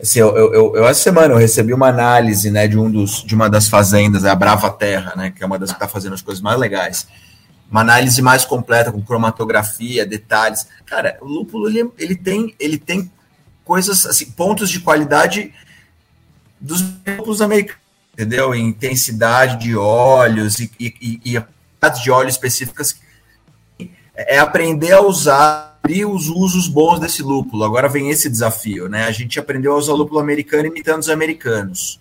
Assim, eu, eu, eu, eu essa semana eu recebi uma análise né, de, um dos, de uma das fazendas, a Brava Terra, né? Que é uma das que está fazendo as coisas mais legais. Uma análise mais completa, com cromatografia, detalhes. Cara, o lúpulo ele, ele, tem, ele tem coisas, assim, pontos de qualidade dos lúpulos americanos, entendeu? Em intensidade de óleos e, e, e, e de óleo específicas. É aprender a usar os usos bons desse lúpulo. Agora vem esse desafio, né? A gente aprendeu a usar lúpulo americano imitando os americanos.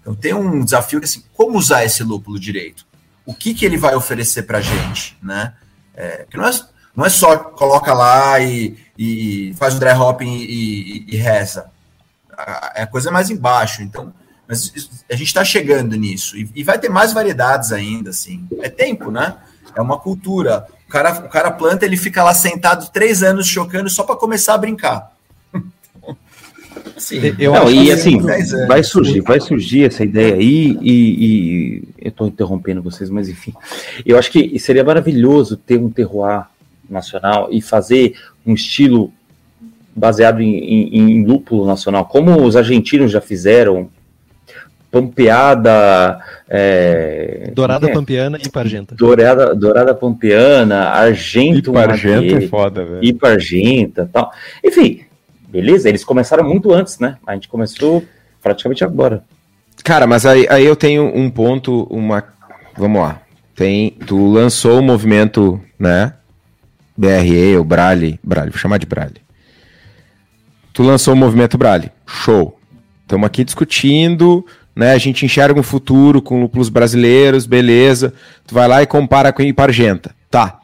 Então tem um desafio que assim, como usar esse lúpulo direito? O que, que ele vai oferecer para gente, né? É, que não é, não é só coloca lá e, e faz o dry hopping e, e, e reza. A, a, coisa é mais embaixo. Então, mas a gente está chegando nisso e, e vai ter mais variedades ainda, assim. É tempo, né? É uma cultura cara, o cara planta, ele fica lá sentado três anos chocando só para começar a brincar. Sim, eu não, e assim, vai surgir, vai surgir essa ideia aí, e, e eu estou interrompendo vocês, mas enfim, eu acho que seria maravilhoso ter um terroir nacional e fazer um estilo baseado em, em, em lúpulo nacional, como os argentinos já fizeram, Pampeada. É, Dourada é? Pampeana e Pargenta. Dourada, Dourada Pampeana, Argento. Ipargenta é foda, velho. Ipargenta tal. Enfim, beleza, eles começaram muito antes, né? A gente começou praticamente agora. Cara, mas aí, aí eu tenho um ponto, uma. Vamos lá. Tem, tu lançou o movimento, né? BRE, o Brale. Brale, vou chamar de Brale. Tu lançou o movimento Brale. Show. Estamos aqui discutindo né? A gente enxerga um futuro com lúpulos brasileiros, beleza. Tu vai lá e compara com Ipargenta. Tá.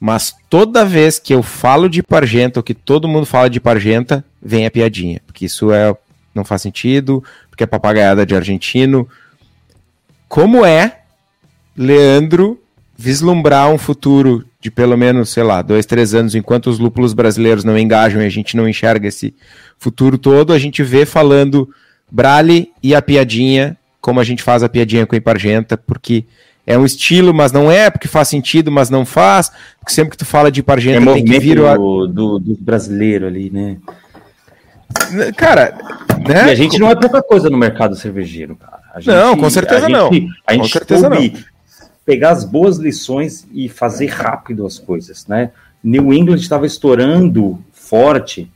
Mas toda vez que eu falo de Ipargenta, ou que todo mundo fala de Ipargenta, vem a piadinha. Porque isso é não faz sentido, porque é papagaiada de argentino. Como é, Leandro, vislumbrar um futuro de pelo menos, sei lá, dois, três anos, enquanto os lúpulos brasileiros não engajam e a gente não enxerga esse futuro todo, a gente vê falando Brale e a piadinha, como a gente faz a piadinha com a Ipargenta, porque é um estilo, mas não é, porque faz sentido, mas não faz, porque sempre que tu fala de Ipargenta é tem que vir o... do, do brasileiro ali, né? Cara, né? E a gente não é pouca coisa no mercado cervejeiro, cara. Gente, não, com certeza a não. Gente, a gente com certeza não. pegar as boas lições e fazer rápido as coisas, né? New England estava estourando forte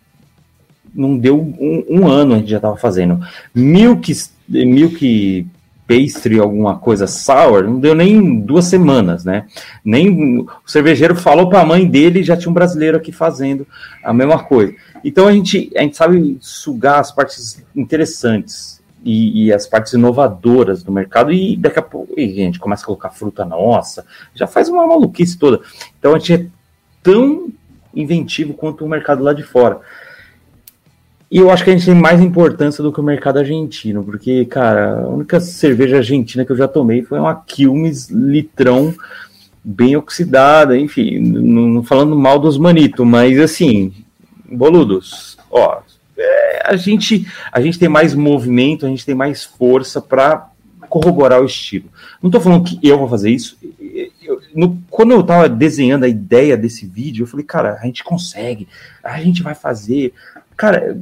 não deu um, um ano a gente já estava fazendo. Milk, milk pastry, alguma coisa sour, não deu nem duas semanas, né? Nem o cervejeiro falou para a mãe dele, já tinha um brasileiro aqui fazendo a mesma coisa. Então a gente, a gente sabe sugar as partes interessantes e, e as partes inovadoras do mercado e daqui a pouco e a gente começa a colocar fruta nossa, já faz uma maluquice toda. Então a gente é tão inventivo quanto o mercado lá de fora. E eu acho que a gente tem mais importância do que o mercado argentino, porque, cara, a única cerveja argentina que eu já tomei foi uma Quilmes litrão bem oxidada, enfim, não, falando mal dos manito, mas assim, boludos, ó, é, a gente a gente tem mais movimento, a gente tem mais força para corroborar o estilo. Não estou falando que eu vou fazer isso. No, quando eu estava desenhando a ideia desse vídeo, eu falei, cara, a gente consegue, a gente vai fazer. Cara,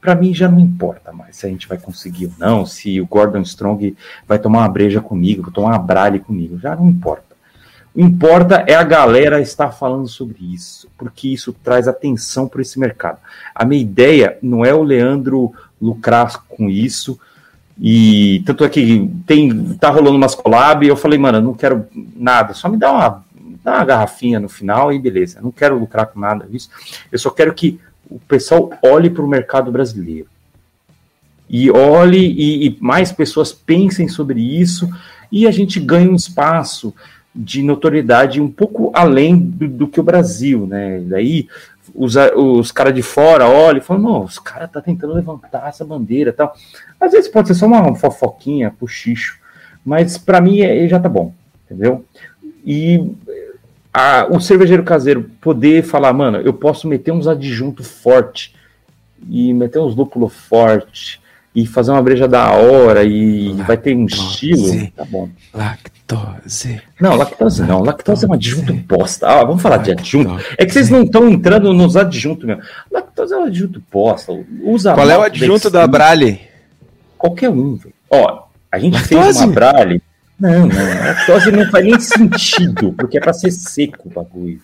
para mim já não importa mais se a gente vai conseguir ou não, se o Gordon Strong vai tomar uma breja comigo, vai tomar uma brale comigo, já não importa. O importa é a galera estar falando sobre isso, porque isso traz atenção para esse mercado. A minha ideia não é o Leandro lucrar com isso, e tanto é que tem, tá rolando umas collab, e eu falei, mano, eu não quero nada, só me dá uma, dá uma garrafinha no final e beleza, eu não quero lucrar com nada disso, eu só quero que o pessoal olhe para o mercado brasileiro. E olhe e, e, mais pessoas pensem sobre isso e a gente ganha um espaço de notoriedade um pouco além do, do que o Brasil, né? Daí os, os caras de fora olham e falam, não, os caras tá tentando levantar essa bandeira tal. Às vezes pode ser só uma fofoquinha, puxicho, mas para mim é, já tá bom, entendeu? E a, o cervejeiro caseiro poder falar, mano, eu posso meter uns adjuntos forte e meter uns lúpulo forte e fazer uma breja da hora e vai ter um estilo. Tá bom. Lactose. Não, lactose não. Lactose é um adjunto bosta. Ah, vamos falar de adjunto. É que vocês não estão entrando nos adjuntos mesmo. Lactose é um adjunto bosta. Usa Qual é o adjunto da Brale? Qualquer um, velho. Ó, a gente fez Lactose? uma Brale. Não, não. Lactose não faz nem sentido, porque é pra ser seco o bagulho.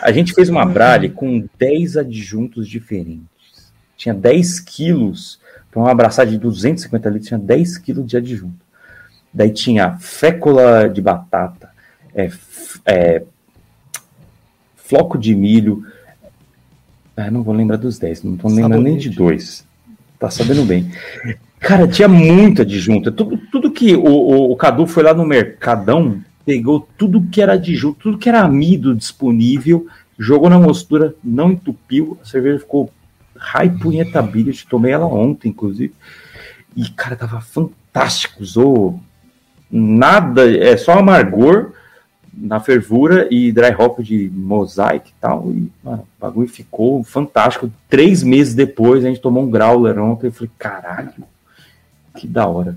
A gente fez uma Brale com 10 adjuntos diferentes. Tinha 10 quilos. Para uma abraçada de 250 litros, tinha 10 quilos de adjunto. Daí tinha fécula de batata, é, é, floco de milho. Ah, não vou lembrar dos 10, não tô lembrando nem de Sabonete. dois. Tá sabendo bem. Cara, tinha muita adjunta. Tudo, tudo que o, o, o Cadu foi lá no Mercadão, pegou tudo que era adjunto, tudo que era amido disponível, jogou na mostura, não entupiu, a cerveja ficou high punhetability, tomei ela ontem, inclusive. E, cara, tava fantástico. Usou nada, é só amargor na fervura e dry hop de mosaic e tal. E, mano, o bagulho ficou fantástico. Três meses depois, a gente tomou um growler ontem. Eu falei, caralho, que da hora.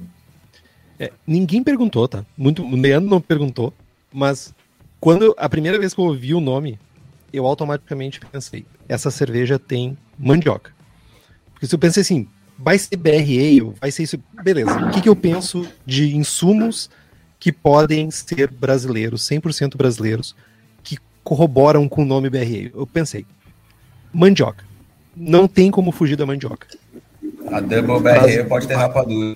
É, ninguém perguntou, tá? Muito, o Leandro não perguntou, mas quando a primeira vez que eu ouvi o nome, eu automaticamente pensei, essa cerveja tem mandioca. Porque se eu pensei assim, vai ser BR Ale, vai ser isso, beleza. O que, que eu penso de insumos que podem ser brasileiros, 100% brasileiros, que corroboram com o nome BR Ale? Eu pensei, mandioca. Não tem como fugir da mandioca. A Double BR pode ter rapadura.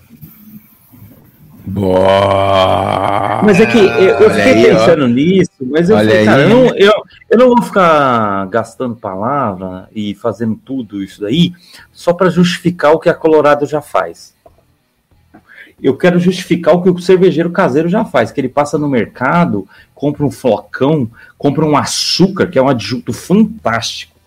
Boa! Mas é que eu, eu Olha fiquei aí, ó. pensando nisso, mas eu Olha falei, cara, eu não, eu, eu não vou ficar gastando palavra e fazendo tudo isso daí só para justificar o que a Colorado já faz. Eu quero justificar o que o cervejeiro caseiro já faz, que ele passa no mercado, compra um flocão, compra um açúcar, que é um adjunto fantástico.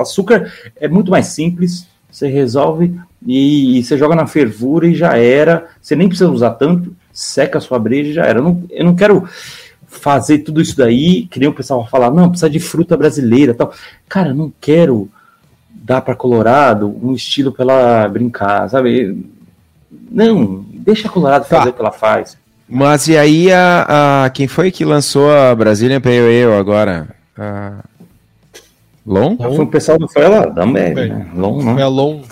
Açúcar é muito mais simples, você resolve e, e você joga na fervura e já era. Você nem precisa usar tanto, seca a sua breja e já era. Eu não, eu não quero fazer tudo isso daí, que nem o pessoal falar, não, precisa de fruta brasileira tal. Cara, eu não quero dar para Colorado um estilo para ela brincar, sabe? Não, deixa a Colorado Tá. fazer o que ela faz. Mas e aí a, a- quem foi que lançou a Brazilian Pale Ale agora? A... Lon? Lon? Foi o pessoal do foi Ambev, Foi. né? Long, Foi né? a Long.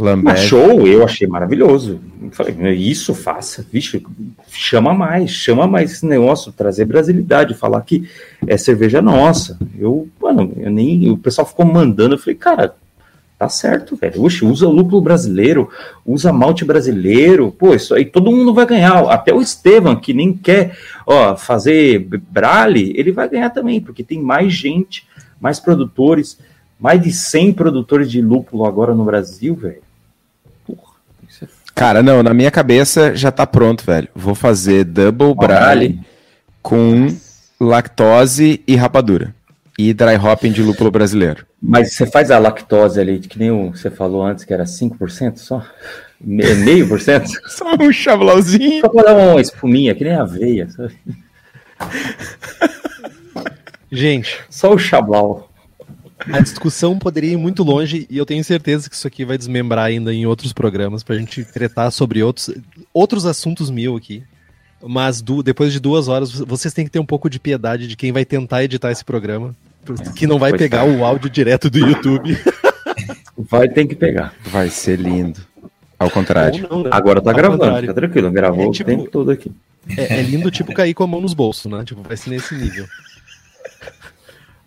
Mas Lambert. show, eu achei maravilhoso. Falei, isso faça, vixe, chama mais, chama mais esse negócio, trazer brasilidade, falar que é cerveja nossa. Eu, mano, eu nem, o pessoal ficou mandando, eu falei, cara, tá certo, velho. Oxe, usa lúpulo brasileiro, usa malte brasileiro, pô, isso aí todo mundo vai ganhar. Até o Estevam, que nem quer, ó, fazer brale, ele vai ganhar também, porque tem mais gente, mais produtores, mais de 100 produtores de lúpulo agora no Brasil, velho. Cara, não, na minha cabeça já tá pronto, velho. Vou fazer double brale com lactose e rapadura. E dry hopping de lúpulo brasileiro. Mas você faz a lactose ali, que nem o- você falou antes, que era 5% só? Me- Meio por cento? Só um chablauzinho. Só pra dar uma espuminha, que nem aveia, sabe? Gente, Só o chablau. A discussão poderia ir muito longe e eu tenho certeza que isso aqui vai desmembrar ainda em outros programas pra gente tretar sobre outros, outros assuntos mil aqui. Mas du- depois de duas horas, vocês têm que ter um pouco de piedade de quem vai tentar editar esse programa. Que não vai pegar tá. o áudio direto do YouTube. Vai ter que pegar. Vai ser lindo. Ao contrário. Ou não, né? Agora tá gravando, contrário. fica tranquilo. Gravou É tipo- o tempo todo aqui. É, é lindo, tipo, cair com a mão nos bolsos, né? Tipo, vai ser nesse nível.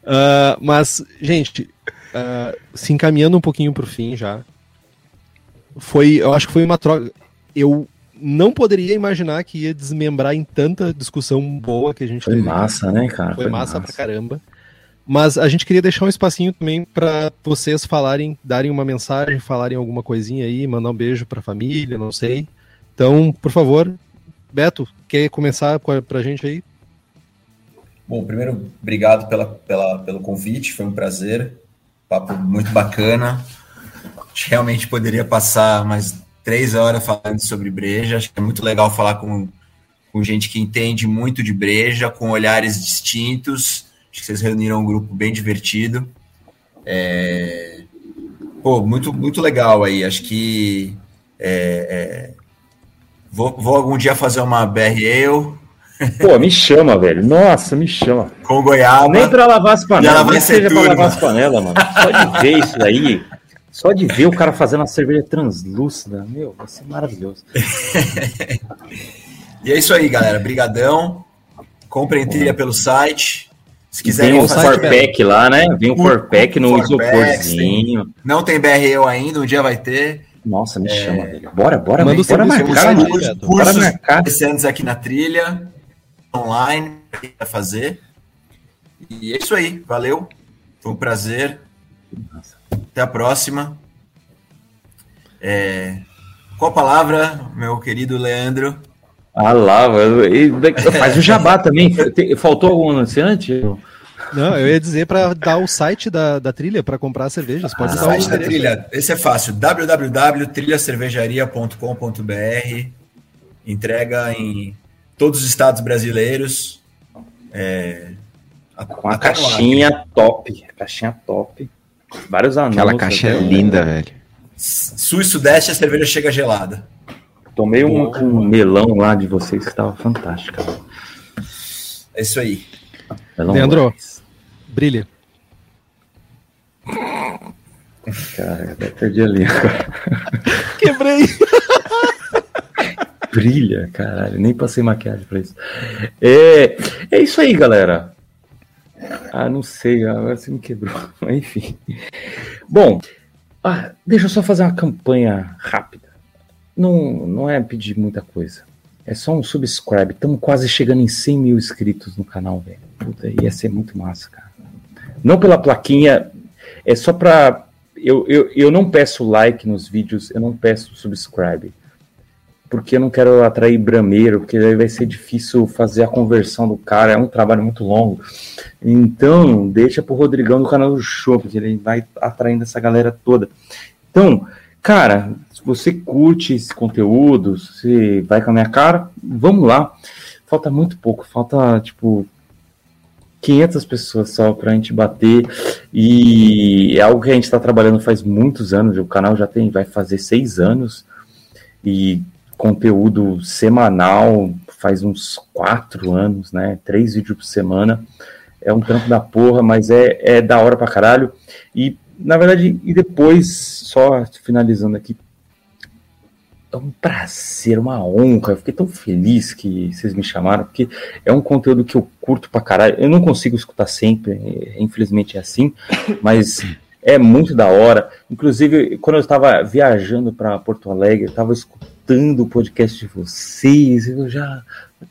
Ah, mas, gente, ah, se encaminhando um pouquinho pro fim já. Foi, eu acho que foi uma troca. Eu não poderia imaginar que ia desmembrar em tanta discussão boa que a gente Foi teve. massa, né, cara? Foi massa pra caramba. Mas a gente queria deixar um espacinho também para vocês falarem, darem uma mensagem, falarem alguma coisinha aí, mandar um beijo pra família, não sei. Então, por favor, Beto, quer começar com a- pra gente aí? Bom, primeiro, obrigado pela, pela, pelo convite, foi um prazer. Papo muito bacana. A gente realmente poderia passar mais três horas falando sobre breja. Acho que é muito legal falar com, com gente que entende muito de breja, com olhares distintos. Acho que vocês reuniram um grupo bem divertido. É, Pô, muito, muito legal aí. Acho que é, é, vou, vou algum dia fazer uma BRL Pô, me chama, velho. Nossa, me chama. com goiaba. Nem pra lavar as panelas, vai ser seja pra turma. lavar as panelas, mano. Só de ver isso daí, só de ver o cara fazendo uma cerveja translúcida, meu, vai ser maravilhoso. E é isso aí, galera. Brigadão. Comprem trilha pelo site. Se Tem quiserem o fazer... four pack lá, né? Vem o four pack no isoporzinho. Não tem BRL ainda, um dia vai ter. Nossa, me chama, velho. Bora, bora, Manda o bora serviço pro marcar. Bora marcar. aqui na trilha, online, para fazer. E é isso aí. Valeu. Foi um prazer. Até a próxima. É, Qual a palavra, meu querido Leandro? Ah lá. E- faz o jabá também. Faltou algum anunciante? Não, eu ia dizer para dar o site da, da trilha para comprar cervejas. Pode O dar o site da trilha. Esse é fácil. www.trilhacervejaria.com.br Entrega em todos os estados brasileiros. É, Com a até no caixinha top. Caixinha top. Vários anúncios. Aquela caixa é né? linda, velho. Sul e Sudeste a cerveja chega gelada. Tomei um, um melão lá de vocês que tava fantástica. É isso aí. Melão Leandro. Wax. Brilha. Cara, até perdi ali. Quebrei. Brilha, caralho. Nem passei maquiagem pra isso. É, é isso aí, galera. Ah, não sei, agora você me quebrou. Enfim. Bom, ah, deixa eu só fazer uma campanha rápida. Não, não é pedir muita coisa. É só um subscribe. Estamos quase chegando em 100 mil inscritos no canal, velho. Puta, ia ser muito massa, cara. Não pela plaquinha, é só pra. Eu, eu, eu não peço like nos vídeos, eu não peço subscribe porque eu não quero atrair brameiro, porque aí vai ser difícil fazer a conversão do cara, é um trabalho muito longo. Então, deixa pro Rodrigão do canal do show, porque ele vai atraindo essa galera toda. Então, cara, se você curte esse conteúdo, se vai com a minha cara, vamos lá. Falta muito pouco, falta tipo 500 pessoas só pra gente bater e é algo que a gente está trabalhando faz muitos anos. O canal já tem, vai fazer seis anos e conteúdo semanal faz uns quatro anos, né? Três vídeos por semana. É um trampo da porra, mas é, é da hora pra caralho. E, na verdade, e depois, só finalizando aqui, é um prazer, uma honra. Eu fiquei tão feliz que vocês me chamaram, porque é um conteúdo que eu curto pra caralho. Eu não consigo escutar sempre, infelizmente é assim, mas é muito da hora. Inclusive, quando eu estava viajando para Porto Alegre, eu estava escutando o podcast de vocês. Eu já,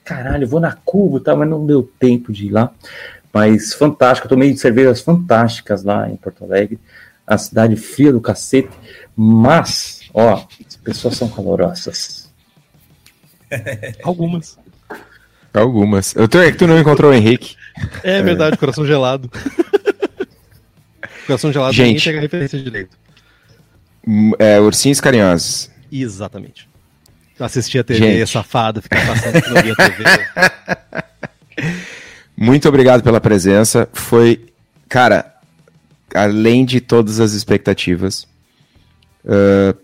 caralho, vou na Cuba, tá? mas não deu tempo de ir lá. Mas fantástico, eu tomei cervejas fantásticas lá em Porto Alegre. A cidade fria do cacete, mas, ó, as pessoas são calorosas. Algumas. Algumas. Eu tô, é que tu não encontrou o Henrique. É verdade, coração gelado. coração gelado Gente. ninguém pega a referência direito. É, ursinhos carinhosos. Exatamente. Assistir a TV Gente. safada, ficar passando via TV. Muito obrigado pela presença. Foi, cara, além de todas as expectativas. ah,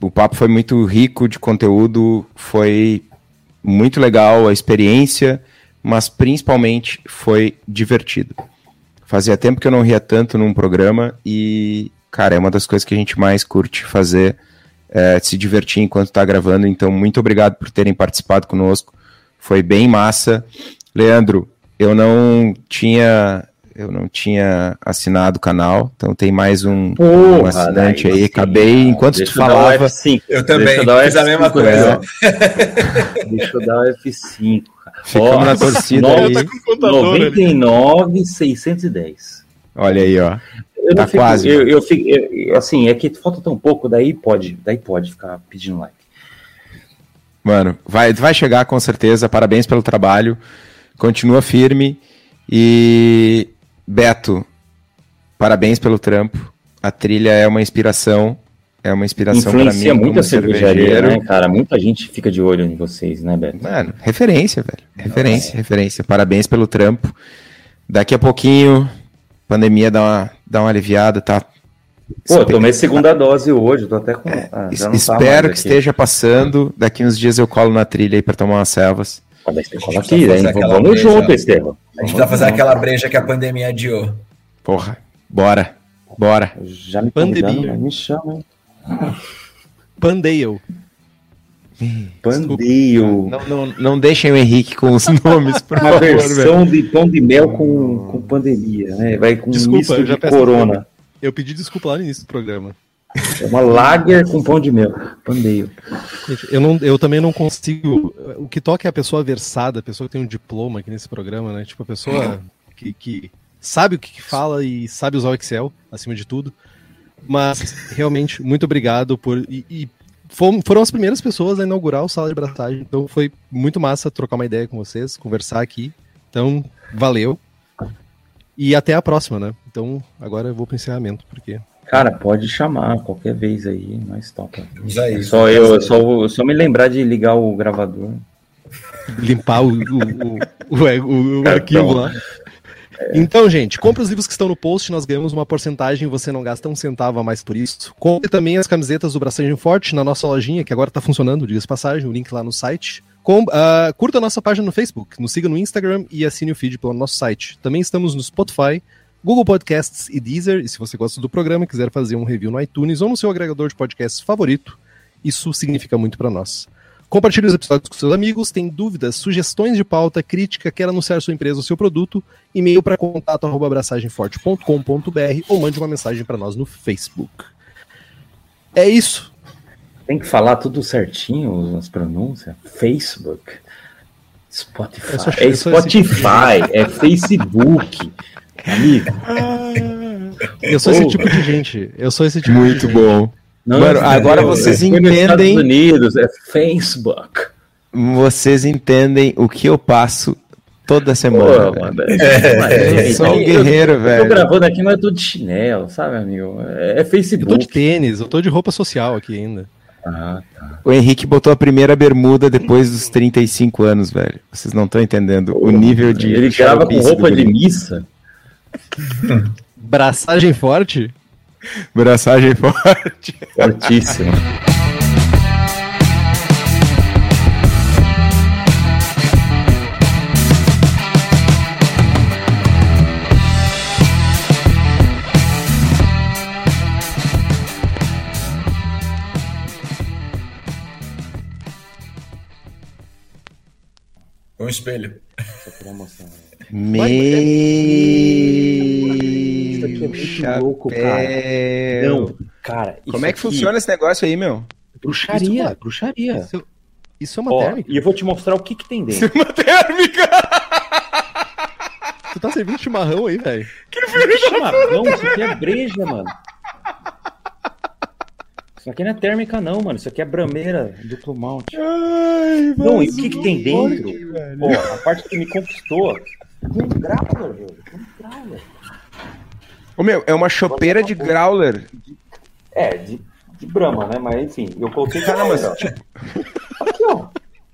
o papo foi muito rico de conteúdo, foi muito legal a experiência, mas principalmente foi divertido. Fazia tempo que eu não ria tanto num programa e, cara, é uma das coisas que a gente mais curte fazer, é, se divertir enquanto tá gravando. Então, muito obrigado por terem participado conosco. Foi bem massa. Leandro, eu não tinha eu não tinha assinado o canal, então tem mais um, um assinante daí aí. sim, Acabei, enquanto Deixa tu falava, F5. Eu também, Deixa eu dar o fiz a mesma F5, coisa. né? Deixa eu dar o F5. cara. ficamos Ó, na torcida nove- aí. Tá com o contador ali. 99, 610. Olha aí, ó. Eu Tá fico, quase, Eu, eu fico, eu- assim, é que falta tão pouco, daí pode, daí pode ficar pedindo like. Mano, vai, vai chegar com certeza. Parabéns pelo trabalho. Continua firme. E Beto, parabéns pelo trampo. A trilha é uma inspiração. É uma inspiração para mim. Influencia como muito a cervejaria, né, cara? Muita gente fica de olho em vocês, né, Beto? Mano, referência, velho. Referência, referência. Parabéns pelo trampo. Daqui a pouquinho, pandemia dá uma, dá uma aliviada, tá Pô, eu tomei segunda dose hoje, tô até com. Ah, já não tá espero mais que aqui. esteja passando. Daqui uns dias eu colo na trilha aí pra tomar umas selvas. Ah, mas tem que A colar gente aqui, vai hein? fazer aquela Vamos junto, Estevam. A gente vai fazer aquela breja que a pandemia adiou. Porra, bora. Bora. Já me Pandemia. mas me chama, hein? Pandale. Pandeio. Não, não, não deixem o Henrique com os nomes, por Uma favor, velho. versão de pão de mel com, com pandemia, né? Vai com Desculpa, misto eu já de corona. Eu pedi desculpa lá no início do programa. É uma lager com pão de mel. Pandeio. Eu, não, eu também não consigo. O que toca é a pessoa versada, a pessoa que tem um diploma aqui nesse programa, né? Tipo, a pessoa que, que sabe o que, que fala e sabe usar o Excel, acima de tudo. Mas, realmente, muito obrigado por. E, e fom- foram as primeiras pessoas a inaugurar o Sala de Braçagem, então foi muito massa trocar uma ideia com vocês, conversar aqui. Então, valeu. E até a próxima, né? Então, agora eu vou pro encerramento, porque. Cara, pode chamar qualquer vez aí, nós. Isso aí. É só eu, eu só, vou- só me lembrar de ligar o gravador. limpar o, o, o, o- o arquivo lá. Então, gente, compre os livros que estão no post, nós ganhamos uma porcentagem, você não gasta um centavo a mais por isso. Compre também as camisetas do Braçagem Forte na nossa lojinha, que agora está funcionando, diga passagem, o link lá no site. Com, ah, curta a nossa página no Facebook, nos siga no Instagram e assine o feed pelo nosso site. Também estamos no Spotify, Google Podcasts e Deezer, e se você gosta do programa e quiser fazer um review no iTunes ou no seu agregador de podcasts favorito, isso significa muito para nós. Compartilhe os episódios com seus amigos, tem dúvidas, sugestões de pauta, crítica, quer anunciar sua empresa ou seu produto, e-mail para contato arroba abraçagemforte.com.br ou mande uma mensagem para nós no Facebook. É isso. Tem que falar tudo certinho, as pronúncias. Facebook. Spotify. É Spotify, é Facebook. Amigo. Eu sou esse tipo de gente. Eu sou esse tipo Muito de gente. Não, Mano, agora entendeu? vocês Foi nos Estados entendem- Unidos, é Facebook. Vocês entendem o que eu passo toda Pô, semana. velho. mano, Eu sou um guerreiro, Eu tô velho. gravando aqui, mas eu tô de chinelo, sabe, amigo? É, é Eu tô de Facebook. tênis, eu tô de roupa social aqui ainda. Ah, tá. O Henrique botou a primeira bermuda depois dos 35 anos, velho. Vocês não estão entendendo o nível de. Ele grava com roupa do de missa. Braçagem forte? Braçagem forte. Fortíssimo. Põe um espelho. Só queria mostrar. Meu Isso aqui é muito louco, cara. chapéu. Não, cara. Como é que funciona esse negócio aí, meu? Bruxaria, Isso, bruxaria. Isso, isso é uma Ó, térmica? e eu vou te mostrar o que que tem dentro. Uma térmica! Tu tá servindo chimarrão aí, velho? Chimarrão, isso aqui é breja, mano. Isso aqui não é térmica, não, mano. Isso aqui é brameira duplo malte. Ai, Não, e o que que tem dentro? Ó, a parte que me conquistou. Tem um growler, velho. Tem um growler. Ô, meu, é uma chopeira de growler. É, de, de brama, né? Mas enfim, eu coloquei Cara, mas, Aqui,